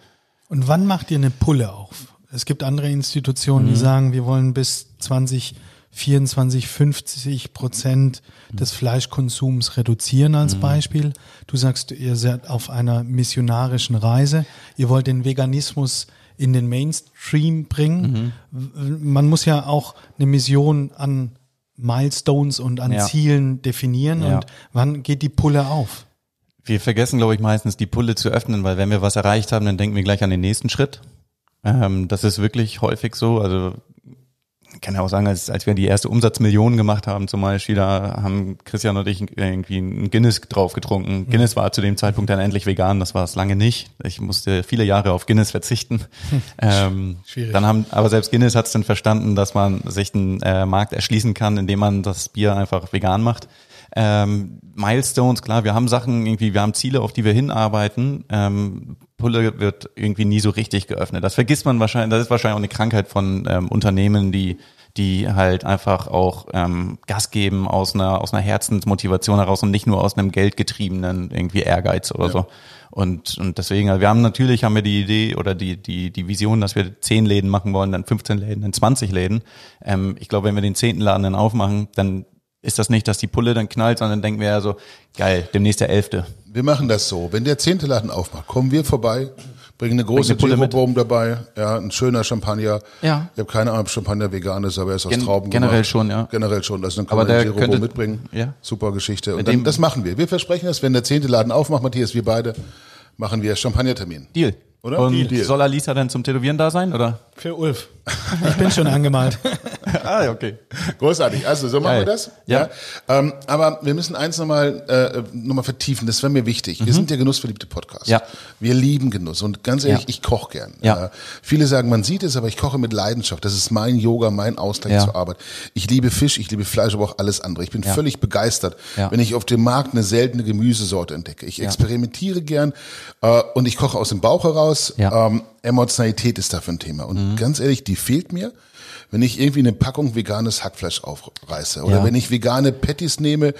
Und wann macht ihr eine Pulle auf? Es gibt andere Institutionen, mhm. die sagen, wir wollen bis 2024 50 Prozent des Fleischkonsums reduzieren als mhm. Beispiel. Du sagst, ihr seid auf einer missionarischen Reise. Ihr wollt den Veganismus in den Mainstream bringen. Mhm. Man muss ja auch eine Mission an Milestones und an ja. Zielen definieren ja. und wann geht die Pulle auf? Wir vergessen, glaube ich, meistens die Pulle zu öffnen, weil wenn wir was erreicht haben, dann denken wir gleich an den nächsten Schritt. Ähm, das ist wirklich häufig so. Also kann ja auch sagen, als, als wir die erste Umsatzmillion gemacht haben zum Beispiel, da haben Christian und ich irgendwie ein Guinness drauf getrunken. Mhm. Guinness war zu dem Zeitpunkt dann endlich vegan, das war es lange nicht. Ich musste viele Jahre auf Guinness verzichten. (laughs) ähm, Schwierig. Dann haben, aber selbst Guinness hat es dann verstanden, dass man sich einen äh, Markt erschließen kann, indem man das Bier einfach vegan macht. Ähm, Milestones, klar, wir haben Sachen irgendwie, wir haben Ziele, auf die wir hinarbeiten. Ähm, Pulle wird irgendwie nie so richtig geöffnet. Das vergisst man wahrscheinlich, das ist wahrscheinlich auch eine Krankheit von ähm, Unternehmen, die die halt einfach auch ähm, Gas geben aus einer aus einer Herzensmotivation heraus und nicht nur aus einem geldgetriebenen irgendwie Ehrgeiz oder ja. so. Und, und deswegen, also wir haben natürlich haben wir die Idee oder die, die, die Vision, dass wir zehn Läden machen wollen, dann 15 Läden, dann 20 Läden. Ähm, ich glaube, wenn wir den zehnten Laden dann aufmachen, dann ist das nicht, dass die Pulle dann knallt, sondern denken wir ja so, geil, demnächst der Elfte. Wir machen das so. Wenn der zehnte Laden aufmacht, kommen wir vorbei, bringen eine große Jeroboam dabei, ja, ein schöner Champagner. Ja. Ich habe keine Ahnung, ob Champagner vegan ist, aber er ist aus Gen Trauben Generell gemacht. schon, ja. Generell schon. Also dann können aber wir den Jeroboam mitbringen. Ja. Super Geschichte. Und dann, das machen wir. Wir versprechen es, wenn der zehnte Laden aufmacht, Matthias, wir beide, machen wir Champagnertermin. Deal. Oder? Und Deal. soll Alisa denn zum Tätowieren da sein, oder? Für Ulf. Ich bin schon angemalt. (laughs) ah, okay. Großartig. Also, so machen Geil. wir das. Ja. ja. Ähm, aber wir müssen eins nochmal äh, noch vertiefen. Das wäre mir wichtig. Mhm. Wir sind der genussverliebte Podcast. Ja. Wir lieben Genuss. Und ganz ehrlich, ja. ich koche gern. Ja. Äh, viele sagen, man sieht es, aber ich koche mit Leidenschaft. Das ist mein Yoga, mein Ausgleich ja. zur Arbeit. Ich liebe Fisch, ich liebe Fleisch, aber auch alles andere. Ich bin ja. völlig begeistert, ja. wenn ich auf dem Markt eine seltene Gemüsesorte entdecke. Ich experimentiere gern äh, und ich koche aus dem Bauch heraus. Ja. Ähm, Emotionalität ist dafür ein Thema. Und mhm. ganz ehrlich, die fehlt mir wenn ich irgendwie eine Packung veganes Hackfleisch aufreiße oder ja. wenn ich vegane Patties nehme,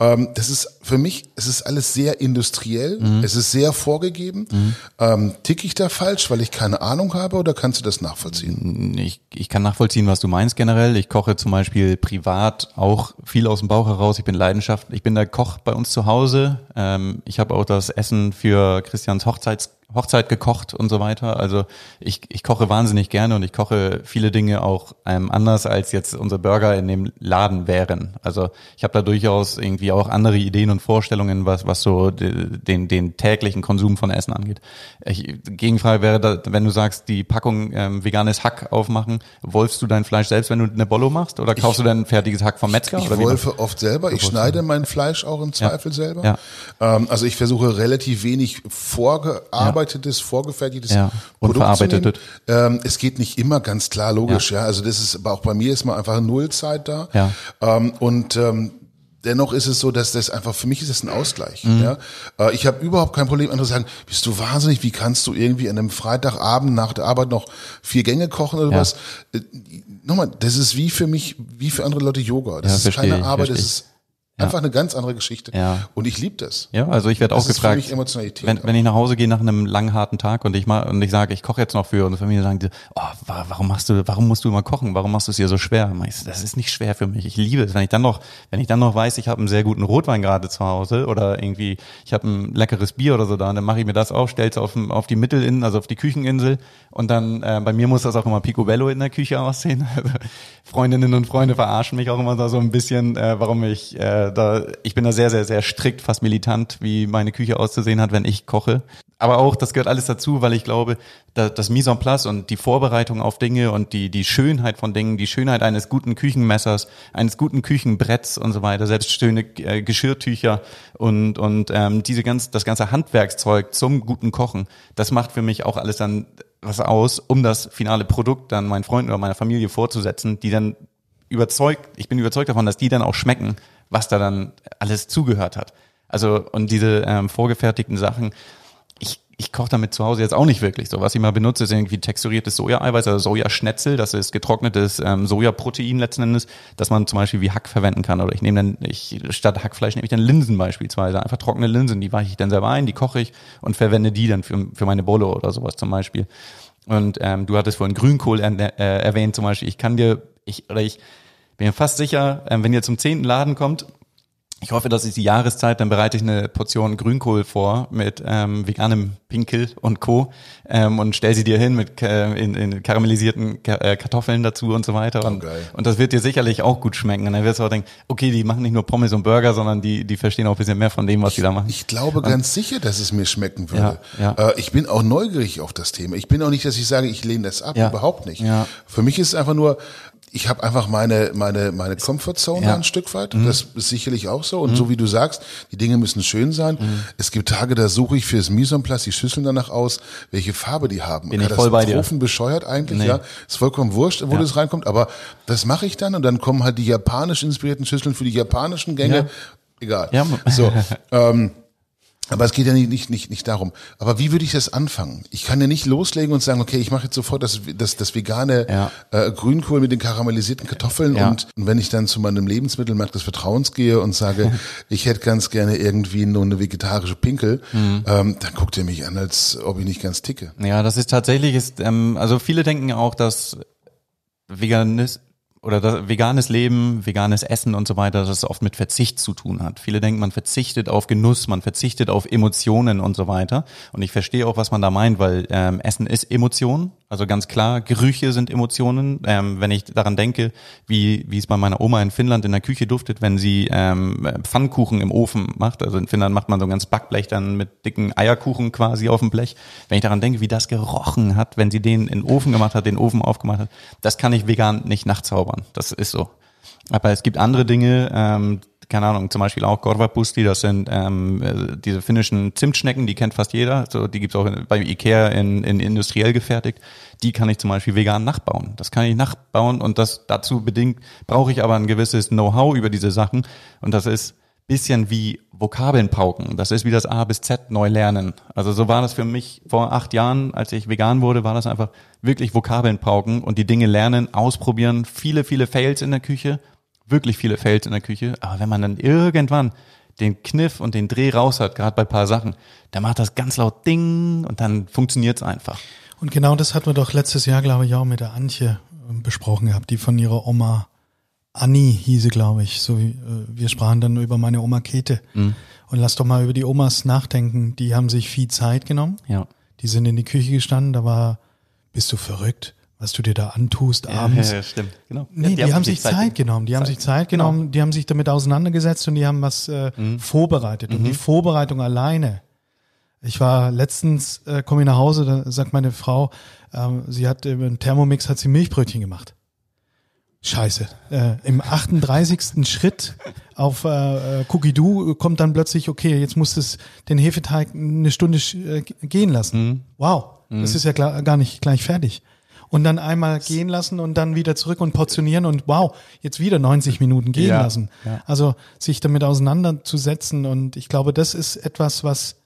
ähm, das ist für mich, es ist alles sehr industriell, mhm. es ist sehr vorgegeben. Mhm. Ähm, tick ich da falsch, weil ich keine Ahnung habe oder kannst du das nachvollziehen? Ich, ich kann nachvollziehen, was du meinst generell. Ich koche zum Beispiel privat auch viel aus dem Bauch heraus. Ich bin Leidenschaft, ich bin der Koch bei uns zu Hause. Ähm, ich habe auch das Essen für Christians Hochzeits Hochzeit gekocht und so weiter. Also ich, ich koche wahnsinnig gerne und ich koche viele Dinge auch ähm, anders, als jetzt unsere Burger in dem Laden wären. Also ich habe da durchaus irgendwie auch andere Ideen und Vorstellungen, was, was so den, den täglichen Konsum von Essen angeht. Ich, Gegenfrage wäre, da, wenn du sagst, die Packung ähm, veganes Hack aufmachen, wolfst du dein Fleisch selbst, wenn du eine Bollo machst oder kaufst ich, du dein fertiges Hack vom Metzger? Ich, ich wolfe oft selber. Ich schneide mein Fleisch auch im Zweifel ja. selber. Ja. Ähm, also ich versuche relativ wenig vorgearbeitet verarbeitetes, vorgefertigtes ja, Produkt. Ähm, es geht nicht immer ganz klar, logisch, ja. ja. Also das ist, aber auch bei mir ist mal einfach Nullzeit da. Ja. Ähm, und ähm, dennoch ist es so, dass das einfach für mich ist es ein Ausgleich. Mhm. Ja, äh, ich habe überhaupt kein Problem, andere sagen, bist du wahnsinnig? Wie kannst du irgendwie an einem Freitagabend nach der Arbeit noch vier Gänge kochen oder ja. was? Äh, nochmal, das ist wie für mich, wie für andere Leute Yoga. Das ja, ist keine Arbeit, das ist Einfach eine ganz andere Geschichte. Ja. Und ich liebe das. Ja, also ich werde auch ist gefragt, wenn, wenn ich nach Hause gehe nach einem langen harten Tag und ich mal und ich sage, ich koche jetzt noch für und die Familie sagen, die, oh, wa- warum machst du, warum musst du immer kochen? Warum machst du es dir so schwer? Ich, Das ist nicht schwer für mich. Ich liebe es, wenn ich dann noch, wenn ich dann noch weiß, ich habe einen sehr guten Rotwein gerade zu Hause oder irgendwie ich habe ein leckeres Bier oder so da, dann mache ich mir das auf, stell's auf auf die Mittelinsel, also auf die Kücheninsel und dann äh, bei mir muss das auch immer picobello in der Küche aussehen. (laughs) Freundinnen und Freunde verarschen mich auch immer da so ein bisschen, äh, warum ich äh, da, ich bin da sehr, sehr, sehr strikt, fast militant, wie meine Küche auszusehen hat, wenn ich koche. Aber auch, das gehört alles dazu, weil ich glaube, da, das Mise en place und die Vorbereitung auf Dinge und die, die Schönheit von Dingen, die Schönheit eines guten Küchenmessers, eines guten Küchenbretts und so weiter, selbst schöne äh, Geschirrtücher und, und ähm, diese ganz, das ganze Handwerkszeug zum guten Kochen, das macht für mich auch alles dann was aus, um das finale Produkt dann meinen Freunden oder meiner Familie vorzusetzen, die dann überzeugt, ich bin überzeugt davon, dass die dann auch schmecken, was da dann alles zugehört hat. Also und diese ähm, vorgefertigten Sachen, ich, ich koche damit zu Hause jetzt auch nicht wirklich so. Was ich mal benutze, ist irgendwie texturiertes Sojaeiweiß, also Sojaschnetzel, das ist getrocknetes ähm, Sojaprotein letzten Endes, das man zum Beispiel wie Hack verwenden kann. Oder ich nehme dann, ich statt Hackfleisch nehme ich dann Linsen beispielsweise, einfach trockene Linsen, die weiche ich dann selber ein, die koche ich und verwende die dann für, für meine Bolle oder sowas zum Beispiel. Und ähm, du hattest vorhin Grünkohl äh, erwähnt zum Beispiel. Ich kann dir, ich oder ich bin mir fast sicher, ähm, wenn ihr zum zehnten Laden kommt, ich hoffe, das ist die Jahreszeit, dann bereite ich eine Portion Grünkohl vor mit ähm, veganem Pinkel und Co. Ähm, und stell sie dir hin mit äh, in, in karamellisierten Ka äh, Kartoffeln dazu und so weiter. Und, geil. und das wird dir sicherlich auch gut schmecken. Und dann wirst du auch denken, okay, die machen nicht nur Pommes und Burger, sondern die, die verstehen auch ein bisschen mehr von dem, was die da machen. Ich glaube ganz sicher, dass es mir schmecken würde. Ja, ja. Äh, ich bin auch neugierig auf das Thema. Ich bin auch nicht, dass ich sage, ich lehne das ab. Ja. Überhaupt nicht. Für mich ist es einfach nur, ich habe einfach meine meine meine Comfortzone Ja. Mhm. ein Stück weit. Das ist sicherlich auch so. Und so wie du sagst, die Dinge müssen schön sein. Mhm. Es gibt Tage, da suche ich fürs Mise en place die Schüsseln danach aus, welche Farbe die haben. Bin ich voll bei dir. Bescheuert eigentlich, Nee. ja. Ist vollkommen wurscht, wo Ja. das reinkommt. Aber das mache ich dann und dann kommen halt die japanisch inspirierten Schüsseln für die japanischen Gänge. Ja. Egal. Ja. So. (laughs) ähm, aber es geht ja nicht, nicht, nicht, nicht darum. Aber wie würde ich das anfangen? Ich kann ja nicht loslegen und sagen, okay, ich mache jetzt sofort das, das, das vegane Ja. äh, Grünkohl mit den karamellisierten Kartoffeln Ja. und wenn ich dann zu meinem Lebensmittelmarkt des Vertrauens gehe und sage, (laughs) ich hätte ganz gerne irgendwie nur eine vegetarische Pinkel, Mhm. ähm, dann guckt er mich an, als ob ich nicht ganz ticke. Ja, das ist tatsächlich, ist, ähm, also viele denken auch, dass Veganis oder das veganes Leben, veganes Essen und so weiter, dass es oft mit Verzicht zu tun hat. Viele denken, man verzichtet auf Genuss, man verzichtet auf Emotionen und so weiter. Und ich verstehe auch, was man da meint, weil ähm, Essen ist Emotion. Also ganz klar, Gerüche sind Emotionen. Ähm, wenn ich daran denke, wie, wie es bei meiner Oma in Finnland in der Küche duftet, wenn sie ähm, Pfannkuchen im Ofen macht. Also in Finnland macht man so ein ganz Backblech dann mit dicken Eierkuchen quasi auf dem Blech. Wenn ich daran denke, wie das gerochen hat, wenn sie den in den Ofen gemacht hat, den Ofen aufgemacht hat, das kann ich vegan nicht nachzaubern. Das ist so. Aber es gibt andere Dinge, ähm, keine Ahnung, zum Beispiel auch Korvapusti, das sind ähm, äh, diese finnischen Zimtschnecken, die kennt fast jeder. So, die gibt's auch in, bei Ikea in, in industriell gefertigt. Die kann ich zum Beispiel vegan nachbauen. Das kann ich nachbauen und das dazu bedingt brauche ich aber ein gewisses Know-how über diese Sachen. Und das ist bisschen wie Vokabeln pauken. Das ist wie das A bis Z neu lernen. Also so war das für mich vor acht Jahren, als ich vegan wurde, war das einfach wirklich Vokabeln pauken und die Dinge lernen, ausprobieren. Viele, viele Fails in der Küche, wirklich viele Fails in der Küche. Aber wenn man dann irgendwann den Kniff und den Dreh raus hat, gerade bei ein paar Sachen, dann macht das ganz laut Ding und dann funktioniert's einfach. Und genau das hatten wir doch letztes Jahr, glaube ich, auch mit der Antje äh, besprochen gehabt, die von ihrer Oma Anni hieße, glaube ich. So wie, äh, wir sprachen dann über meine Oma Käthe. Und lass doch mal über die Omas nachdenken. Die haben sich viel Zeit genommen. Ja. Die sind in die Küche gestanden. Da war, bist du verrückt, was du dir da antust abends. (laughs) Ja, stimmt. Genau. Nee, Ja, die, haben sich Zeit, genommen. Die haben sich Zeit genommen, die haben sich damit auseinandergesetzt und die haben was äh, vorbereitet. Und die Vorbereitung alleine. Ich war letztens, äh, komme ich nach Hause, da sagt meine Frau, ähm, sie hat im Thermomix hat sie Milchbrötchen gemacht. Scheiße. Äh, Im 38. (laughs) Schritt auf äh, äh, Cookie Do kommt dann plötzlich, okay, jetzt muss es den Hefeteig eine Stunde äh, gehen lassen. Wow, das ist ja klar, gar nicht gleich fertig. Und dann einmal gehen lassen und dann wieder zurück und portionieren und wow, jetzt wieder 90 Minuten gehen Ja, lassen. ja. Also sich damit auseinanderzusetzen und ich glaube, das ist etwas, was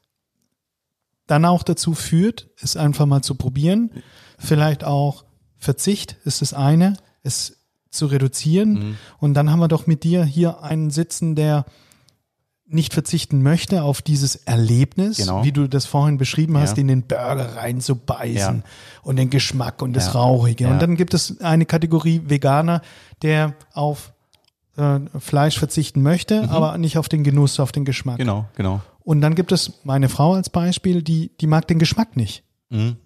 dann auch dazu führt, es einfach mal zu probieren. Vielleicht auch Verzicht ist das eine. Es zu reduzieren. Mhm. Und dann haben wir doch mit dir hier einen sitzen, der nicht verzichten möchte auf dieses Erlebnis, Genau. wie du das vorhin beschrieben hast, Ja. in den Burger reinzubeißen Ja. und den Geschmack und das Ja. Rauchige. Und dann gibt es eine Kategorie Veganer, der auf äh, Fleisch verzichten möchte, aber nicht auf den Genuss, auf den Geschmack. Mhm. Genau, genau. Und dann gibt es meine Frau als Beispiel, die, die mag den Geschmack nicht Mhm.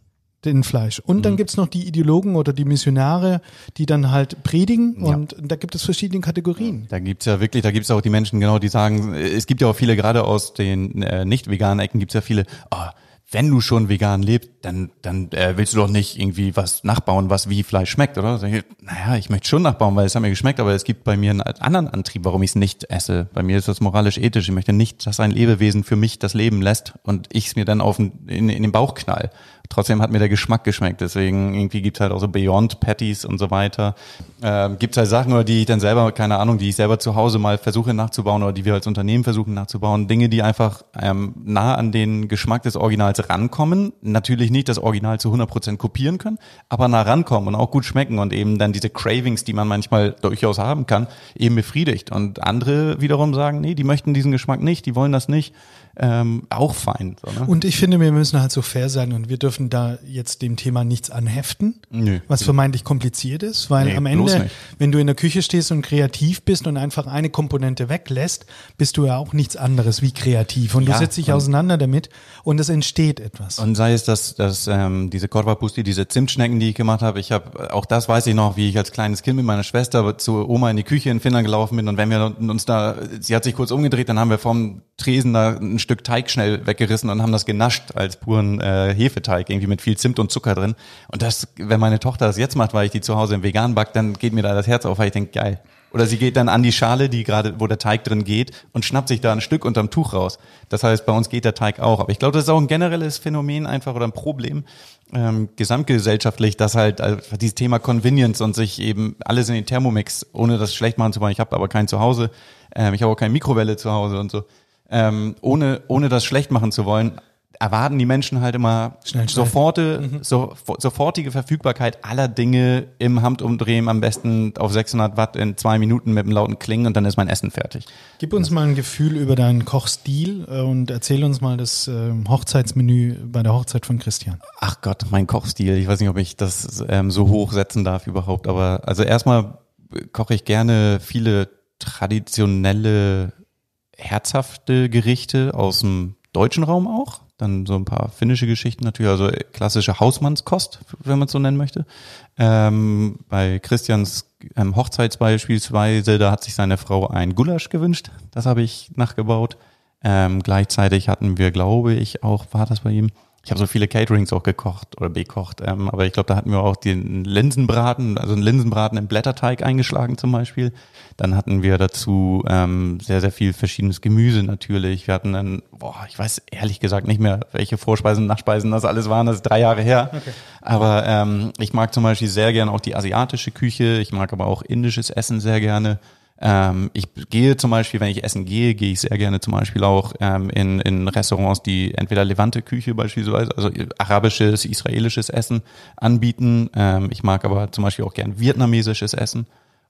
Den Fleisch. Und dann gibt's noch die Ideologen oder die Missionare, die dann halt predigen Ja. und da gibt es verschiedene Kategorien. Da gibt's ja wirklich, da gibt's auch die Menschen, genau, die sagen, es gibt ja auch viele, gerade aus den äh, nicht veganen Ecken gibt's ja viele, oh, wenn du schon vegan lebst, dann, dann äh, willst du doch nicht irgendwie was nachbauen, was wie Fleisch schmeckt, oder? Naja, ich möchte schon nachbauen, weil es hat mir geschmeckt, aber es gibt bei mir einen anderen Antrieb, warum ich es nicht esse. Bei mir ist das moralisch-ethisch. Ich möchte nicht, dass ein Lebewesen für mich das Leben lässt und ich es mir dann auf den, in, in den Bauch knall. Trotzdem hat mir der Geschmack geschmeckt. Deswegen irgendwie gibt's halt auch so Beyond Patties und so weiter. Ähm, gibt's halt Sachen, oder die ich dann selber, keine Ahnung, die ich selber zu Hause mal versuche nachzubauen oder die wir als Unternehmen versuchen nachzubauen. Dinge, die einfach ähm, nah an den Geschmack des Originals rankommen. Natürlich nicht das Original zu 100% kopieren können, aber nah rankommen und auch gut schmecken und eben dann diese Cravings, die man manchmal durchaus haben kann, eben befriedigt. Und andere wiederum sagen, nee, die möchten diesen Geschmack nicht, die wollen das nicht. Ähm, auch fein. So, ne? Und ich finde, wir müssen halt so fair sein und wir dürfen da jetzt dem Thema nichts anheften, Nö. was vermeintlich kompliziert ist, weil Nee, am Ende, wenn du in der Küche stehst und kreativ bist und einfach eine Komponente weglässt, bist du ja auch nichts anderes wie kreativ und Ja, du setzt dich auseinander damit und es entsteht etwas. Und sei es, dass, dass ähm, diese Korvapusti, diese Zimtschnecken, die ich gemacht habe, ich habe, auch das weiß ich noch, wie ich als kleines Kind mit meiner Schwester zu Oma in die Küche in Finnland gelaufen bin und wenn wir uns da, sie hat sich kurz umgedreht, dann haben wir vom Tresen da ein Stück Teig schnell weggerissen und haben das genascht als puren äh, Hefeteig, irgendwie mit viel Zimt und Zucker drin. Und das, wenn meine Tochter das jetzt macht, weil ich die zu Hause im Vegan back, dann geht mir da das Herz auf, weil ich denke, geil. Oder sie geht dann an die Schale, die gerade, wo der Teig drin geht, und schnappt sich da ein Stück unterm Tuch raus. Das heißt, bei uns geht der Teig auch. Aber ich glaube, das ist auch ein generelles Phänomen einfach oder ein Problem ähm, gesamtgesellschaftlich, dass halt äh, dieses Thema Convenience und sich eben alles in den Thermomix, ohne das schlecht machen zu wollen. Ich habe aber keinen zu Hause. Ähm, ich habe auch keine Mikrowelle zu Hause und so. Ähm, ohne, ohne das schlecht machen zu wollen, erwarten die Menschen halt immer Schnell, schnell. soforte, so, sofortige Verfügbarkeit aller Dinge im Handumdrehen, am besten auf 600 Watt in zwei Minuten mit einem lauten Klingen und dann ist mein Essen fertig. Gib uns mal ein Gefühl über deinen Kochstil äh, und erzähl uns mal das ähm, Hochzeitsmenü bei der Hochzeit von Christian. Ach Gott, mein Kochstil. Ich weiß nicht, ob ich das ähm, so hoch setzen darf überhaupt. Aber also erstmal koche ich gerne viele traditionelle, herzhafte Gerichte aus dem deutschen Raum auch. Dann so ein paar finnische Geschichten natürlich, also klassische Hausmannskost, wenn man es so nennen möchte. Ähm, bei Christians ähm, Hochzeits beispielsweise, da hat sich seine Frau ein Gulasch gewünscht. Das habe ich nachgebaut. Ähm, gleichzeitig hatten wir, glaube ich, auch, war das bei ihm? Ich habe so viele Caterings auch gekocht oder bekocht, ähm, aber ich glaube, da hatten wir auch den Linsenbraten, also einen Linsenbraten im Blätterteig eingeschlagen zum Beispiel. Dann hatten wir dazu ähm, sehr, sehr viel verschiedenes Gemüse natürlich. Wir hatten dann, boah, ich weiß ehrlich gesagt nicht mehr, welche Vorspeisen, Nachspeisen das alles waren, das ist drei Jahre her. Aber ähm, ich mag zum Beispiel sehr gerne auch die asiatische Küche, ich mag aber auch indisches Essen sehr gerne. Ähm, ich gehe zum Beispiel, wenn ich essen gehe, gehe ich sehr gerne zum Beispiel auch ähm, in, in Restaurants, die entweder Levante-Küche beispielsweise, also arabisches, israelisches Essen anbieten. Ähm, ich mag aber zum Beispiel auch gern vietnamesisches Essen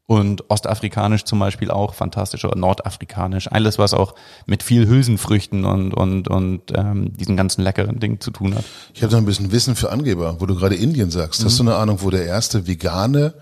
und ostafrikanisch zum Beispiel auch fantastisch oder nordafrikanisch. Alles, was auch mit viel Hülsenfrüchten und, und, und ähm, diesen ganzen leckeren Dingen zu tun hat. Ich habe noch ein bisschen Wissen für Angeber, wo du gerade Indien sagst. Hast du eine Ahnung, wo der erste vegane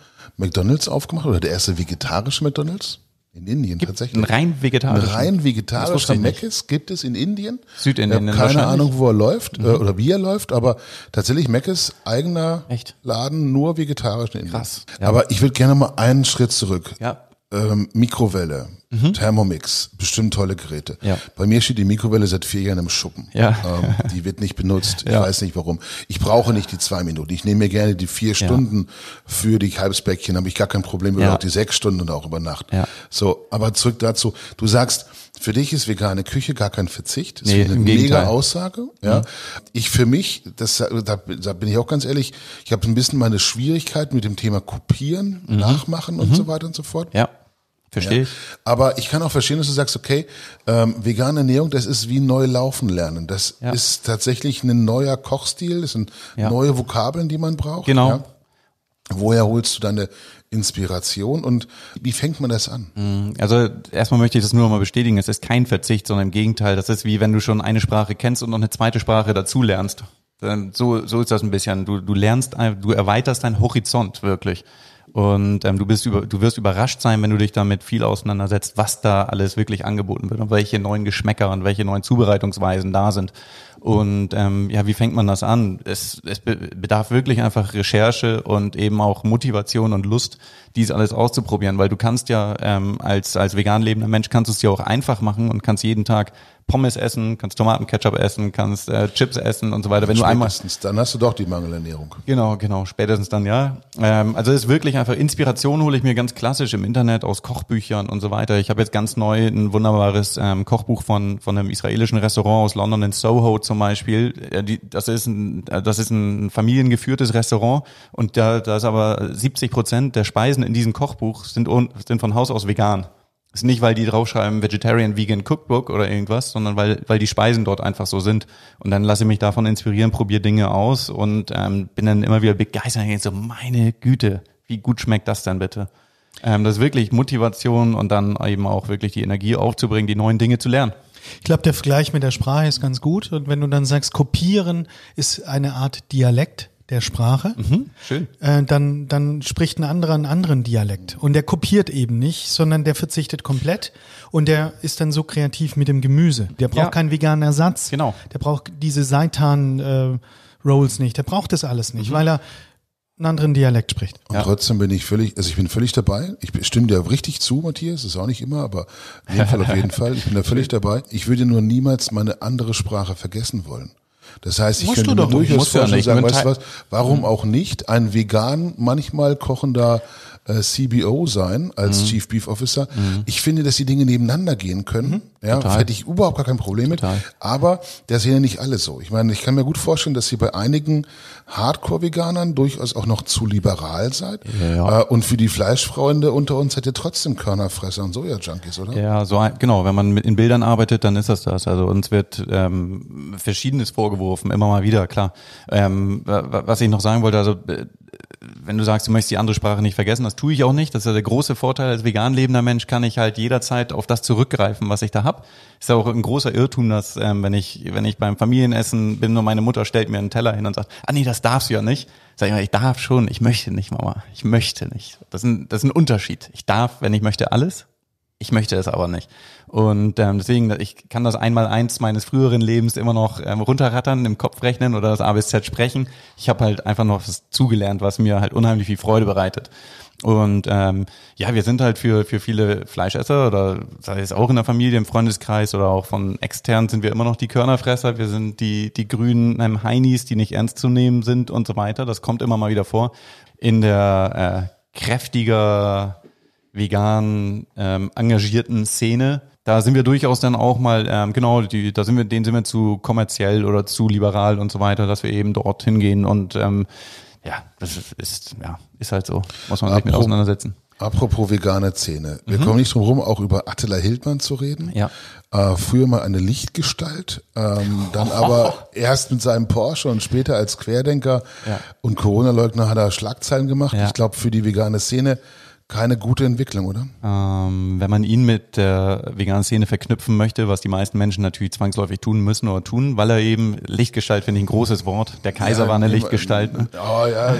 McDonalds aufgemacht oder der erste vegetarische McDonalds? In Indien Ein tatsächlich. rein Ein rein vegetarischer wusste ich nicht. Mc's gibt es in Indien. Südindien Ich keine. Ahnung, wo er läuft äh, oder wie er läuft, aber tatsächlich Mc's eigener Echt? Laden nur vegetarisch in Indien. Krass, ja. Aber ich würde gerne mal einen Schritt zurück. Ja. Ähm, Mikrowelle, Thermomix, bestimmt tolle Geräte. Mhm. Ja. Bei mir steht die Mikrowelle seit vier Jahren im Schuppen. Ja. Ähm, die wird nicht benutzt. Ich Ja. weiß nicht warum. Ich brauche nicht die zwei Minuten. Ich nehme mir gerne die vier Stunden für die Kalbsbäckchen. Habe ich gar kein Problem. Ja. auch die sechs Stunden und auch über Nacht. Ja. So, aber zurück dazu. Du sagst, für dich ist vegane Küche gar kein Verzicht. Das Nee, ist eine mega. Aussage. Ja. Ich für mich, das, da, da bin ich auch ganz ehrlich, ich habe ein bisschen meine Schwierigkeit mit dem Thema Kopieren, Mhm. Nachmachen und so weiter und so fort. Ja. Verstehe ich. Aber ich kann auch verstehen, dass du sagst, okay, ähm, vegane Ernährung, das ist wie neu laufen lernen. Das Ja. ist tatsächlich ein neuer Kochstil, das sind Ja. neue Vokabeln, die man braucht. Genau. Ja? Woher holst du deine Inspiration und wie fängt man das an? Also erstmal möchte ich das nur noch mal bestätigen, es ist kein Verzicht, sondern im Gegenteil, das ist wie wenn du schon eine Sprache kennst und noch eine zweite Sprache dazu lernst. So, so ist das ein bisschen. Du, du lernst, du erweiterst deinen Horizont wirklich. Und ähm, du bist über, du wirst überrascht sein, wenn du dich damit viel auseinandersetzt, was da alles wirklich angeboten wird und welche neuen Geschmäcker und welche neuen Zubereitungsweisen da sind. Und ähm, ja, wie fängt man das an? Es, es bedarf wirklich einfach Recherche und eben auch Motivation und Lust, dies alles auszuprobieren, weil du kannst ja ähm, als als vegan lebender Mensch kannst du es dir auch einfach machen und kannst jeden Tag Pommes essen, kannst Tomatenketchup essen, kannst äh, Chips essen und so weiter. Wenn du einmal dann hast du doch die Mangelernährung. Genau, genau, spätestens dann ja. Ähm, also es ist wirklich einfach Inspiration hole ich mir ganz klassisch im Internet aus Kochbüchern und so weiter. Ich habe jetzt ganz neu ein wunderbares ähm, Kochbuch von von einem israelischen Restaurant aus London in Soho zum Beispiel. Ja, die, das ist ein das ist ein familiengeführtes Restaurant und da da ist aber 70 Prozent der Speisen in diesem Kochbuch sind sind von Haus aus vegan ist nicht, weil die draufschreiben Vegetarian Vegan Cookbook oder irgendwas, sondern weil, weil die Speisen dort einfach so sind. Und dann lasse ich mich davon inspirieren, probiere Dinge aus und ähm, bin dann immer wieder begeistert. Ich so, meine Güte, wie gut schmeckt das denn bitte? Ähm, das ist wirklich Motivation und dann eben auch wirklich die Energie aufzubringen, die neuen Dinge zu lernen. Ich glaube, der Vergleich mit der Sprache ist ganz gut. Und wenn du dann sagst, kopieren ist eine Art Dialekt, der Sprache, mhm, schön. Äh, dann, dann spricht ein anderer einen anderen Dialekt. Und der kopiert eben nicht, sondern der verzichtet komplett und der ist dann so kreativ mit dem Gemüse. Der braucht ja. keinen veganen Ersatz. Genau. Der braucht diese Seitan äh, Rolls nicht. Der braucht das alles nicht, mhm. weil er einen anderen Dialekt spricht. Und ja. trotzdem bin ich völlig, also ich bin völlig dabei. Ich stimme dir richtig zu, Matthias, ist auch nicht immer, aber in jedem Fall auf jeden (laughs) Fall. Ich bin da völlig dabei. Ich würde nur niemals meine andere Sprache vergessen wollen. Das heißt, ich Musst könnte mir durchaus vorstellen, ja sagen, weißt du was, warum auch nicht? Ein vegan manchmal kochender äh, CBO sein als mhm. Chief Beef Officer. Mhm. Ich finde, dass die Dinge nebeneinander gehen können. Mhm. Ja, Total. hätte ich überhaupt gar kein Problem Total. mit. Aber das sehen ja nicht alle so. Ich meine, ich kann mir gut vorstellen, dass sie bei einigen Hardcore-Veganern durchaus auch noch zu liberal seid. Ja. Äh, und für die Fleischfreunde unter uns hätte trotzdem Körnerfresser und Soja-Junkies, oder? Ja, so ein, genau. Wenn man mit in Bildern arbeitet, dann ist das das. Also uns wird ähm, Verschiedenes vorgeworfen, immer mal wieder, klar. Ähm, was ich noch sagen wollte, also äh, wenn du sagst, du möchtest die andere Sprache nicht vergessen, das tue ich auch nicht. Das ist ja der große Vorteil. Als vegan lebender Mensch kann ich halt jederzeit auf das zurückgreifen, was ich da hab. Ist ja auch ein großer Irrtum, dass ähm, wenn ich wenn ich beim Familienessen bin und meine Mutter stellt mir einen Teller hin und sagt, ah nee, das darfst du ja nicht. Sag ich mal, ich darf schon, ich möchte nicht, Mama. Ich möchte nicht. Das ist ein, das ist ein Unterschied. Ich darf, wenn ich möchte, alles. Ich möchte es aber nicht. Und ähm, deswegen, ich kann das einmal eins meines früheren Lebens immer noch ähm, runterrattern, im Kopf rechnen oder das A bis Z sprechen. Ich habe halt einfach noch was zugelernt, was mir halt unheimlich viel Freude bereitet. Und ähm, ja, wir sind halt für, für viele Fleischesser oder sei es auch in der Familie, im Freundeskreis oder auch von extern sind wir immer noch die Körnerfresser. Wir sind die, die grünen ähm, Heinis, die nicht ernst zu nehmen sind und so weiter. Das kommt immer mal wieder vor. In der äh, kräftiger vegan ähm, engagierten Szene. Da sind wir durchaus dann auch mal, ähm, genau, die, da sind wir, denen sind wir zu kommerziell oder zu liberal und so weiter, dass wir eben dort hingehen und ähm, ja, das ist, ist, ja, ist halt so, muss man sich mit auseinandersetzen. Apropos vegane Szene. Wir mhm. kommen nicht drum rum, auch über Attila Hildmann zu reden. Ja. Äh, früher mal eine Lichtgestalt, ähm, dann aber erst mit seinem Porsche und später als Querdenker ja. und Corona-Leugner hat er Schlagzeilen gemacht. Ja. Ich glaube, für die vegane Szene keine gute Entwicklung, oder? Ähm, wenn man ihn mit der veganen Szene verknüpfen möchte, was die meisten Menschen natürlich zwangsläufig tun müssen oder tun, weil er eben Lichtgestalt finde ich ein großes Wort. Der Kaiser ja, war eine Lichtgestalt. Ne? (laughs) Oh ja,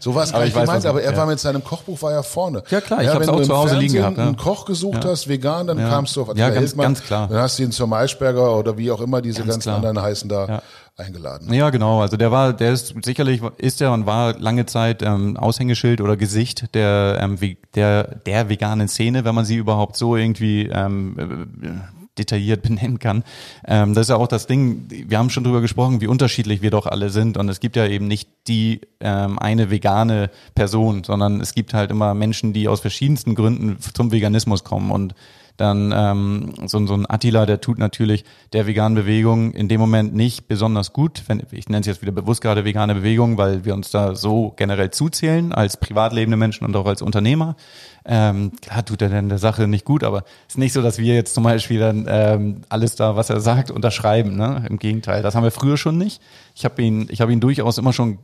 so war es (laughs) gar nicht gemeint, aber er ja. war mit seinem Kochbuch war ja vorne. Ja klar, ich ja, habe es auch zu Hause liegen gehabt. Wenn du einen Koch gesucht hast, vegan, dann kamst du auf Ja, ganz, ganz klar. Dann hast du ihn zur Maischberger oder wie auch immer diese ganz ganzen anderen heißen da eingeladen. Ja, genau. Also der war, der ist sicherlich ist er und war lange Zeit ähm, Aushängeschild oder Gesicht der ähm, der der veganen Szene, wenn man sie überhaupt so irgendwie ähm, äh, detailliert (laughs) benennen kann. Ähm, das ist ja auch das Ding, wir haben schon drüber gesprochen, wie unterschiedlich wir doch alle sind. Und es gibt ja eben nicht die ähm, eine vegane Person, sondern es gibt halt immer Menschen, die aus verschiedensten Gründen zum Veganismus kommen. Und dann ähm, so, so ein Attila, der tut natürlich der veganen Bewegung in dem Moment nicht besonders gut. Wenn, ich nenne es jetzt wieder bewusst gerade vegane Bewegung, weil wir uns da so generell zuzählen als privat lebende Menschen und auch als Unternehmer. Ähm, klar tut er denn der Sache nicht gut, aber es ist nicht so, dass wir jetzt zum Beispiel dann ähm, alles da, was er sagt, unterschreiben. Ne? Im Gegenteil, das haben wir früher schon nicht. Ich habe ihn, ich habe ihn durchaus immer schon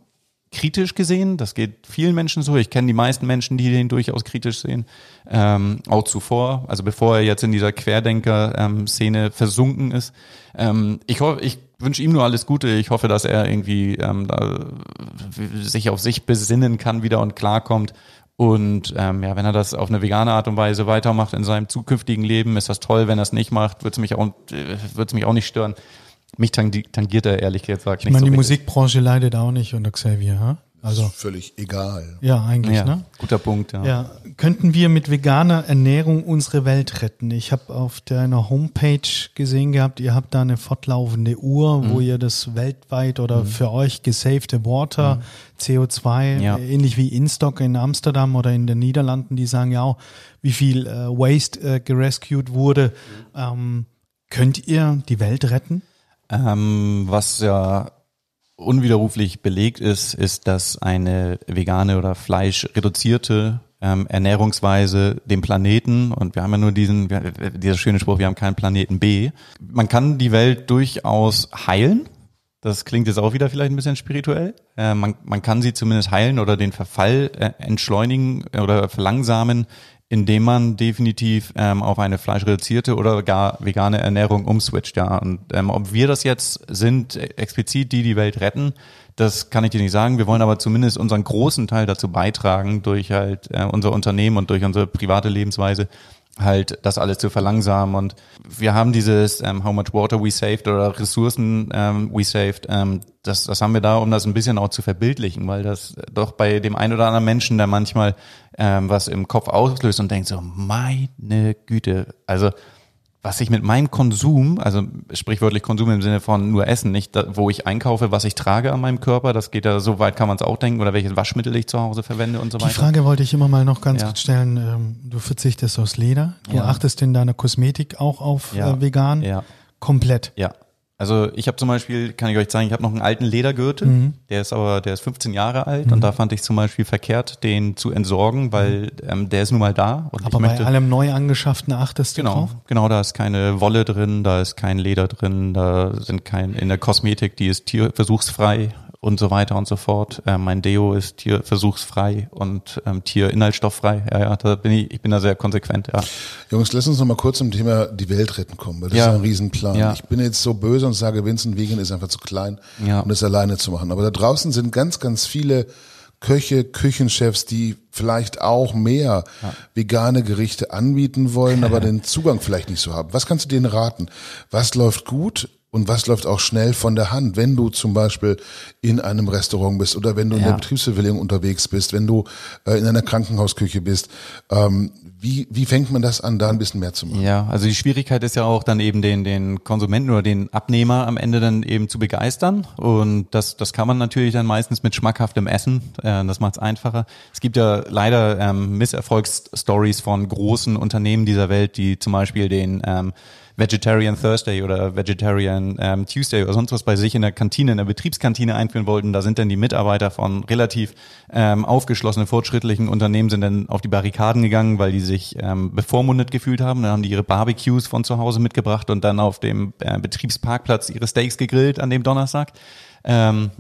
kritisch gesehen. Das geht vielen Menschen so. Ich kenne die meisten Menschen, die den durchaus kritisch sehen. Ähm, auch zuvor, also bevor er jetzt in dieser Querdenker-Szene versunken ist. Ähm, ich hoffe, ich wünsche ihm nur alles Gute. Ich hoffe, dass er irgendwie ähm, da, sich auf sich besinnen kann wieder und klarkommt. Und ähm, ja, wenn er das auf eine vegane Art und Weise weitermacht in seinem zukünftigen Leben, ist das toll. Wenn er es nicht macht, wird es mich äh, mich auch nicht stören. Mich tangiert er ehrlich gesagt ich nicht. Ich meine, so die Musikbranche leidet auch nicht unter Xavier, ha? Also völlig egal. Ja, eigentlich, ja, ne? Guter Punkt, ja. Ja, könnten wir mit veganer Ernährung unsere Welt retten? Ich habe auf deiner Homepage gesehen gehabt, ihr habt da eine fortlaufende Uhr, mhm. wo ihr das weltweit oder mhm. für euch gesavte Water, mhm. CO2, ja. ähnlich wie Instock in Amsterdam oder in den Niederlanden, die sagen ja auch, wie viel äh, Waste äh, gerescued wurde. Ähm, könnt ihr die Welt retten? Ähm, was ja unwiderruflich belegt ist, ist, dass eine vegane oder fleischreduzierte ähm, Ernährungsweise dem Planeten, und wir haben ja nur diesen, dieser schöne Spruch, wir haben keinen Planeten B. Man kann die Welt durchaus heilen. Das klingt jetzt auch wieder vielleicht ein bisschen spirituell. Äh, man, man kann sie zumindest heilen oder den Verfall äh, entschleunigen oder verlangsamen, indem man definitiv ähm, auf eine fleischreduzierte oder gar vegane Ernährung umswitcht. Ja, und ähm, ob wir das jetzt sind, explizit die die Welt retten, das kann ich dir nicht sagen. Wir wollen aber zumindest unseren großen Teil dazu beitragen durch halt äh, unser Unternehmen und durch unsere private Lebensweise, halt das alles zu verlangsamen. Und wir haben dieses ähm, How much water we saved oder Ressourcen ähm, we saved, ähm, das, das haben wir da, um das ein bisschen auch zu verbildlichen, weil das doch bei dem einen oder anderen Menschen, der manchmal ähm, was im Kopf auslöst und denkt so, meine Güte, also was ich mit meinem Konsum, also sprichwörtlich Konsum im Sinne von nur Essen, nicht da, wo ich einkaufe, was ich trage an meinem Körper, das geht ja so weit kann man es auch denken, oder welches Waschmittel ich zu Hause verwende und so weiter. Die Frage wollte ich immer mal noch ganz ja. kurz stellen. Ähm, du verzichtest aus Leder, du ja. achtest in deiner Kosmetik auch auf ja. Äh, vegan. Ja. Komplett. Ja. Also ich habe zum Beispiel, kann ich euch zeigen, ich habe noch einen alten Ledergürtel, mhm. der ist aber, der ist 15 Jahre alt mhm. und da fand ich zum Beispiel verkehrt, den zu entsorgen, weil mhm. ähm, der ist nun mal da. Und aber bei möchte, allem neu angeschafften achtest du genau, drauf? Genau, da ist keine Wolle drin, da ist kein Leder drin, da sind kein, in der Kosmetik, die ist tierversuchsfrei und so weiter und so fort. Äh, mein Deo ist tierversuchsfrei und ähm, tierinhaltsstofffrei. Ja, ja, da bin ich, ich bin da sehr konsequent, ja. Jungs, lass uns noch mal kurz zum Thema die Welt retten kommen, weil das ja. ist ein Riesenplan. Ja. Ich bin jetzt so böse und sage, Vincent Vegan ist einfach zu klein, ja. um das alleine zu machen. Aber da draußen sind ganz, ganz viele Köche, Küchenchefs, die vielleicht auch mehr ja. vegane Gerichte anbieten wollen, (laughs) aber den Zugang vielleicht nicht so haben. Was kannst du denen raten? Was läuft gut und was läuft auch schnell von der Hand, wenn du zum Beispiel in einem Restaurant bist oder wenn du in der Betriebsbewilligung unterwegs bist, wenn du äh, in einer Krankenhausküche bist. Ähm, wie, wie fängt man das an, da ein bisschen mehr zu machen? Ja, also die Schwierigkeit ist ja auch dann eben den, den Konsumenten oder den Abnehmer am Ende dann eben zu begeistern. Und das, das kann man natürlich dann meistens mit schmackhaftem Essen. Äh, das macht es einfacher. Es gibt ja leider ähm, Misserfolgsstories von großen Unternehmen dieser Welt, die zum Beispiel den ähm, Vegetarian Thursday oder Vegetarian ähm, Tuesday oder sonst was bei sich in der Kantine, in der Betriebskantine einführen wollten. Da sind dann die Mitarbeiter von relativ ähm, aufgeschlossenen, fortschrittlichen Unternehmen sind dann auf die Barrikaden gegangen, weil die sich ähm, bevormundet gefühlt haben. Dann haben die ihre Barbecues von zu Hause mitgebracht und dann auf dem äh, Betriebsparkplatz ihre Steaks gegrillt an dem Donnerstag. Ähm,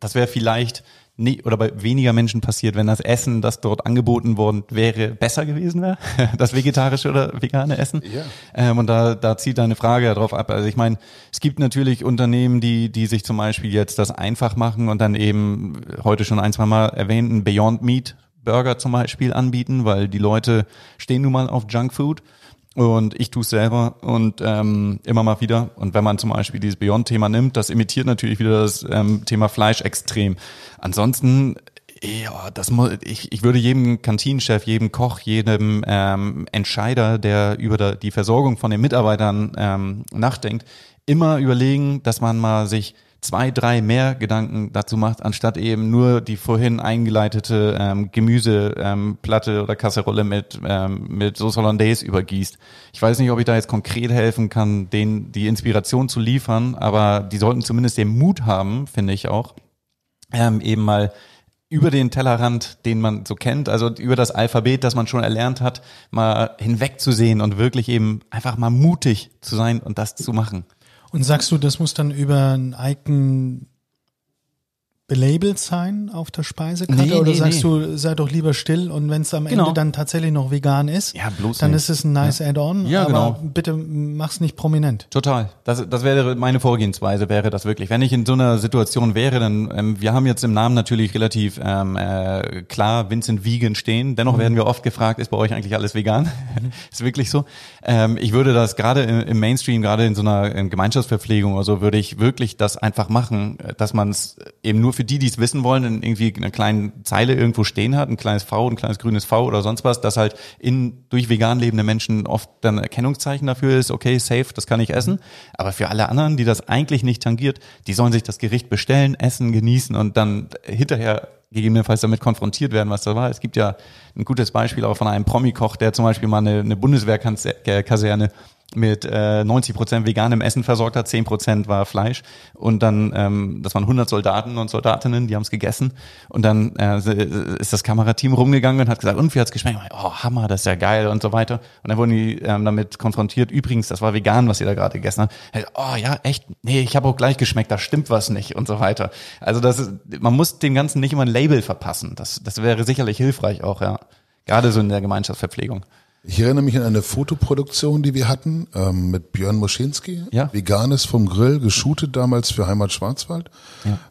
das wäre vielleicht nie, oder bei weniger Menschen passiert, wenn das Essen, das dort angeboten worden wäre, besser gewesen wäre, (laughs) das vegetarische oder vegane Essen. Ja. Ähm, und da, da zieht deine Frage ja drauf ab. Also ich meine, es gibt natürlich Unternehmen, die, die sich zum Beispiel jetzt das einfach machen und dann eben heute schon ein, zwei Mal erwähnten Beyond Meat Burger zum Beispiel anbieten, weil die Leute stehen nun mal auf Junkfood. Und ich tue es selber und ähm, immer mal wieder. Und wenn man zum Beispiel dieses Beyond-Thema nimmt, das imitiert natürlich wieder das ähm, Thema Fleisch extrem. Ansonsten ja, das muss, ich, ich würde jedem Kantinenchef, jedem Koch, jedem ähm, Entscheider, der über die Versorgung von den Mitarbeitern ähm, nachdenkt, immer überlegen, dass man mal sich zwei, drei mehr Gedanken dazu macht, anstatt eben nur die vorhin eingeleitete ähm, Gemüseplatte ähm, oder Kasserolle mit, ähm, mit Sauce Hollandaise übergießt. Ich weiß nicht, ob ich da jetzt konkret helfen kann, denen die Inspiration zu liefern, aber die sollten zumindest den Mut haben, finde ich auch, ähm, eben mal über den Tellerrand, den man so kennt, also über das Alphabet, das man schon erlernt hat, mal hinwegzusehen und wirklich eben einfach mal mutig zu sein und das zu machen. Und sagst du, das muss dann über ein Icon belabelt sein auf der Speisekarte Nee, oder nee, sagst nee. du, sei doch lieber still und wenn es am Genau. Ende dann tatsächlich noch vegan ist, Ja, dann nicht. ist es ein nice Add-on, Ja, aber genau. bitte mach's nicht prominent. Total. Das, das wäre meine Vorgehensweise, wäre das wirklich. Wenn ich in so einer Situation wäre, dann, ähm, wir haben jetzt im Namen natürlich relativ ähm, äh, klar Vincent Vegan stehen. Dennoch werden wir oft gefragt, ist bei euch eigentlich alles vegan? (laughs) ist wirklich so. Ähm, ich würde das gerade im, im Mainstream, gerade in so einer ähm, Gemeinschaftsverpflegung oder so, würde ich wirklich das einfach machen, äh, dass man es eben nur für die, die es wissen wollen, in irgendwie einer kleinen Zeile irgendwo stehen hat, ein kleines V, ein kleines grünes V oder sonst was, dass halt in durch vegan lebende Menschen oft dann Erkennungszeichen dafür ist, okay, safe, das kann ich essen. Aber für alle anderen, die das eigentlich nicht tangiert, die sollen sich das Gericht bestellen, essen, genießen und dann hinterher gegebenenfalls damit konfrontiert werden, was da war. Es gibt ja ein gutes Beispiel auch von einem Promi-Koch, der zum Beispiel mal eine, eine Bundeswehrkaserne mit äh, 90 Prozent veganem Essen versorgt hat, 10 Prozent war Fleisch und dann, ähm, das waren 100 Soldaten und Soldatinnen, die haben es gegessen und dann äh, ist das Kamerateam rumgegangen und hat gesagt, und wie hat's geschmeckt? Oh, Hammer, das ist ja geil und so weiter und dann wurden die ähm, damit konfrontiert, übrigens, das war vegan, was ihr da gerade gegessen habt. Oh ja, echt? Nee, ich habe auch gleich geschmeckt, da stimmt was nicht und so weiter. Also das ist, man muss dem Ganzen nicht immer ein Label verpassen, das, das wäre sicherlich hilfreich auch, ja. Gerade so in der Gemeinschaftsverpflegung. Ich erinnere mich an eine Fotoproduktion, die wir hatten ähm, mit Björn Moschinski. Ja. Veganes vom Grill, geshootet damals für Heimat Schwarzwald.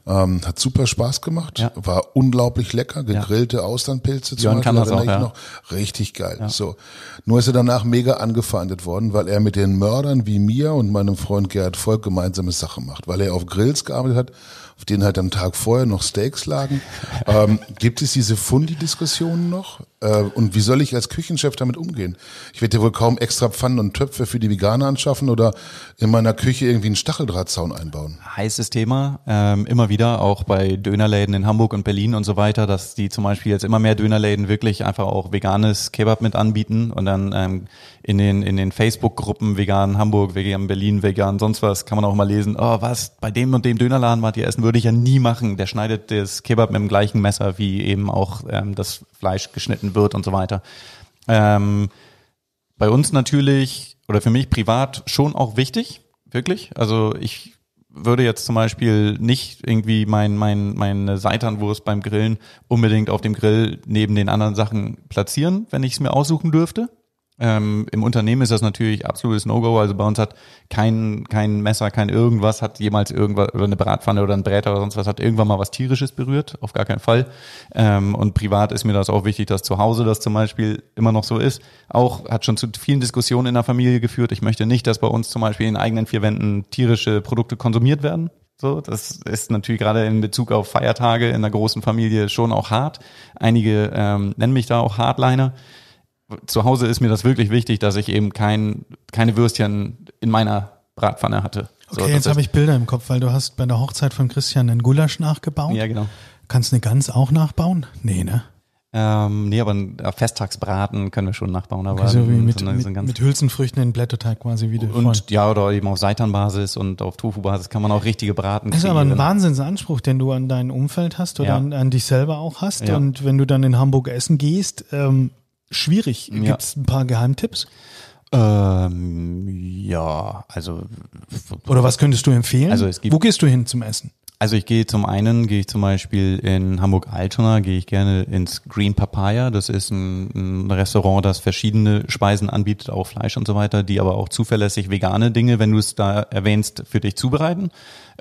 Ähm, hat super Spaß gemacht, Ja. war unglaublich lecker, gegrillte Austernpilze zum Björn kann das auch, ja. Richtig geil. So. Nur ist er danach mega angefeindet worden, weil er mit den Mördern wie mir und meinem Freund Gerhard Volk gemeinsame Sache macht, weil er auf Grills gearbeitet hat, auf denen halt am Tag vorher noch Steaks lagen. (laughs) ähm, gibt es diese Fundi-Diskussionen noch? Äh, und wie soll ich als Küchenchef damit umgehen? Ich werde ja wohl kaum extra Pfannen und Töpfe für die Veganer anschaffen oder in meiner Küche irgendwie einen Stacheldrahtzaun einbauen. heißes Thema, ähm, immer wieder, auch bei Dönerläden in Hamburg und Berlin und so weiter, dass die zum Beispiel jetzt immer mehr Dönerläden wirklich einfach auch veganes Kebab mit anbieten und dann ähm, in den, in den Facebook-Gruppen vegan Hamburg, vegan Berlin, vegan sonst was, kann man auch mal lesen, oh was, bei dem und dem Dönerladen wart ihr essen, würde ich ja nie machen. Der schneidet das Kebab mit dem gleichen Messer, wie eben auch ähm, das Fleisch geschnitten wird und so weiter. Ähm, bei uns natürlich oder für mich privat schon auch wichtig, wirklich. Also ich würde jetzt zum Beispiel nicht irgendwie mein, mein, meine Seitanwurst beim Grillen unbedingt auf dem Grill neben den anderen Sachen platzieren, wenn ich es mir aussuchen dürfte. Ähm, Im Unternehmen ist das natürlich absolutes No-Go. Also bei uns hat kein, kein Messer, kein irgendwas, hat jemals irgendwas, oder eine Bratpfanne oder ein Bräter oder sonst was, hat irgendwann mal was Tierisches berührt. Auf gar keinen Fall. Ähm, und privat ist mir das auch wichtig, dass zu Hause das zum Beispiel immer noch so ist. Auch hat schon zu vielen Diskussionen in der Familie geführt. Ich möchte nicht, dass bei uns zum Beispiel in eigenen vier Wänden tierische Produkte konsumiert werden. So, das ist natürlich gerade in Bezug auf Feiertage in einer großen Familie schon auch hart. Einige ähm, nennen mich da auch Hardliner zu Hause ist mir das wirklich wichtig, dass ich eben kein, keine Würstchen in meiner Bratpfanne hatte. Okay, jetzt habe ich Bilder im Kopf, weil du hast bei der Hochzeit von Christian einen Gulasch nachgebaut. Ja, genau. Kannst du eine Gans auch nachbauen? Nee, ne? Ähm, nee, aber ein äh, Festtagsbraten können wir schon nachbauen. Aber Okay, so wie mit, so eine- so ein mit, mit Hülsenfrüchten in Blätterteig quasi wieder. und ja, oder eben auf Seitanbasis und auf Tofu-Basis kann man auch richtige Braten Das ist aber ein. Wahnsinnsanspruch, den du an dein Umfeld hast oder Ja. an, an dich selber auch hast. Ja. Und wenn du dann in Hamburg essen gehst, ähm, schwierig. Ja. Gibt's ein paar Geheimtipps? Ähm, ja, also Oder was könntest du empfehlen? Also es gibt- Wo gehst du hin zum Essen? Also ich gehe zum einen, gehe ich zum Beispiel in Hamburg-Altona, gehe ich gerne ins Green Papaya. Das ist ein, ein Restaurant, das verschiedene Speisen anbietet, auch Fleisch und so weiter, die aber auch zuverlässig vegane Dinge, wenn du es da erwähnst, für dich zubereiten.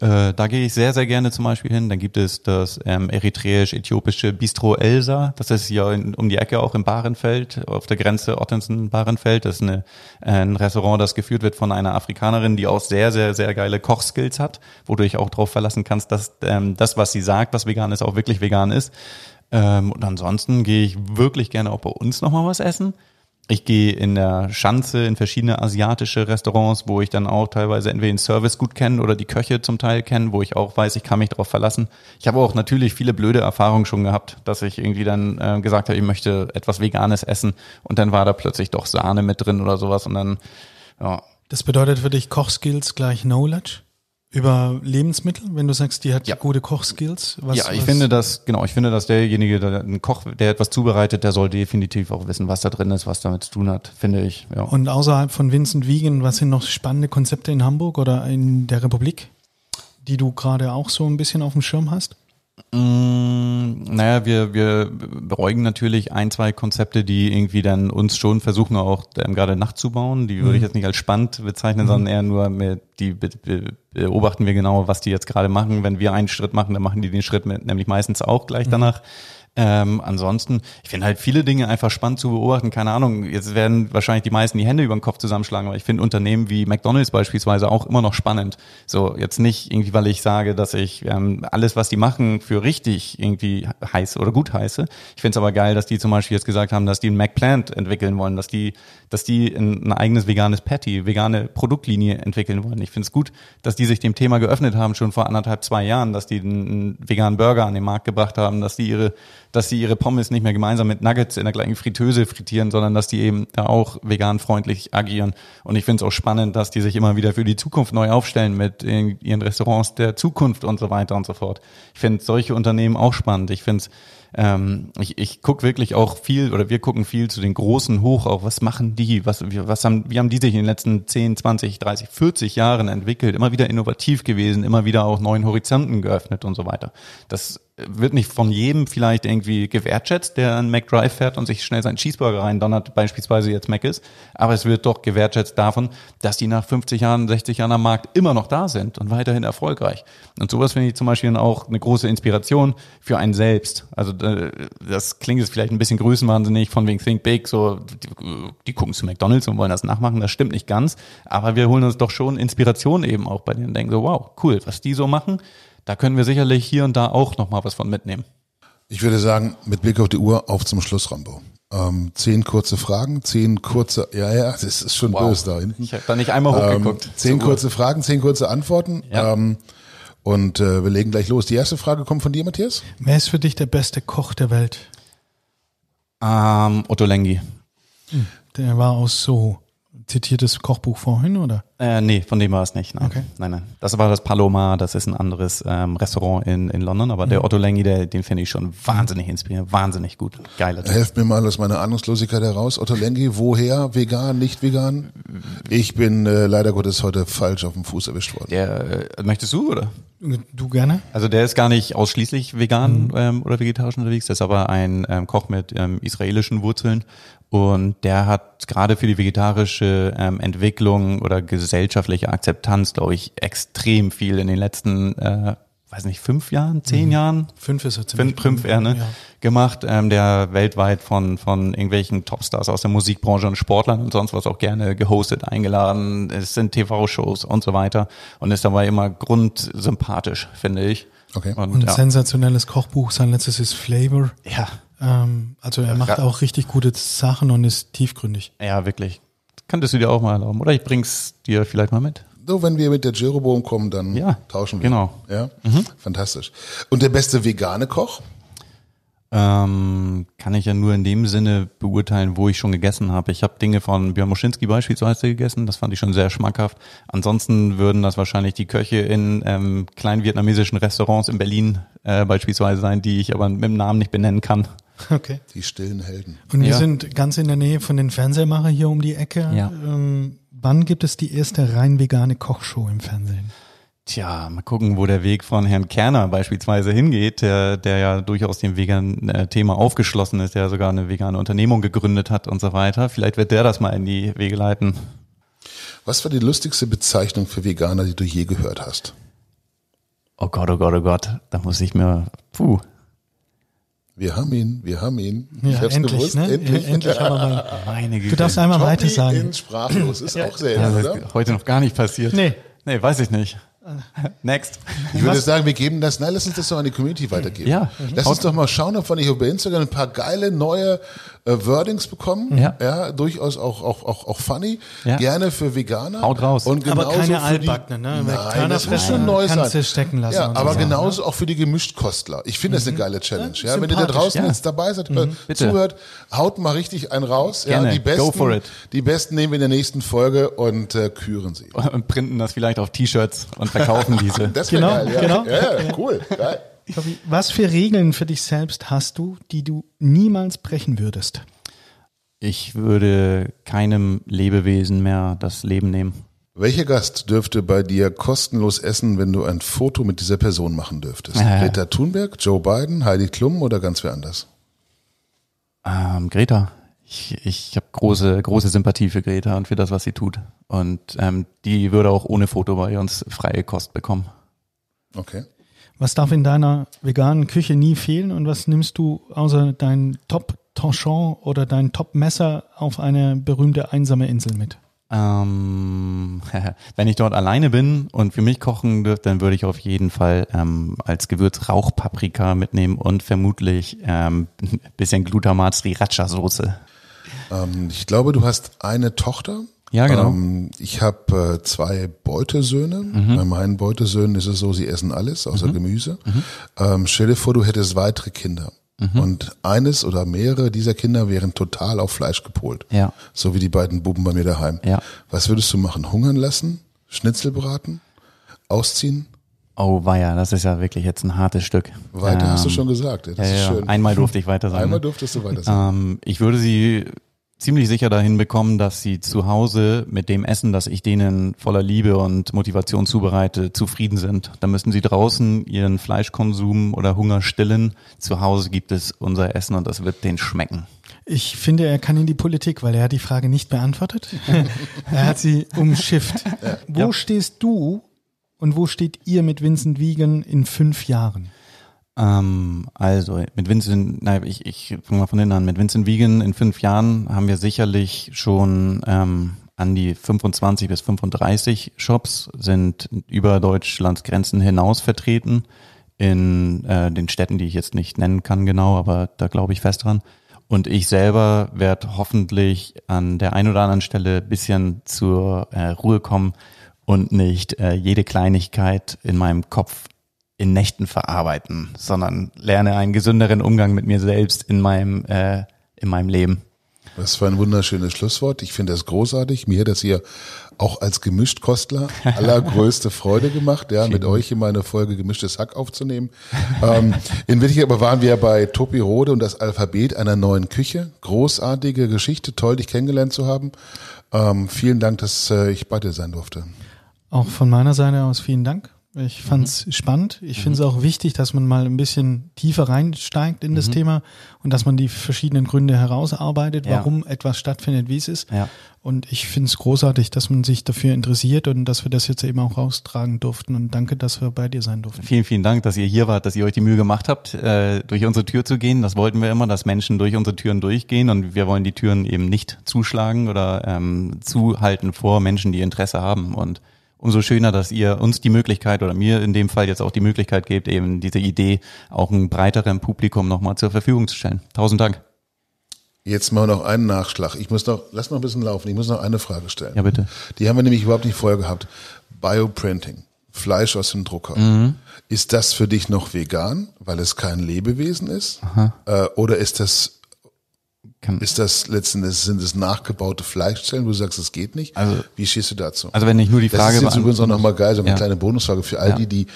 Äh, da gehe ich sehr, sehr gerne zum Beispiel hin. Dann gibt es das ähm, eritreisch-äthiopische Bistro Elsa. Das ist in, um die Ecke auch in Bahrenfeld, auf der Grenze Ottensen-Bahrenfeld. Das ist eine, ein Restaurant, das geführt wird von einer Afrikanerin, die auch sehr, sehr, sehr geile Kochskills hat, wo du dich auch darauf verlassen kannst, dass ähm, das, was sie sagt, was vegan ist, auch wirklich vegan ist. Ähm, und ansonsten gehe ich wirklich gerne auch bei uns nochmal was essen. Ich gehe in der Schanze in verschiedene asiatische Restaurants, wo ich dann auch teilweise entweder den Service gut kenne oder die Köche zum Teil kenne, wo ich auch weiß, ich kann mich darauf verlassen. Ich habe auch natürlich viele blöde Erfahrungen schon gehabt, dass ich irgendwie dann äh, gesagt habe, ich möchte etwas Veganes essen und dann war da plötzlich doch Sahne mit drin oder sowas und dann, ja, Das bedeutet für dich Kochskills gleich Knowledge über Lebensmittel, wenn du sagst, die hat Ja. gute Kochskills. Was, ja, ich was, finde das, genau, ich finde, dass derjenige, der ein Koch, der etwas zubereitet, der soll definitiv auch wissen, was da drin ist, was damit zu tun hat, finde ich. Ja. Und außerhalb von Vincent Wiegen, was sind noch spannende Konzepte in Hamburg oder in der Republik, die du gerade auch so ein bisschen auf dem Schirm hast? Mm, naja, wir, wir beruhigen natürlich ein, zwei Konzepte, die irgendwie dann uns schon versuchen auch ähm, gerade nachzubauen. Die würde ich jetzt nicht als spannend bezeichnen, sondern eher nur mit, die be be beobachten wir genau, was die jetzt gerade machen. Wenn wir einen Schritt machen, dann machen die den Schritt mit, nämlich meistens auch gleich danach. Ähm, ansonsten, ich finde halt viele Dinge einfach spannend zu beobachten. Keine Ahnung, jetzt werden wahrscheinlich die meisten die Hände über den Kopf zusammenschlagen, aber ich finde Unternehmen wie McDonalds beispielsweise auch immer noch spannend. So, jetzt nicht irgendwie, weil ich sage, dass ich ähm, alles, was die machen, für richtig irgendwie heiße oder gut heiße. Ich finde es aber geil, dass die zum Beispiel jetzt gesagt haben, dass die ein McPlant entwickeln wollen, dass die, dass die ein, ein eigenes veganes Patty, vegane Produktlinie entwickeln wollen. Ich finde es gut, dass die sich dem Thema geöffnet haben, schon vor anderthalb, zwei Jahren, dass die einen, einen veganen Burger an den Markt gebracht haben, dass die ihre dass sie ihre Pommes nicht mehr gemeinsam mit Nuggets in der gleichen Fritteuse frittieren, sondern dass die eben da auch vegan freundlich agieren. Und ich finde es auch spannend, dass die sich immer wieder für die Zukunft neu aufstellen mit ihren Restaurants der Zukunft und so weiter und so fort. Ich finde solche Unternehmen auch spannend. Ich finde es ähm, ich, ich gucke wirklich auch viel oder wir gucken viel zu den Großen hoch, auch was machen die, was, was haben, wie haben die sich in den letzten 10, 20, 30, 40 Jahren entwickelt, immer wieder innovativ gewesen, immer wieder auch neuen Horizonten geöffnet und so weiter. Das wird nicht von jedem vielleicht irgendwie gewertschätzt, der einen McDrive fährt und sich schnell seinen Cheeseburger rein donnert, beispielsweise jetzt Mac ist. Aber es wird doch gewertschätzt davon, dass die nach 50 Jahren, 60 Jahren am Markt immer noch da sind und weiterhin erfolgreich. Und sowas finde ich zum Beispiel auch eine große Inspiration für einen selbst. Also äh, das klingt jetzt vielleicht ein bisschen größenwahnsinnig von wegen Think Big, so die, die gucken zu McDonalds und wollen das nachmachen. Das stimmt nicht ganz. Aber wir holen uns doch schon Inspiration eben auch bei denen und denken so, wow, cool, was die so machen da können wir sicherlich hier und da auch nochmal was von mitnehmen. Ich würde sagen, mit Blick auf die Uhr, auf zum Schluss, Rambo. Ähm, zehn kurze Fragen, zehn kurze, ja, ja, das ist schon wow. böse da hinten. Ich habe da nicht einmal hochgeguckt. Ähm, zehn kurze Fragen, zehn kurze Antworten. Ja. Ähm, und äh, wir legen gleich los. Die erste Frage kommt von dir, Matthias. Wer ist für dich der beste Koch der Welt? Ähm, Otto Lengi. Hm, der war aus Soho zitiertes Kochbuch vorhin, oder? Äh, nee, von dem war es nicht. Nein. Okay. nein, nein. Das war das Paloma, das ist ein anderes ähm, Restaurant in, in London, aber mhm. der Otto Lengi, der, den finde ich schon wahnsinnig inspirierend, wahnsinnig gut. Geiler Typ. Helft mir mal aus meiner Ahnungslosigkeit heraus. Otto Lengi, woher? Vegan, nicht vegan? Ich bin äh, leider Gottes heute falsch auf dem Fuß erwischt worden. Der, äh, möchtest du, oder? Du gerne? Also der ist gar nicht ausschließlich vegan mhm. ähm, oder vegetarisch unterwegs, der ist aber ein ähm, Koch mit ähm, israelischen Wurzeln und der hat gerade für die vegetarische ähm, Entwicklung oder gesellschaftliche Akzeptanz, glaube ich, extrem viel in den letzten, äh, weiß nicht, fünf Jahren, zehn mhm. Jahren? Fünf ist er ziemlich. Fünf, fünf eher, ne? Ja. Gemacht, ähm, der weltweit von, von irgendwelchen Topstars aus der Musikbranche und Sportlern und sonst was auch gerne gehostet, eingeladen. Es sind TV-Shows und so weiter. Und ist dabei immer grundsympathisch, finde ich. Okay. Und, und ja. sensationelles Kochbuch, sein letztes ist Flavor. Ja. Ähm, also er macht auch richtig gute Sachen und ist tiefgründig. Ja, wirklich. Könntest du dir auch mal erlauben. Oder ich bring's dir vielleicht mal mit. So, wenn wir mit der Jeroboam kommen, dann ja, tauschen wir. Genau. Ja, mhm. fantastisch. Und der beste vegane Koch? Ähm, kann ich ja nur in dem Sinne beurteilen, wo ich schon gegessen habe. Ich habe Dinge von Björn Moschinski beispielsweise gegessen, das fand ich schon sehr schmackhaft. Ansonsten würden das wahrscheinlich die Köche in ähm, kleinen vietnamesischen Restaurants in Berlin äh, beispielsweise sein, die ich aber mit dem Namen nicht benennen kann. Okay. Die stillen Helden. Und wir ja. sind ganz in der Nähe von den Fernsehmacher hier um die Ecke. Ja. Ähm, wann gibt es die erste rein vegane Kochshow im Fernsehen? Tja, mal gucken, wo der Weg von Herrn Kerner beispielsweise hingeht, der, der ja durchaus dem veganen äh, Thema aufgeschlossen ist, der sogar eine vegane Unternehmung gegründet hat und so weiter. Vielleicht wird der das mal in die Wege leiten. Was war die lustigste Bezeichnung für Veganer, die du je gehört hast? Oh Gott, oh Gott, oh Gott, da muss ich mir, puh, wir haben ihn, wir haben ihn. Ja, ich hab's endlich, gewusst, ne? endlich. endlich haben wir mal. (laughs) Meine Güte. Du darfst einmal Tommy weiter sagen. In sprachlos ist auch sehr, ja, oder? Heute noch gar nicht passiert. Nee. Nee, weiß ich nicht. (laughs) Next. Ich würde Was? sagen, wir geben das, nein, lass uns das doch an die Community weitergeben. Ja. Lass uns doch mal schauen, ob wir nicht über Instagram ein paar geile neue äh, Wordings bekommen. Ja. ja. durchaus auch, auch, auch, auch funny. Ja. Gerne für Veganer. Haut raus. Und aber keine Altbackene, ne? Nein, das muss schon neu sein. Du stecken lassen ja, aber so. genauso auch für die Gemischtkostler. Ich finde mhm. das eine mhm. geile Challenge. Ja, ja wenn ihr da draußen jetzt dabei seid, mhm. zuhört, haut mal richtig einen raus. Gerne. Ja, die besten, Go for it. Die besten nehmen wir in der nächsten Folge und äh, küren sie. Und printen das vielleicht auf T-Shirts und verkaufen diese. (laughs) das wäre genau, geil, ja. Genau. Ja, cool, geil. Was für Regeln für dich selbst hast du, die du niemals brechen würdest? Ich würde keinem Lebewesen mehr das Leben nehmen. Welcher Gast dürfte bei dir kostenlos essen, wenn du ein Foto mit dieser Person machen dürftest? (laughs) Äh. Greta Thunberg, Joe Biden, Heidi Klum oder ganz wer anders? Ähm, Greta. Ich, ich habe große, große Sympathie für Greta und für das, was sie tut. Und ähm, die würde auch ohne Foto bei uns freie Kost bekommen. Okay. Was darf in deiner veganen Küche nie fehlen und was nimmst du außer dein Top-Torchon oder dein Top-Messer auf eine berühmte einsame Insel mit? Ähm, (laughs) wenn ich dort alleine bin und für mich kochen dürfte, dann würde ich auf jeden Fall ähm, als Gewürz Rauchpaprika mitnehmen und vermutlich ähm, ein (laughs) bisschen Glutamat Sriracha-Soße. Ähm, ich glaube, du hast eine Tochter. Ja, genau. Ähm, ich habe äh, zwei Beutesöhne. Bei meinen Beutesöhnen ist es so, sie essen alles, außer Gemüse. Ähm, stell dir vor, du hättest weitere Kinder. Und eines oder mehrere dieser Kinder wären total auf Fleisch gepolt. Ja. So wie die beiden Buben bei mir daheim. Ja. Was würdest du machen? Hungern lassen? Schnitzel braten? Ausziehen? Oh weia, das ist ja wirklich jetzt ein hartes Stück. Weiter hast du Ähm, schon gesagt. Das ja, ist schön. Einmal durfte ich weiter sein. Einmal ne? durftest du weiter sagen. Ähm, ich würde sie ziemlich sicher dahin bekommen, dass sie zu Hause mit dem Essen, das ich denen voller Liebe und Motivation zubereite, zufrieden sind. Da müssen sie draußen ihren Fleischkonsum oder Hunger stillen. Zu Hause gibt es unser Essen und das wird denen schmecken. Ich finde, er kann in die Politik, weil er hat die Frage nicht beantwortet. (laughs) er hat sie umschifft. Wo Ja. stehst du und wo steht ihr mit Vincent Wiegen in fünf Jahren? Ähm, also mit Vincent, nein, ich, ich fange mal von hinten an. Mit Vincent Wiegen in fünf Jahren haben wir sicherlich schon ähm, an die 25 bis 35 Shops, sind über Deutschlands Grenzen hinaus vertreten in äh, den Städten, die ich jetzt nicht nennen kann genau, aber da glaube ich fest dran. Und ich selber werde hoffentlich an der einen oder anderen Stelle bisschen zur äh, Ruhe kommen und nicht äh, jede Kleinigkeit in meinem Kopf in Nächten verarbeiten, sondern lerne einen gesünderen Umgang mit mir selbst in meinem, äh, in meinem Leben. Das war ein wunderschönes Schlusswort. Ich finde das großartig. Mir hat das hier auch als Gemischtkostler (laughs) allergrößte Freude gemacht, ja, mit euch in meine Folge Gemischtes Hack aufzunehmen. ähm, in Wirklichkeit aber waren wir bei Topi Rode und das Alphabet einer neuen Küche. Großartige Geschichte, toll, dich kennengelernt zu haben. Ähm, vielen Dank, dass äh, ich bei dir sein durfte. Auch von meiner Seite aus vielen Dank. Ich fand's spannend. Ich finde es auch wichtig, dass man mal ein bisschen tiefer reinsteigt in das Thema und dass man die verschiedenen Gründe herausarbeitet, Ja. warum etwas stattfindet, wie es ist. Ja. Und ich finde es großartig, dass man sich dafür interessiert und dass wir das jetzt eben auch raustragen durften. Und danke, dass wir bei dir sein durften. Vielen, vielen Dank, dass ihr hier wart, dass ihr euch die Mühe gemacht habt, äh, durch unsere Tür zu gehen. Das wollten wir immer, dass Menschen durch unsere Türen durchgehen und wir wollen die Türen eben nicht zuschlagen oder ähm, zuhalten vor Menschen, die Interesse haben. Und umso schöner, dass ihr uns die Möglichkeit oder mir in dem Fall jetzt auch die Möglichkeit gebt, eben diese Idee auch einem breiteren Publikum nochmal zur Verfügung zu stellen. Tausend Dank. Jetzt mal noch einen Nachschlag. Ich muss noch, lass noch ein bisschen laufen. Ich muss noch eine Frage stellen. Ja, bitte. Die haben wir nämlich überhaupt nicht vorher gehabt. Bioprinting. Fleisch aus dem Drucker. Mhm. Ist das für dich noch vegan, weil es kein Lebewesen ist? Äh, oder ist das, Kann, ist das letzten Endes, sind es nachgebaute Fleischzellen, wo du sagst, es geht nicht? Also- Wie stehst du dazu? also wenn ich nur die das Frage ist jetzt übrigens auch nochmal geil, so eine Ja. kleine Bonusfrage für all Ja. die, die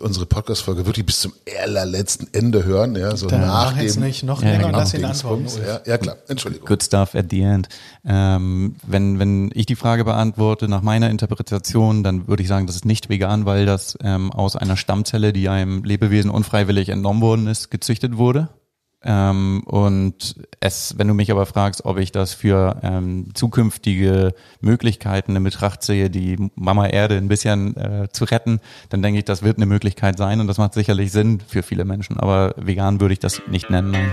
unsere Podcast-Folge wirklich bis zum allerletzten Ende hören, ja, so Dann nach mach jetzt dem, nicht noch Ja, länger genau. und lass ihn antworten. Ja, ja, klar, Entschuldigung. Good stuff at the end. Ähm, wenn, wenn ich die Frage beantworte nach meiner Interpretation, dann würde ich sagen, das ist nicht vegan, weil das ähm, aus einer Stammzelle, die einem Lebewesen unfreiwillig entnommen worden ist, gezüchtet wurde. Ähm, und es, wenn du mich aber fragst, ob ich das für ähm, zukünftige Möglichkeiten in Betracht sehe, die Mama Erde ein bisschen äh, zu retten, dann denke ich, das wird eine Möglichkeit sein und das macht sicherlich Sinn für viele Menschen. Aber vegan würde ich das nicht nennen. Nein.